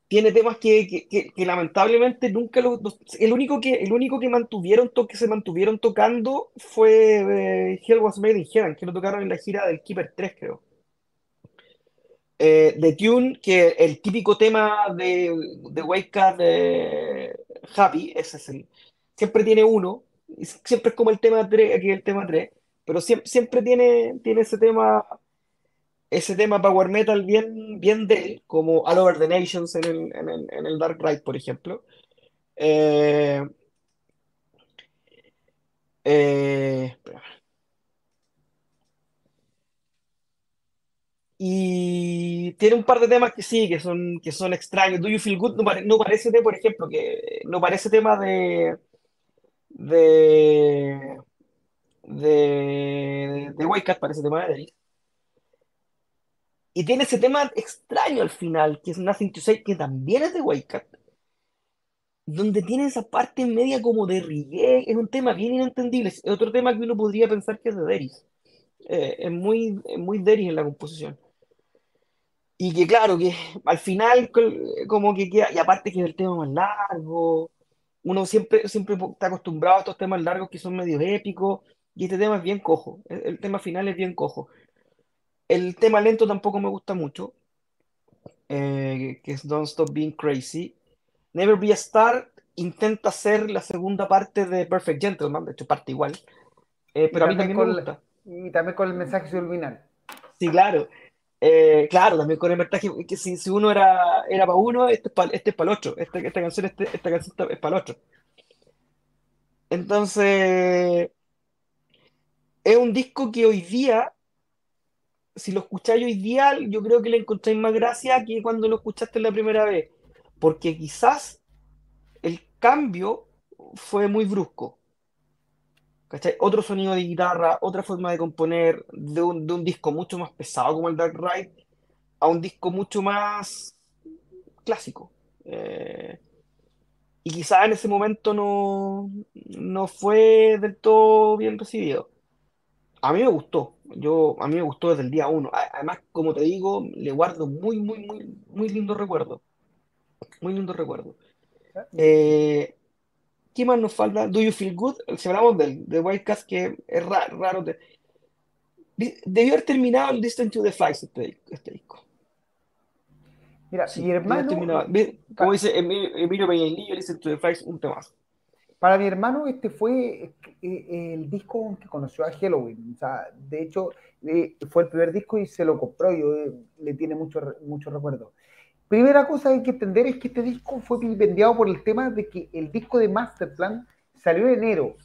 B: tiene temas que, lamentablemente nunca lo, el único que el único que mantuvieron que se mantuvieron tocando fue eh, Hell Was Made in Heaven que lo tocaron en la gira del Keeper 3 creo eh, de Tune que el típico tema de, de Wake Up de Happy ese es el siempre tiene uno siempre es como el tema 3 aquí el tema 3 pero siempre, siempre tiene, tiene ese tema ese tema power metal bien, bien de él, como All Over the Nations en el, en el, Dark Ride, por ejemplo. Eh, eh, y tiene un par de temas que sí, que son, que son extraños. Do You Feel Good no, no parece, por ejemplo, que no parece tema de de de, de White Cat, parece tema de David. Y tiene ese tema extraño al final, que es Nothing to Say, que también es de White donde tiene esa parte media como de reggae, es un tema bien inentendible. Es otro tema que uno podría pensar que es de Deris. Eh, es muy, muy Deris en la composición. Y que claro, que al final como que queda, y aparte que es el tema más largo, uno siempre, siempre está acostumbrado a estos temas largos que son medio épicos, y este tema es bien cojo, el tema final es bien cojo. El tema lento tampoco me gusta mucho, eh, que es Don't Stop Being Crazy. Never Be a Star intenta ser la segunda parte de Perfect Gentleman, de hecho parte igual, eh, pero a mí también me gusta.
A: Y también con el mensaje subliminal.
B: Sí, claro. Eh, claro, también con el mensaje que si, si uno era, era para uno, este es para este el otro. Esta, esta, canción, este, esta canción es para el otro. Entonces, es un disco que hoy día si lo escucháis hoy día, yo creo que le encontráis más gracia que cuando lo escuchaste la primera vez. Porque quizás el cambio fue muy brusco. ¿Cachai? Otro sonido de guitarra, otra forma de componer, de un, disco mucho más pesado como el Dark Ride, a un disco mucho más clásico. Eh, y quizás en ese momento no, no fue del todo bien recibido. A mí me gustó, yo, a mí me gustó desde el día uno. Además, como te digo, le guardo muy, muy, muy, muy lindo recuerdo. Muy lindo recuerdo. Eh, ¿Qué más nos falta? Do You Feel Good? Si hablamos del de Wildcats, que es raro. raro debió haber terminado el Distance to the Flies este, este, disco.
A: Mira, mi hermano.
B: Como dice Emilio Peñailillo, Distance to the Flies, un temazo.
A: Para mi hermano, este fue eh, el disco que conoció a Halloween. O sea, de hecho, eh, fue el primer disco y se lo compró y eh, le tiene mucho, mucho recuerdo. Primera cosa que hay que entender es que este disco fue vendido por el tema de que el disco de Masterplan salió en enero.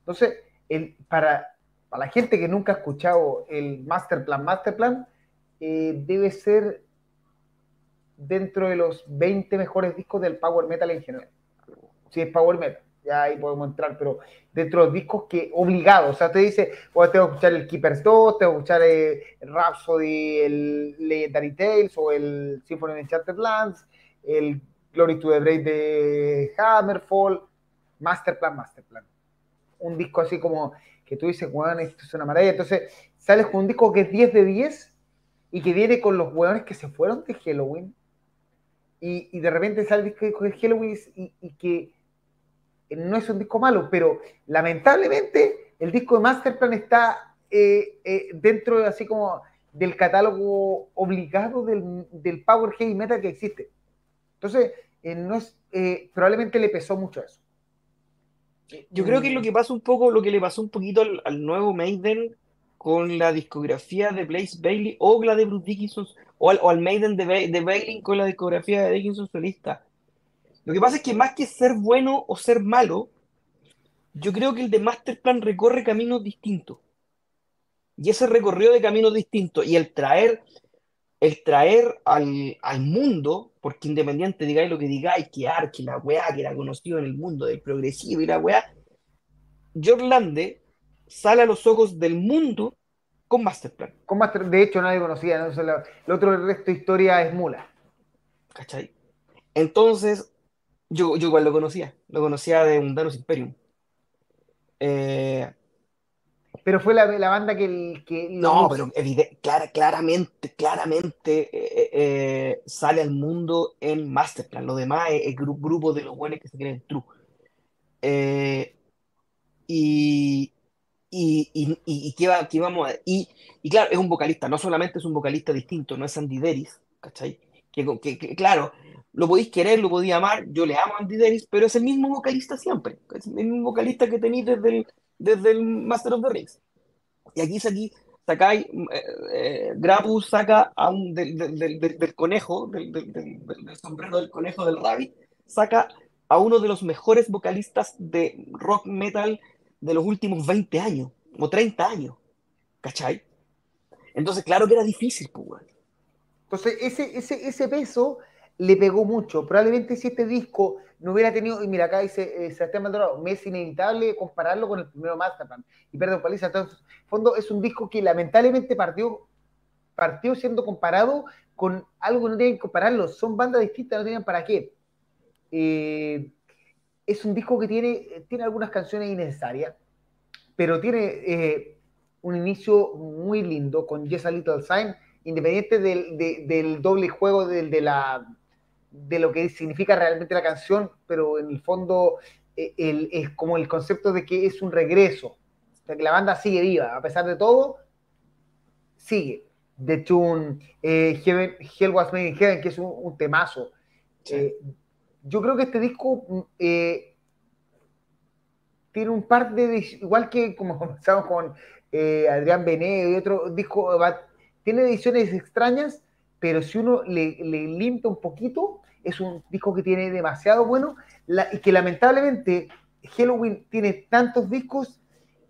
A: Entonces, el, para, la gente que nunca ha escuchado el Masterplan, Masterplan debe ser dentro de los 20 mejores discos del Power Metal en general si es Power Metal, ya ahí podemos entrar, pero dentro de los discos que obligados, o sea, te dice, o tengo que escuchar el Keepers 2, tengo que escuchar el, Rhapsody, el Legendary Tales o el Symphony of Enchanted Lands, el Glory to the Brave de Hammerfall, Masterplan, Masterplan. Un disco así como que tú dices, weón, esto es una maravilla. Entonces, sales con un disco que es 10 de 10 y que viene con los weones que se fueron de Halloween y, de repente sale el disco de Halloween y, que no es un disco malo, pero lamentablemente el disco de Masterplan está eh, eh, dentro de así como del catálogo obligado del, del, Power Heavy Metal que existe. Entonces, eh, no es, probablemente le pesó mucho eso.
B: Yo creo que lo que pasa un poco, lo que le pasó un poquito al, nuevo Maiden con la discografía de Blaze Bailey o la de Bruce Dickinson, o al, Maiden de, de, Bailey con la discografía de Dickinson solista. Lo que pasa es que más que ser bueno o ser malo, yo creo que el de Masterplan recorre caminos distintos. Y ese recorrido de caminos distintos y el traer, el traer al, al mundo, porque independiente digáis lo que digáis, que Archie, la weá que era conocido en el mundo del progresivo y la weá, Jorlande sale a los ojos del mundo con Masterplan.
A: Con Master, de hecho, nadie conocía, el otro resto de historia es mula.
B: ¿Cachai? Entonces, yo, yo igual lo conocía, lo conocía de Mundanos Imperium. Eh,
A: pero fue la, la banda que... que
B: no, pero claramente, claramente eh, eh, sale al mundo en Masterplan. Lo demás es el grupo de los buenos que se creen true. y, y, y, y, ¿qué, va, qué vamos a, y, y, claro, es un vocalista, no solamente es un vocalista distinto, no es Andy Deris, ¿cachai? Que, que, claro, lo podéis querer, lo podéis amar, yo le amo a Andy Deris, pero es el mismo vocalista siempre, es el mismo vocalista que tenéis desde el, desde el Master of the Rings. Y aquí, aquí sacáis, eh, eh, saca a un, del, del, del, conejo, del, del, sombrero del conejo del Rabbit, saca a uno de los mejores vocalistas de rock metal de los últimos 20 años o 30 años. ¿Cachai? Entonces, claro que era difícil, pues,
A: Entonces, ese, ese, ese peso le pegó mucho. Probablemente si este disco no hubiera tenido, y mira, acá dice eh, Sebastián Maldonado, me es inevitable compararlo con el primero Masterplan. Y perdón, Paliza, entonces, en fondo es un disco que lamentablemente partió, partió siendo comparado con algo que no tienen que compararlo. Son bandas distintas, no tenían para qué. Eh, es un disco que tiene, tiene algunas canciones innecesarias, pero tiene eh, un inicio muy lindo con Just a Little Sign, independiente del, doble juego de, la, de lo que significa realmente la canción, pero en el fondo eh, es como el concepto de que es un regreso, o sea, que la banda sigue viva, a pesar de todo, sigue. The Tune, eh, Hell Was Made in Heaven, que es un, temazo. Yo creo que este disco mm, eh, tiene un par de, igual que como comenzamos con eh, Adrián Bené y otro disco, tiene ediciones extrañas, pero si uno le, limpia un poquito, es un disco que tiene demasiado bueno y que lamentablemente Halloween tiene tantos discos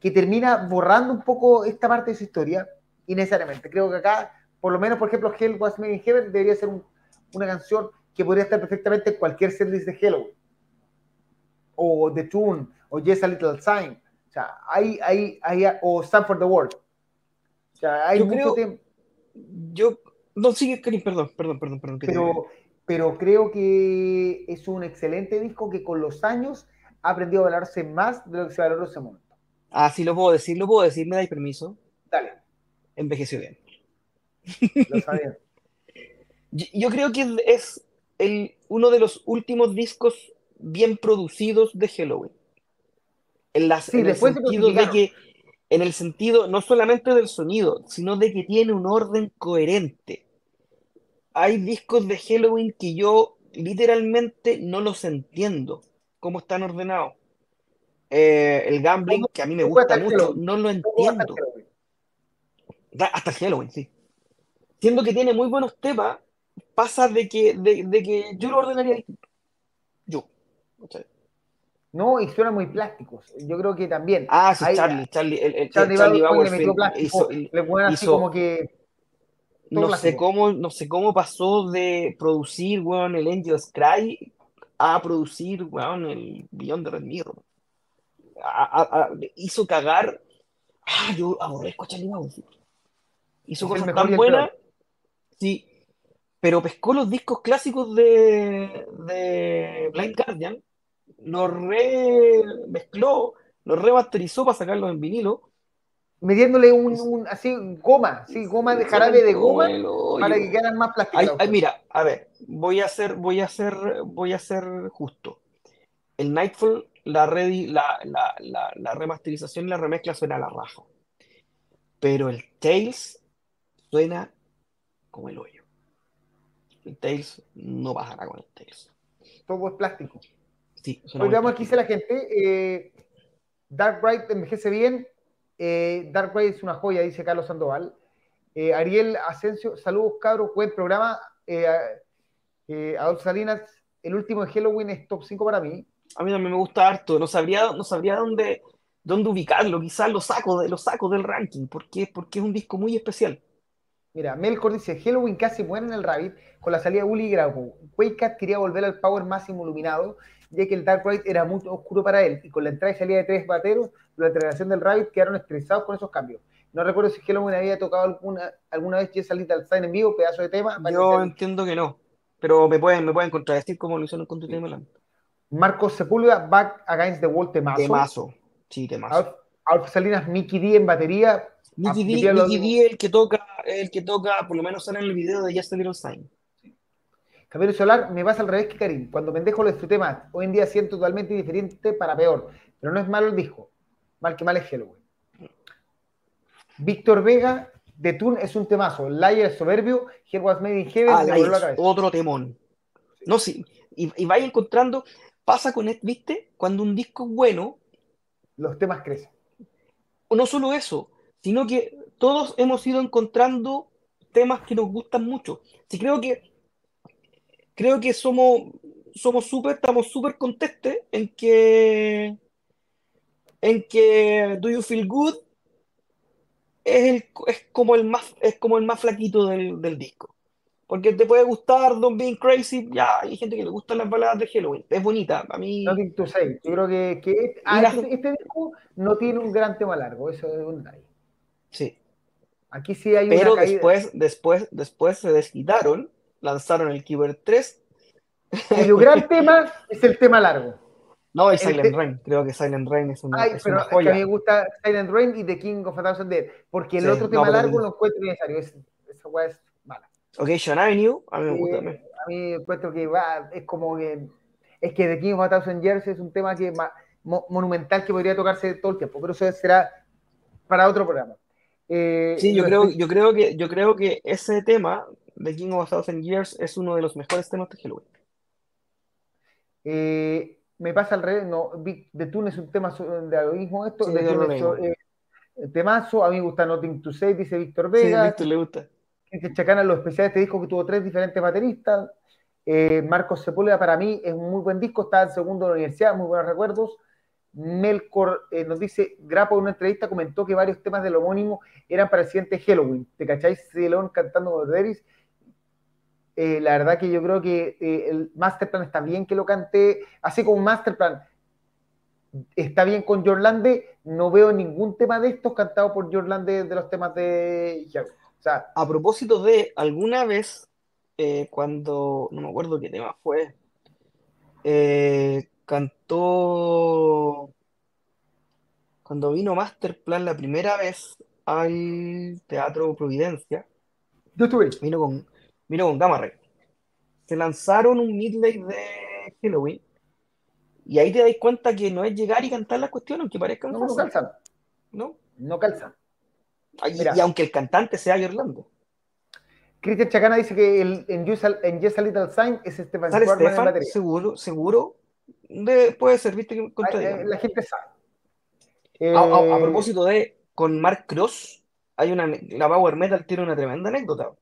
A: que termina borrando un poco esta parte de su historia, innecesariamente. Creo que acá, por lo menos, por ejemplo, Hell Was Made in Heaven debería ser una canción que podría estar perfectamente en cualquier setlist de Hello, o The Tune, o Yes a Little Sign. O sea, hay, hay, hay, o Stand for the World. O sea, hay
B: yo mucho tiempo. Yo, no, sigue, perdón, perdón, perdón, perdón.
A: Pero, pero creo que es un excelente disco que con los años ha aprendido a valorarse más de lo que se valoró en ese momento.
B: Ah, sí, lo puedo decir, lo puedo decir, me dais permiso.
A: Dale.
B: Envejeció bien.
A: Lo sabía.
B: yo creo que es uno de los últimos discos bien producidos de Halloween. En, el sentido de que, en el sentido no solamente del sonido, sino de que tiene un orden coherente. Hay discos de Halloween que yo literalmente no los entiendo, cómo están ordenados. Eh, el gambling, que a mí me gusta mucho, no lo entiendo. Hasta el Halloween, sí. Siendo que tiene muy buenos temas, pasa de que, de, de que yo lo ordenaría Yo.
A: No, y suenan muy plásticos. Yo creo que también.
B: Ah, sí, Charlie, Charlie, el, el, Charlie, Charlie Bauer le metió plástico,
A: le ponen así como que.
B: No sé, cómo, no sé cómo pasó de producir, weón, el Angel's Cry a producir, weón, el Beyond de Red Mirror. hizo cagar. Ah, yo aborrezco a Charlie Bauer. Hizo cosas tan buenas. Sí, pero pescó los discos clásicos de, de Blind Guardian, los remezcló, los remasterizó para sacarlos en vinilo
A: metiéndole un, así goma, sí, goma de jarabe de goma para que quedaran más plásticos.
B: mira, a ver, voy a hacer, voy a hacer, voy a ser justo. El Nightfall, la, la, la, la, remasterización y la remezcla suena a la raja. Pero el Tails suena como el hoyo. El Tails no bajará con el Tails.
A: Todo es plástico. Sí, veamos aquí dice la gente. Eh, Dark Bright envejece bien, eh, Dark Ride es una joya, dice Carlos Sandoval. Eh, Ariel Asensio, saludos cabros, buen programa. Eh, eh, Adolfo Salinas, el último de Halloween es top 5 para mí.
B: A mí también me gusta harto, no sabría, no sabría dónde, dónde ubicarlo, quizás lo saco, de, lo saco del ranking, porque, porque es un disco muy especial.
A: Mira, Melkor dice, Halloween casi muere en el Rabbit con la salida de Uli Grau. Waycat quería volver al power máximo iluminado ya que el Dark Ride era muy oscuro para él, y con la entrada y salida de tres bateros, la integración del Rabbit quedaron estresados con esos cambios. No recuerdo si Halloween había tocado alguna, alguna vez Jess al Sign en vivo, pedazo de tema.
B: Yo entiendo que no, pero me pueden, me pueden contradecir como lo hicieron con tu tema.
A: Marcos Sepúlveda, Back Against the Wall, temazo.
B: Temazo, sí, temazo.
A: Alf, Salinas, Mickey D en batería.
B: Mickey D, Mickey D el que toca, el que toca, por lo menos sale en el video de Just a Little Sign.
A: Camilo Solar me pasa al revés que Karim. Cuando pendejo lo disfruté más. Hoy en día siento totalmente diferente para peor. Pero no es malo el disco. Mal que mal es Halloween. Víctor Vega, de Tune es un temazo. Liar soberbio. Here was made in heaven.
B: Ah, otro temón. No, sí. Y, vaya encontrando. Pasa con, ¿viste? Cuando un disco es bueno.
A: Los temas crecen.
B: No solo eso, sino que todos hemos ido encontrando temas que nos gustan mucho. Sí, creo que creo que somos somos súper, estamos súper contestes en que en que Do You Feel Good es, el, es como el más es como el más flaquito del, del disco. Porque te puede gustar Don't Being Crazy, ya hay gente que le gustan las baladas de Halloween, es bonita, a mí...
A: No to say. Yo creo que, que ah, este, este, disco no tiene un gran tema largo, eso es un detalle.
B: Sí.
A: Aquí sí hay
B: Pero una después, después, después se desquitaron lanzaron el Keeper 3.
A: El gran tema es el tema largo.
B: No, es Silent Rain. Creo que Silent Rain es una, Ay, pero joya.
A: a mí me gusta Silent Rain y The King of a Thousand Dead, porque el otro tema largo no encuentro necesario. Es, esa weá es mala.
B: Occasion Avenue, a mí me gusta
A: también. A mí encuentro que va, es como que. Es que The King of a Thousand Years es un tema que monumental que podría tocarse todo el tiempo, pero eso será para otro programa.
B: Eh, sí, yo creo, yo, creo que, yo creo que ese tema The King of a Thousand Years es uno de los mejores temas de Halloween.
A: Eh, me pasa al revés, no, The Tune es un tema de lo mismo esto, sí, de eh, temazo, a mí me gusta Nothing to Say, dice Víctor Vega.
B: Sí, Víctor le gusta.
A: Chacana, lo especial de este disco que tuvo tres diferentes bateristas. Eh, Marcos Sepúlveda para mí es un muy buen disco, está en segundo de la universidad, muy buenos recuerdos. Melkor eh, nos dice, Grapo en una entrevista comentó que varios temas del homónimo eran para el siguiente Halloween. ¿Te cacháis? León cantando Davis eh, la verdad que yo creo que eh, el Masterplan está bien que lo cante, así como Masterplan está bien con Jorlande, no veo ningún tema de estos cantado por Jorlande de los temas de O sea,
B: a propósito de alguna vez, eh, cuando, no me acuerdo qué tema fue, cantó, cuando vino Masterplan la primera vez al Teatro Providencia,
A: yo estuve.
B: Vino con, Mira con Gamma Ray. Se lanzaron un midlay de Halloween. Y ahí te dais cuenta que no es llegar y cantar la cuestión, aunque parezca
A: No, no calzan.
B: ¿No?
A: No calzan.
B: Y, aunque el cantante sea Orlando.
A: Cristian Chacana dice que el, en, a, en Just a Little Sign es Stefan
B: Stefan, seguro, seguro. puede ser, viste que
A: eh, La gente sabe.
B: a, eh, propósito de, con Mark Cross, hay una, la Power Metal tiene una tremenda anécdota.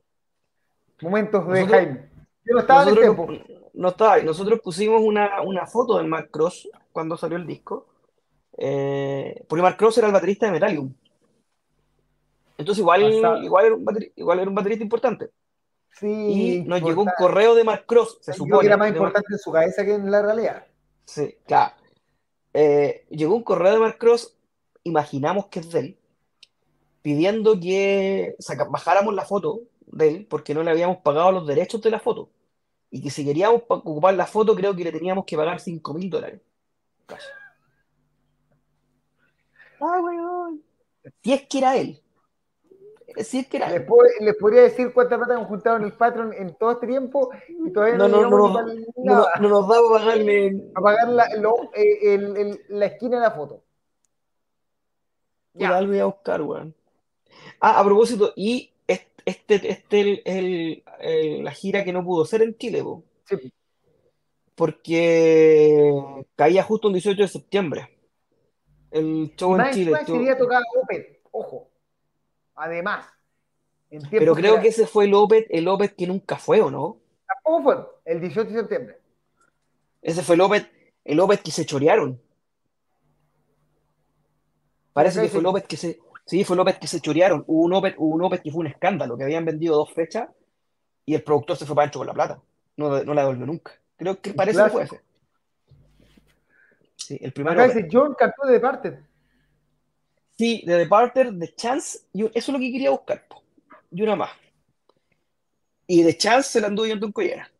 A: Momentos de Jaime. Yo no estaba
B: nosotros, en el tiempo. No estaba. Nosotros pusimos una, una foto del Mark Cross cuando salió el disco. Eh, porque Mark Cross era el baterista de Metallium. Entonces igual, igual, era un baterista, igual era un baterista importante.
A: Sí,
B: y nos llegó un correo de Mark Cross, se supone.
A: que era más importante en su cabeza que en la realidad.
B: Sí, claro. Eh, llegó un correo de Mark Cross, imaginamos que es de él, pidiendo que bajáramos la foto de él porque no le habíamos pagado los derechos de la foto. Y que si queríamos ocupar la foto, creo que le teníamos que pagar 5 mil dólares.
A: Ah, weón.
B: Si es que era él. Si es que era
A: les, les podría decir cuánta plata hemos juntado en el Patreon en todo este tiempo y todavía no,
B: no, no, no, no, nos da para pagarle.
A: A pagar la, eh, el, la esquina de la foto.
B: Ya. voy a buscar, weón. Ah, a propósito, y este, este es el, la gira que no pudo ser en Chile, Sí. Porque caía justo el 18 de septiembre. El show en Chile.
A: sería tocar Opet, ojo. Además.
B: Pero creo que ese fue el Opet, el Opet que nunca fue, ¿o no?
A: Tampoco fue, el 18 de septiembre.
B: Ese fue el Opet, el Opet que se chorearon. Parece que fue el Opet que se Sí, fue López que se chorearon. Hubo un Opet, un que fue un escándalo, que habían vendido dos fechas y el productor se fue para ancho con la plata. No, no la devolvió nunca. Creo que parece que fue ese. Sí, el primero.
A: Acá dice John cantó de Departed.
B: Sí, de Departed, de Chance, y eso es lo que quería buscar. Y una más. Y de Chance se la anduvo yendo en collera.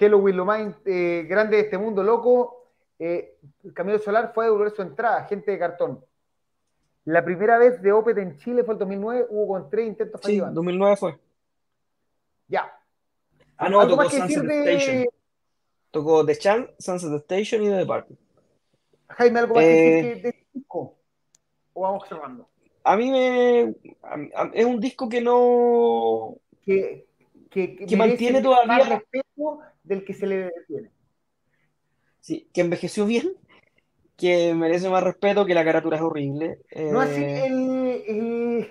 A: Hello, lo más eh, grande de este mundo loco eh, Camilo Solar fue a devolver su entrada, gente de cartón. La primera vez de Opet en Chile fue el 2009, hubo con tres intentos
B: fallidos. Sí, 2009 fue.
A: Ya.
B: Ah, no, tocó Sunset Station. Tocó The Chan, Sunset Station y The Party.
A: Jaime, ¿algo más que decir eh, de este disco? ¿O vamos observando?
B: A mí me... es un disco que no...
A: Que, que,
B: que, mantiene todavía...
A: Más respeto del que se le tiene.
B: Sí, que envejeció bien, que merece más respeto, que la caratura es horrible.
A: No así eh, el,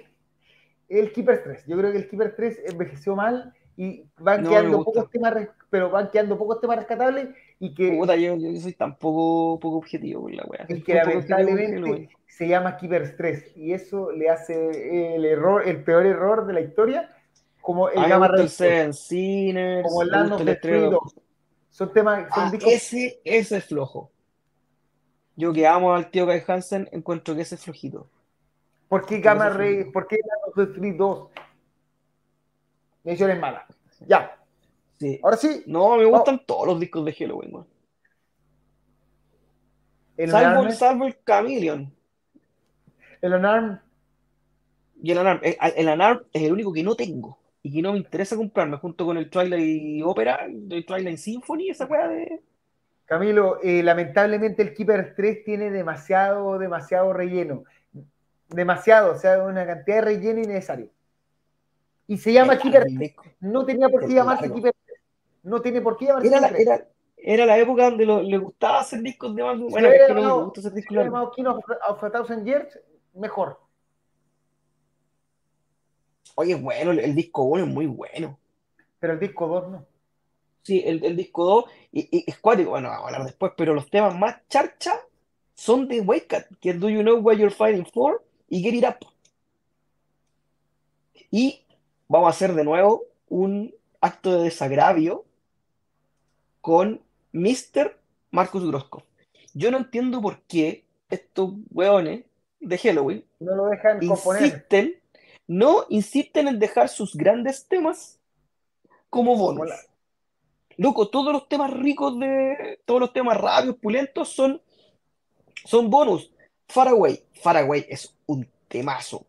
A: el, Keeper 3. Yo creo que el Keeper 3 envejeció mal y van quedando pocos temas, pero van quedando pocos temas rescatables y que.
B: Puta, yo, soy tan poco, objetivo con la wea.
A: Y que lamentablemente se llama Keeper 3 y eso le hace el error, el peor error de la historia, como el
B: Gamma Ray. Como
A: el Land of the son temas.
B: Son ah, ese, ese es flojo. Yo que amo al tío Kai Hansen, encuentro que ese es flojito.
A: ¿Por qué Gamma Ray? ¿Por qué of the 2? es mala. Ya.
B: Sí.
A: Ahora sí.
B: No, me gustan todos los discos de Halloween, El salvo, salvo, el Chameleon.
A: El Alarm.
B: Y el Alarm. El, el Alarm es el único que no tengo y que no me interesa comprarme junto con el Twilight Opera, el Twilight Symphony, esa weá de.
A: Camilo, eh, lamentablemente el Keeper 3 tiene demasiado, demasiado relleno. Demasiado, o sea, una cantidad de relleno innecesario. Y se llama Keeper 3. No tenía por qué llamarse Keeper 3. No tiene por qué llamarse
B: era la, era, era, la época donde le gustaba hacer discos de más. Bueno, es que no me gusta hacer discos
A: de King of, of a Thousand Years, mejor.
B: Oye, bueno, el, disco 1 es muy bueno.
A: Pero el disco 2 no.
B: Sí, el, disco 2 y, es cuático, bueno, vamos a hablar después, pero los temas más charcha son de Wake Up, que es Do You Know What You're Fighting For y Get It Up. Y vamos a hacer de nuevo un acto de desagravio con Mr. Marcus Grosco. Yo no entiendo por qué estos weones de Halloween
A: no lo dejan
B: insisten no insisten en dejar sus grandes temas como bonus. Loco, todos los temas ricos de. Todos los temas rápidos, pulentos son, son bonus. Faraway. Faraway es un temazo.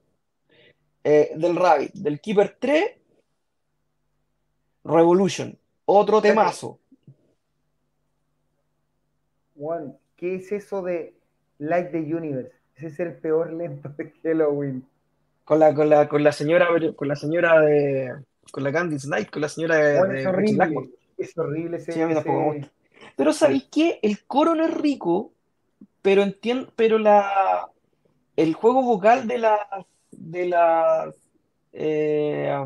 B: Eh, del Rabbit, del Keeper 3. Revolution. Otro temazo.
A: Juan, ¿qué es eso de Light the Universe? Ese es el peor lento de Halloween.
B: Con la, con la, con la señora, con la señora de. Con la Candice Night, con la señora de.
A: es horrible. Es horrible ese.
B: Pero ¿sabéis qué? El coro no es rico, pero entiendo, pero la. El juego vocal de las. de las. Eh,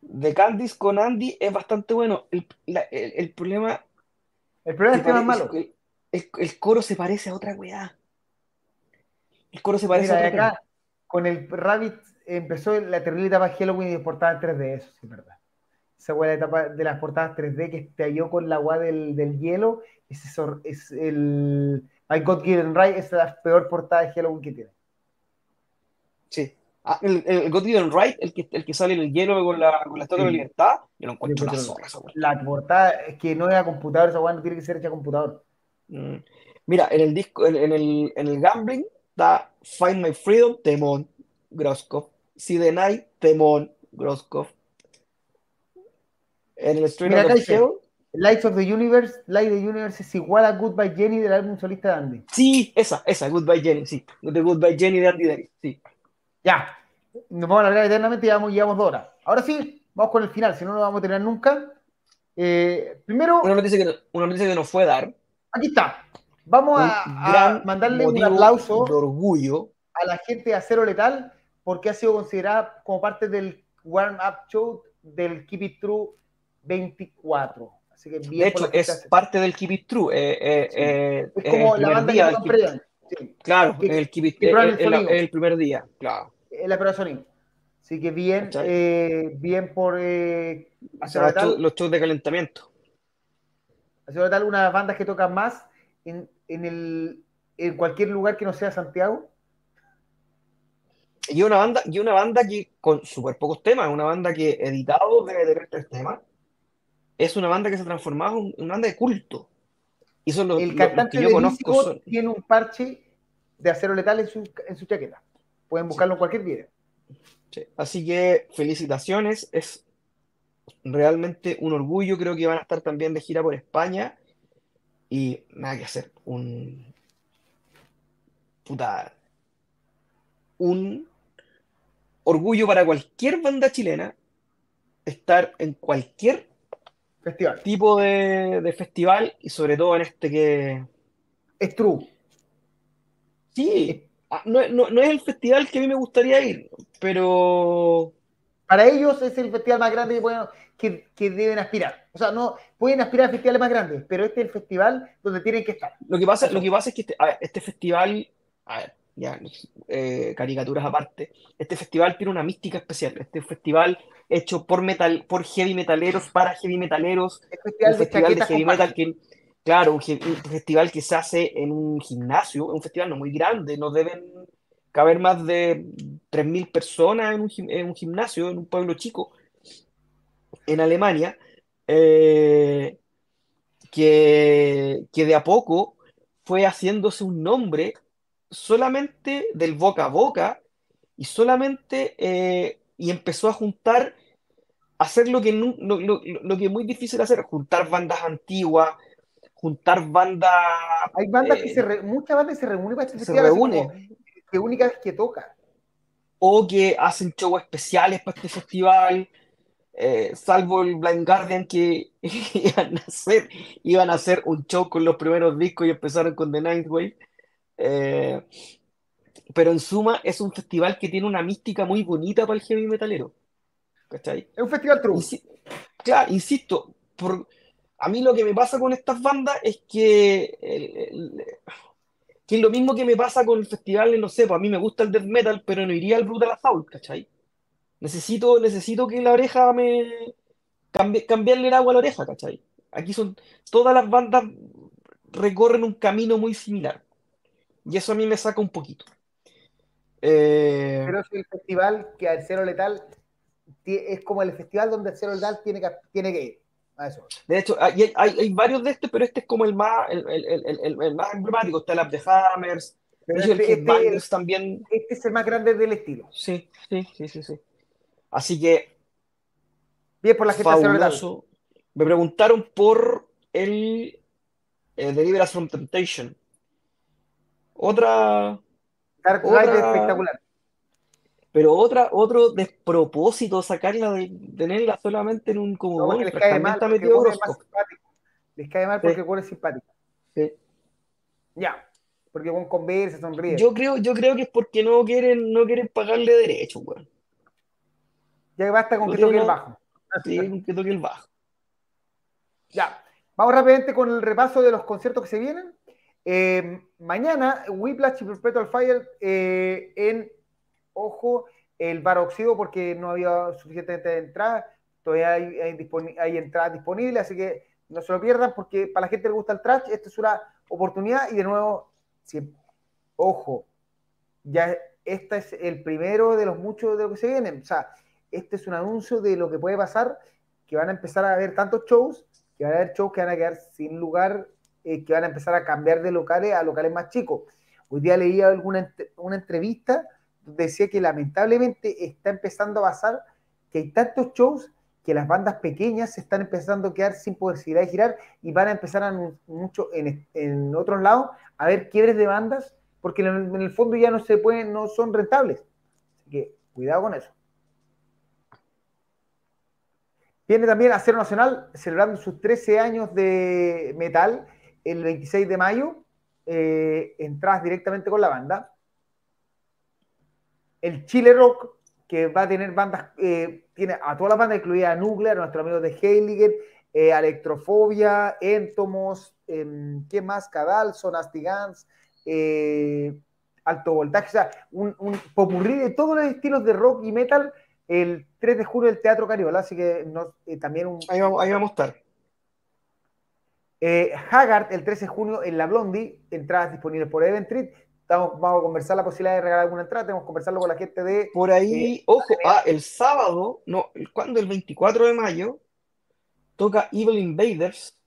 B: de Candice con Andy es bastante bueno. El, el, problema.
A: El problema es que es malo.
B: El, el, coro se parece a otra weá. El coro se parece a otra
A: acá, con el Rabbit empezó la terrible etapa de Halloween y de portadas 3D, eso sí es verdad. Esa fue la etapa de las portadas 3D que estalló con la agua del, del hielo. Es, eso, es el I Got Given Right, es la peor portada de Halloween que tiene.
B: Sí. Ah, el, el God Given Right, el que, el que sale en el hielo con la, con la estatua de libertad, yo lo encuentro una zorra
A: La portada es que no era computador, esa agua no tiene que ser hecha computador.
B: Mm. Mira, en el disco, en, el, en el Gambling está Find My Freedom, Temón, Groskov. See the Night, Temón, Groskov.
A: En el Street of the Lights of the Universe, Light of the Universe es igual a Goodbye Jenny del álbum solista de Andy.
B: Sí, esa, esa, Goodbye Jenny, sí. The Goodbye Jenny de Andy Davis, sí.
A: Ya, nos vamos a alargar eternamente y llevamos, llevamos dos horas. Ahora sí, vamos con el final, si no, no vamos a tener nunca. Eh, primero.
B: Una noticia, que, una noticia que nos fue dar.
A: Aquí está. Vamos a, mandarle un aplauso
B: de orgullo
A: a la gente de Acero Letal porque ha sido considerada como parte del Warm Up Show del Keep It True 24. Así que
B: bien de hecho, es parte del Keep It True. Eh, eh, eh,
A: es como la banda que
B: sí. Claro, el, Keep It, el, el, primer día, claro.
A: El la sonido. Así que bien, bien por
B: Letal. Los shows de calentamiento.
A: Acero Letal, una de las bandas que tocan más en, en, el, en cualquier lugar que no sea Santiago.
B: Y una banda, y una banda que con súper pocos temas, una banda que editado debe tener tres temas. Es una banda que se ha transformado en una banda de culto. Y son los,
A: el cantante que yo conozco. Tiene un parche de acero letal en su, en su chaqueta. Pueden buscarlo en cualquier video.
B: Así que felicitaciones. Es realmente un orgullo. Creo que van a estar también de gira por España. Y nada que hacer. Un. Puta. Un orgullo para cualquier banda chilena estar en cualquier
A: festival.
B: tipo de, festival y sobre todo en este que...
A: Es true.
B: Sí, ah, no, es el festival que a mí me gustaría ir, pero...
A: Para ellos es el festival más grande que, que, deben aspirar. O sea, no pueden aspirar a festivales más grandes, pero este es el festival donde tienen que estar.
B: Lo que pasa, lo que pasa es que este, este festival, a ver, ya, eh, caricaturas aparte, este festival tiene una mística especial. Este festival hecho por metal, por heavy metaleros, para heavy metaleros,
A: un festival de, heavy metal
B: que, claro, un, festival que se hace en un gimnasio, un festival no muy grande, no deben caber más de 3.000 personas en un, gimnasio, en un pueblo chico, en Alemania, eh, que, que de a poco fue haciéndose un nombre solamente del boca a boca y solamente eh, y empezó a juntar, a hacer lo que, lo, que es muy difícil hacer, juntar bandas antiguas, juntar bandas...
A: Hay bandas que eh, se, muchas bandas se reúnen para
B: este se reúne.
A: que única vez que toca.
B: O que hacen shows especiales para este festival. Eh, salvo el Blind Guardian que iban a, hacer, iban a hacer un show con los primeros discos y empezaron con The Ninth Wave. Eh, pero en suma es un festival que tiene una mística muy bonita para el heavy metalero.
A: ¿Cachai? Es un festival true.
B: claro, insisto, por, a mí lo que me pasa con estas bandas es que, que es lo mismo que me pasa con el festival, no sé, pues a mí me gusta el death metal, pero no iría al Brutal Assault, ¿cachai? Necesito, necesito que la oreja me... cambiarle el agua a la oreja, ¿cachai? Aquí son... Todas las bandas recorren un camino muy similar. Y eso a mí me saca un poquito.
A: Eh, Pero es el festival que al Cero Letal es como el festival donde el Cero Letal tiene que, tiene que ir.
B: De hecho, hay, hay, varios de estos, pero este es como el más, el, el, el, más emblemático. Está el Up the Hammers,
A: este, este, también. Este es el más grande del estilo.
B: Sí, sí, sí, sí. sí. Así que.
A: Bien por la gente
B: fabuloso. Me preguntaron por el, el Deliver from Temptation. Otra.
A: espectacular.
B: Pero otra, otro despropósito sacarla de tenerla solamente en un como
A: les cae mal Les cae mal porque sí. es simpático. Sí. Ya. Porque con conversa, sonríe.
B: Yo creo, yo creo que es porque no quieren, no quieren pagarle derecho, weón.
A: Ya basta con que toque el bajo.
B: Sí, con que toque el bajo.
A: Ya. Vamos rápidamente con el repaso de los conciertos que se vienen. Eh, mañana, Whiplash y Perpetual Fire eh, en, ojo, el baroxido porque no había suficiente entrada, todavía hay, hay, entradas disponibles, así que no se lo pierdan porque para la gente que le gusta el trash, esta es una oportunidad y de nuevo, ojo, ya este es el primero de los muchos de lo que se vienen, o sea, este es un anuncio de lo que puede pasar, que van a empezar a haber tantos shows, que van a haber shows que van a quedar sin lugar que van a empezar a cambiar de locales a locales más chicos. Hoy día leía alguna una entrevista donde decía que lamentablemente está empezando a pasar que hay tantos shows que las bandas pequeñas se están empezando a quedar sin posibilidad de girar y van a empezar a mucho en, en otros lados a ver quiebres de bandas porque en el, fondo ya no se pueden, no son rentables. Así que cuidado con eso. Viene también Acero Nacional celebrando sus 13 años de metal el 26 de mayo. Eh, directamente con la banda. El Chile Rock, que va a tener bandas, eh, tiene a todas las bandas, incluida a Nuclear, nuestro amigo de Heiliger, eh, Electrofobia, Entomos, em, ¿qué más? Cadalso, Nasty Guns, eh, alto voltaje, o sea, un, un de todos los estilos de rock y metal el 3 de julio del Teatro Cariola, así que eh, también un...
B: Ahí vamos, ahí vamos a estar.
A: Eh, Haggard, el 13 de junio en la Blondie, entradas disponibles por Eventrit. Estamos, vamos a conversar la posibilidad de regalar alguna entrada, tenemos que conversarlo con la gente de...
B: Por ahí, ojo, ah, el sábado, no, ¿cuándo? El 24 de mayo, toca Evil Invaders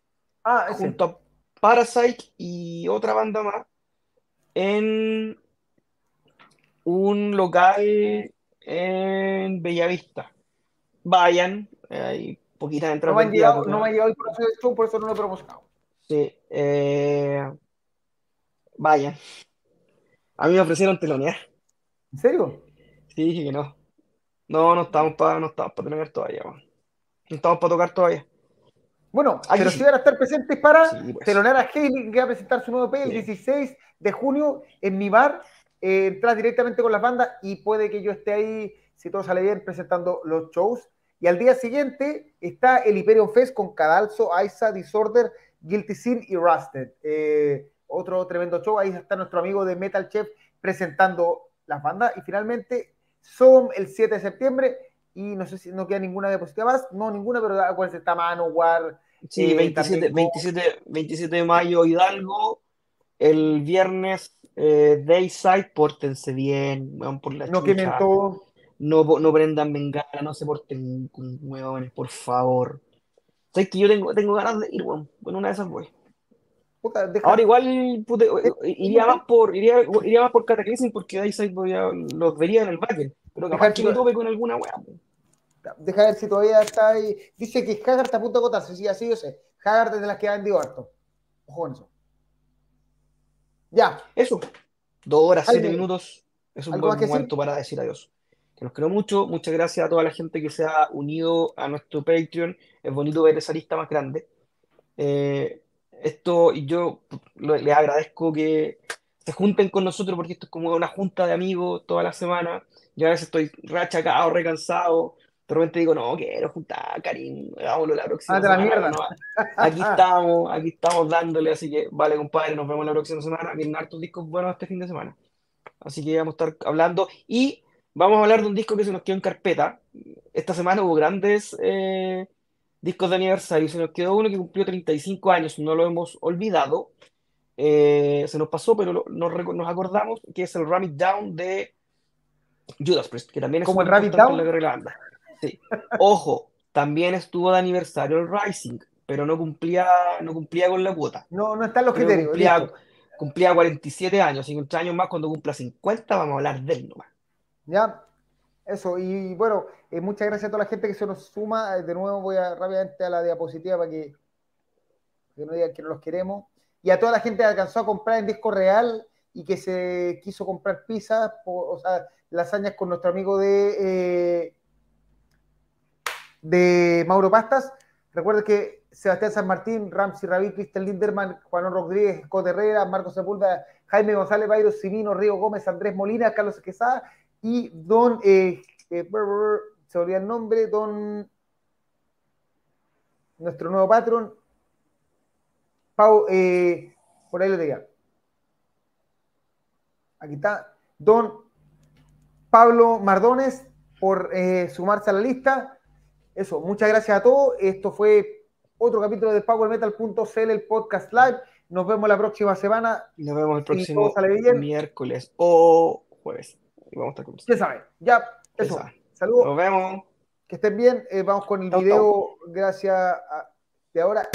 B: ah, junto a Parasite y otra banda más en un local en Bellavista. Vayan, hay poquitas entradas.
A: No me, han llegado, no me ha llegado el proceso de show, por eso no lo he promocionado.
B: Sí, eh, vayan. A mí me ofrecieron telonear.
A: ¿En serio?
B: Sí, dije que no. No, no estamos para no estamos para telonear todavía, No estamos para tocar todavía.
A: Bueno, pero si van a estar presentes para pues. telonear a Haley, que va a presentar su nuevo EP el 16 de junio en mi bar. Eh, entras directamente con las bandas y puede que yo esté ahí, si todo sale bien, presentando los shows. Y al día siguiente está el Hyperion Fest con Cadalso, Aiza, Disorder, Guilty Sin y Rusted. Eh, otro tremendo show. Ahí está nuestro amigo de Metal Chef presentando las bandas. Y finalmente, son el 7 de septiembre. Y no sé si no queda ninguna diapositiva más. No, ninguna, pero acuérdense, está Manowar.
B: Sí, 27, 27, 27 de mayo, Hidalgo el viernes, eh, Dayside, pórtense bien, van por la
A: No quemen todo.
B: No, no prendan bengala, no se porten con huevones, por favor. Sabes que yo tengo, tengo ganas de ir, bueno, bueno una de esas voy. Ahora igual pute, eh, iría más por iría, iría más por Cataclysm porque Dayside los vería en el backend, pero capaz que me tope con alguna wea.
A: Deja ver si todavía está ahí. Dice que Haggard está a punto de agotarse, sí, así yo sé. Haggard es de las que ha vendido harto. Ojo con eso. Ya.
B: Eso. Dos horas, siete minutos. Es un buen momento para decir adiós. Que nos quiero mucho. Muchas gracias a toda la gente que se ha unido a nuestro Patreon. Es bonito ver esa lista más grande. Eh, esto, y yo les agradezco que se junten con nosotros porque esto es como una junta de amigos toda la semana. Yo a veces estoy rachacado, recansado, de repente digo, no, quiero juntar, Karim, hagámoslo la próxima
A: ah, semana. La mierda.
B: aquí estamos, aquí estamos dándole, así que vale, compadre, nos vemos la próxima semana. Vienen hartos discos buenos este fin de semana. Así que vamos a estar hablando y vamos a hablar de un disco que se nos quedó en carpeta. Esta semana hubo grandes eh, discos de aniversario. Se nos quedó uno que cumplió 35 años, no lo hemos olvidado. Eh, se nos pasó, pero nos, nos acordamos que es el Ram Down de Judas Priest, que también es
A: como el Rabbit Down.
B: Sí. Ojo, también estuvo de aniversario el Rising, pero no cumplía, no cumplía con la cuota.
A: No, no están los criterios.
B: Cumplía, cumplía, 47 años, 50 años más, cuando cumpla 50 vamos a hablar de él nomás.
A: Ya, eso, y bueno, eh, muchas gracias a toda la gente que se nos suma. Eh, de nuevo voy a rápidamente a la diapositiva para que, que no digan que no los queremos. Y a toda la gente que alcanzó a comprar en disco real y que se quiso comprar pizzas, o, sea, lasañas con nuestro amigo de eh, de Mauro Pastas. Recuerden que Sebastián San Martín, Ramsey Rabí, Cristian Linderman, Juan Rodríguez, Scott Herrera, Marcos Sepúlveda, Jaime González Bayro, Simino, Río Gómez, Andrés Molina, Carlos Quesada y don, eh, eh, se olvida el nombre, don, nuestro nuevo patrón, Pau, eh, por ahí lo diga. Aquí está, don Pablo Mardones, por sumarse a la lista. Eso, muchas gracias a todos. Esto fue otro capítulo de PowerMetal.cl, el podcast live. Nos vemos la próxima semana.
B: Nos vemos el próximo miércoles o jueves. vamos a estar
A: Ya saben, ya, eso. Saludos.
B: Nos vemos.
A: Que estén bien. Eh, vamos con el video. Gracias a, de ahora.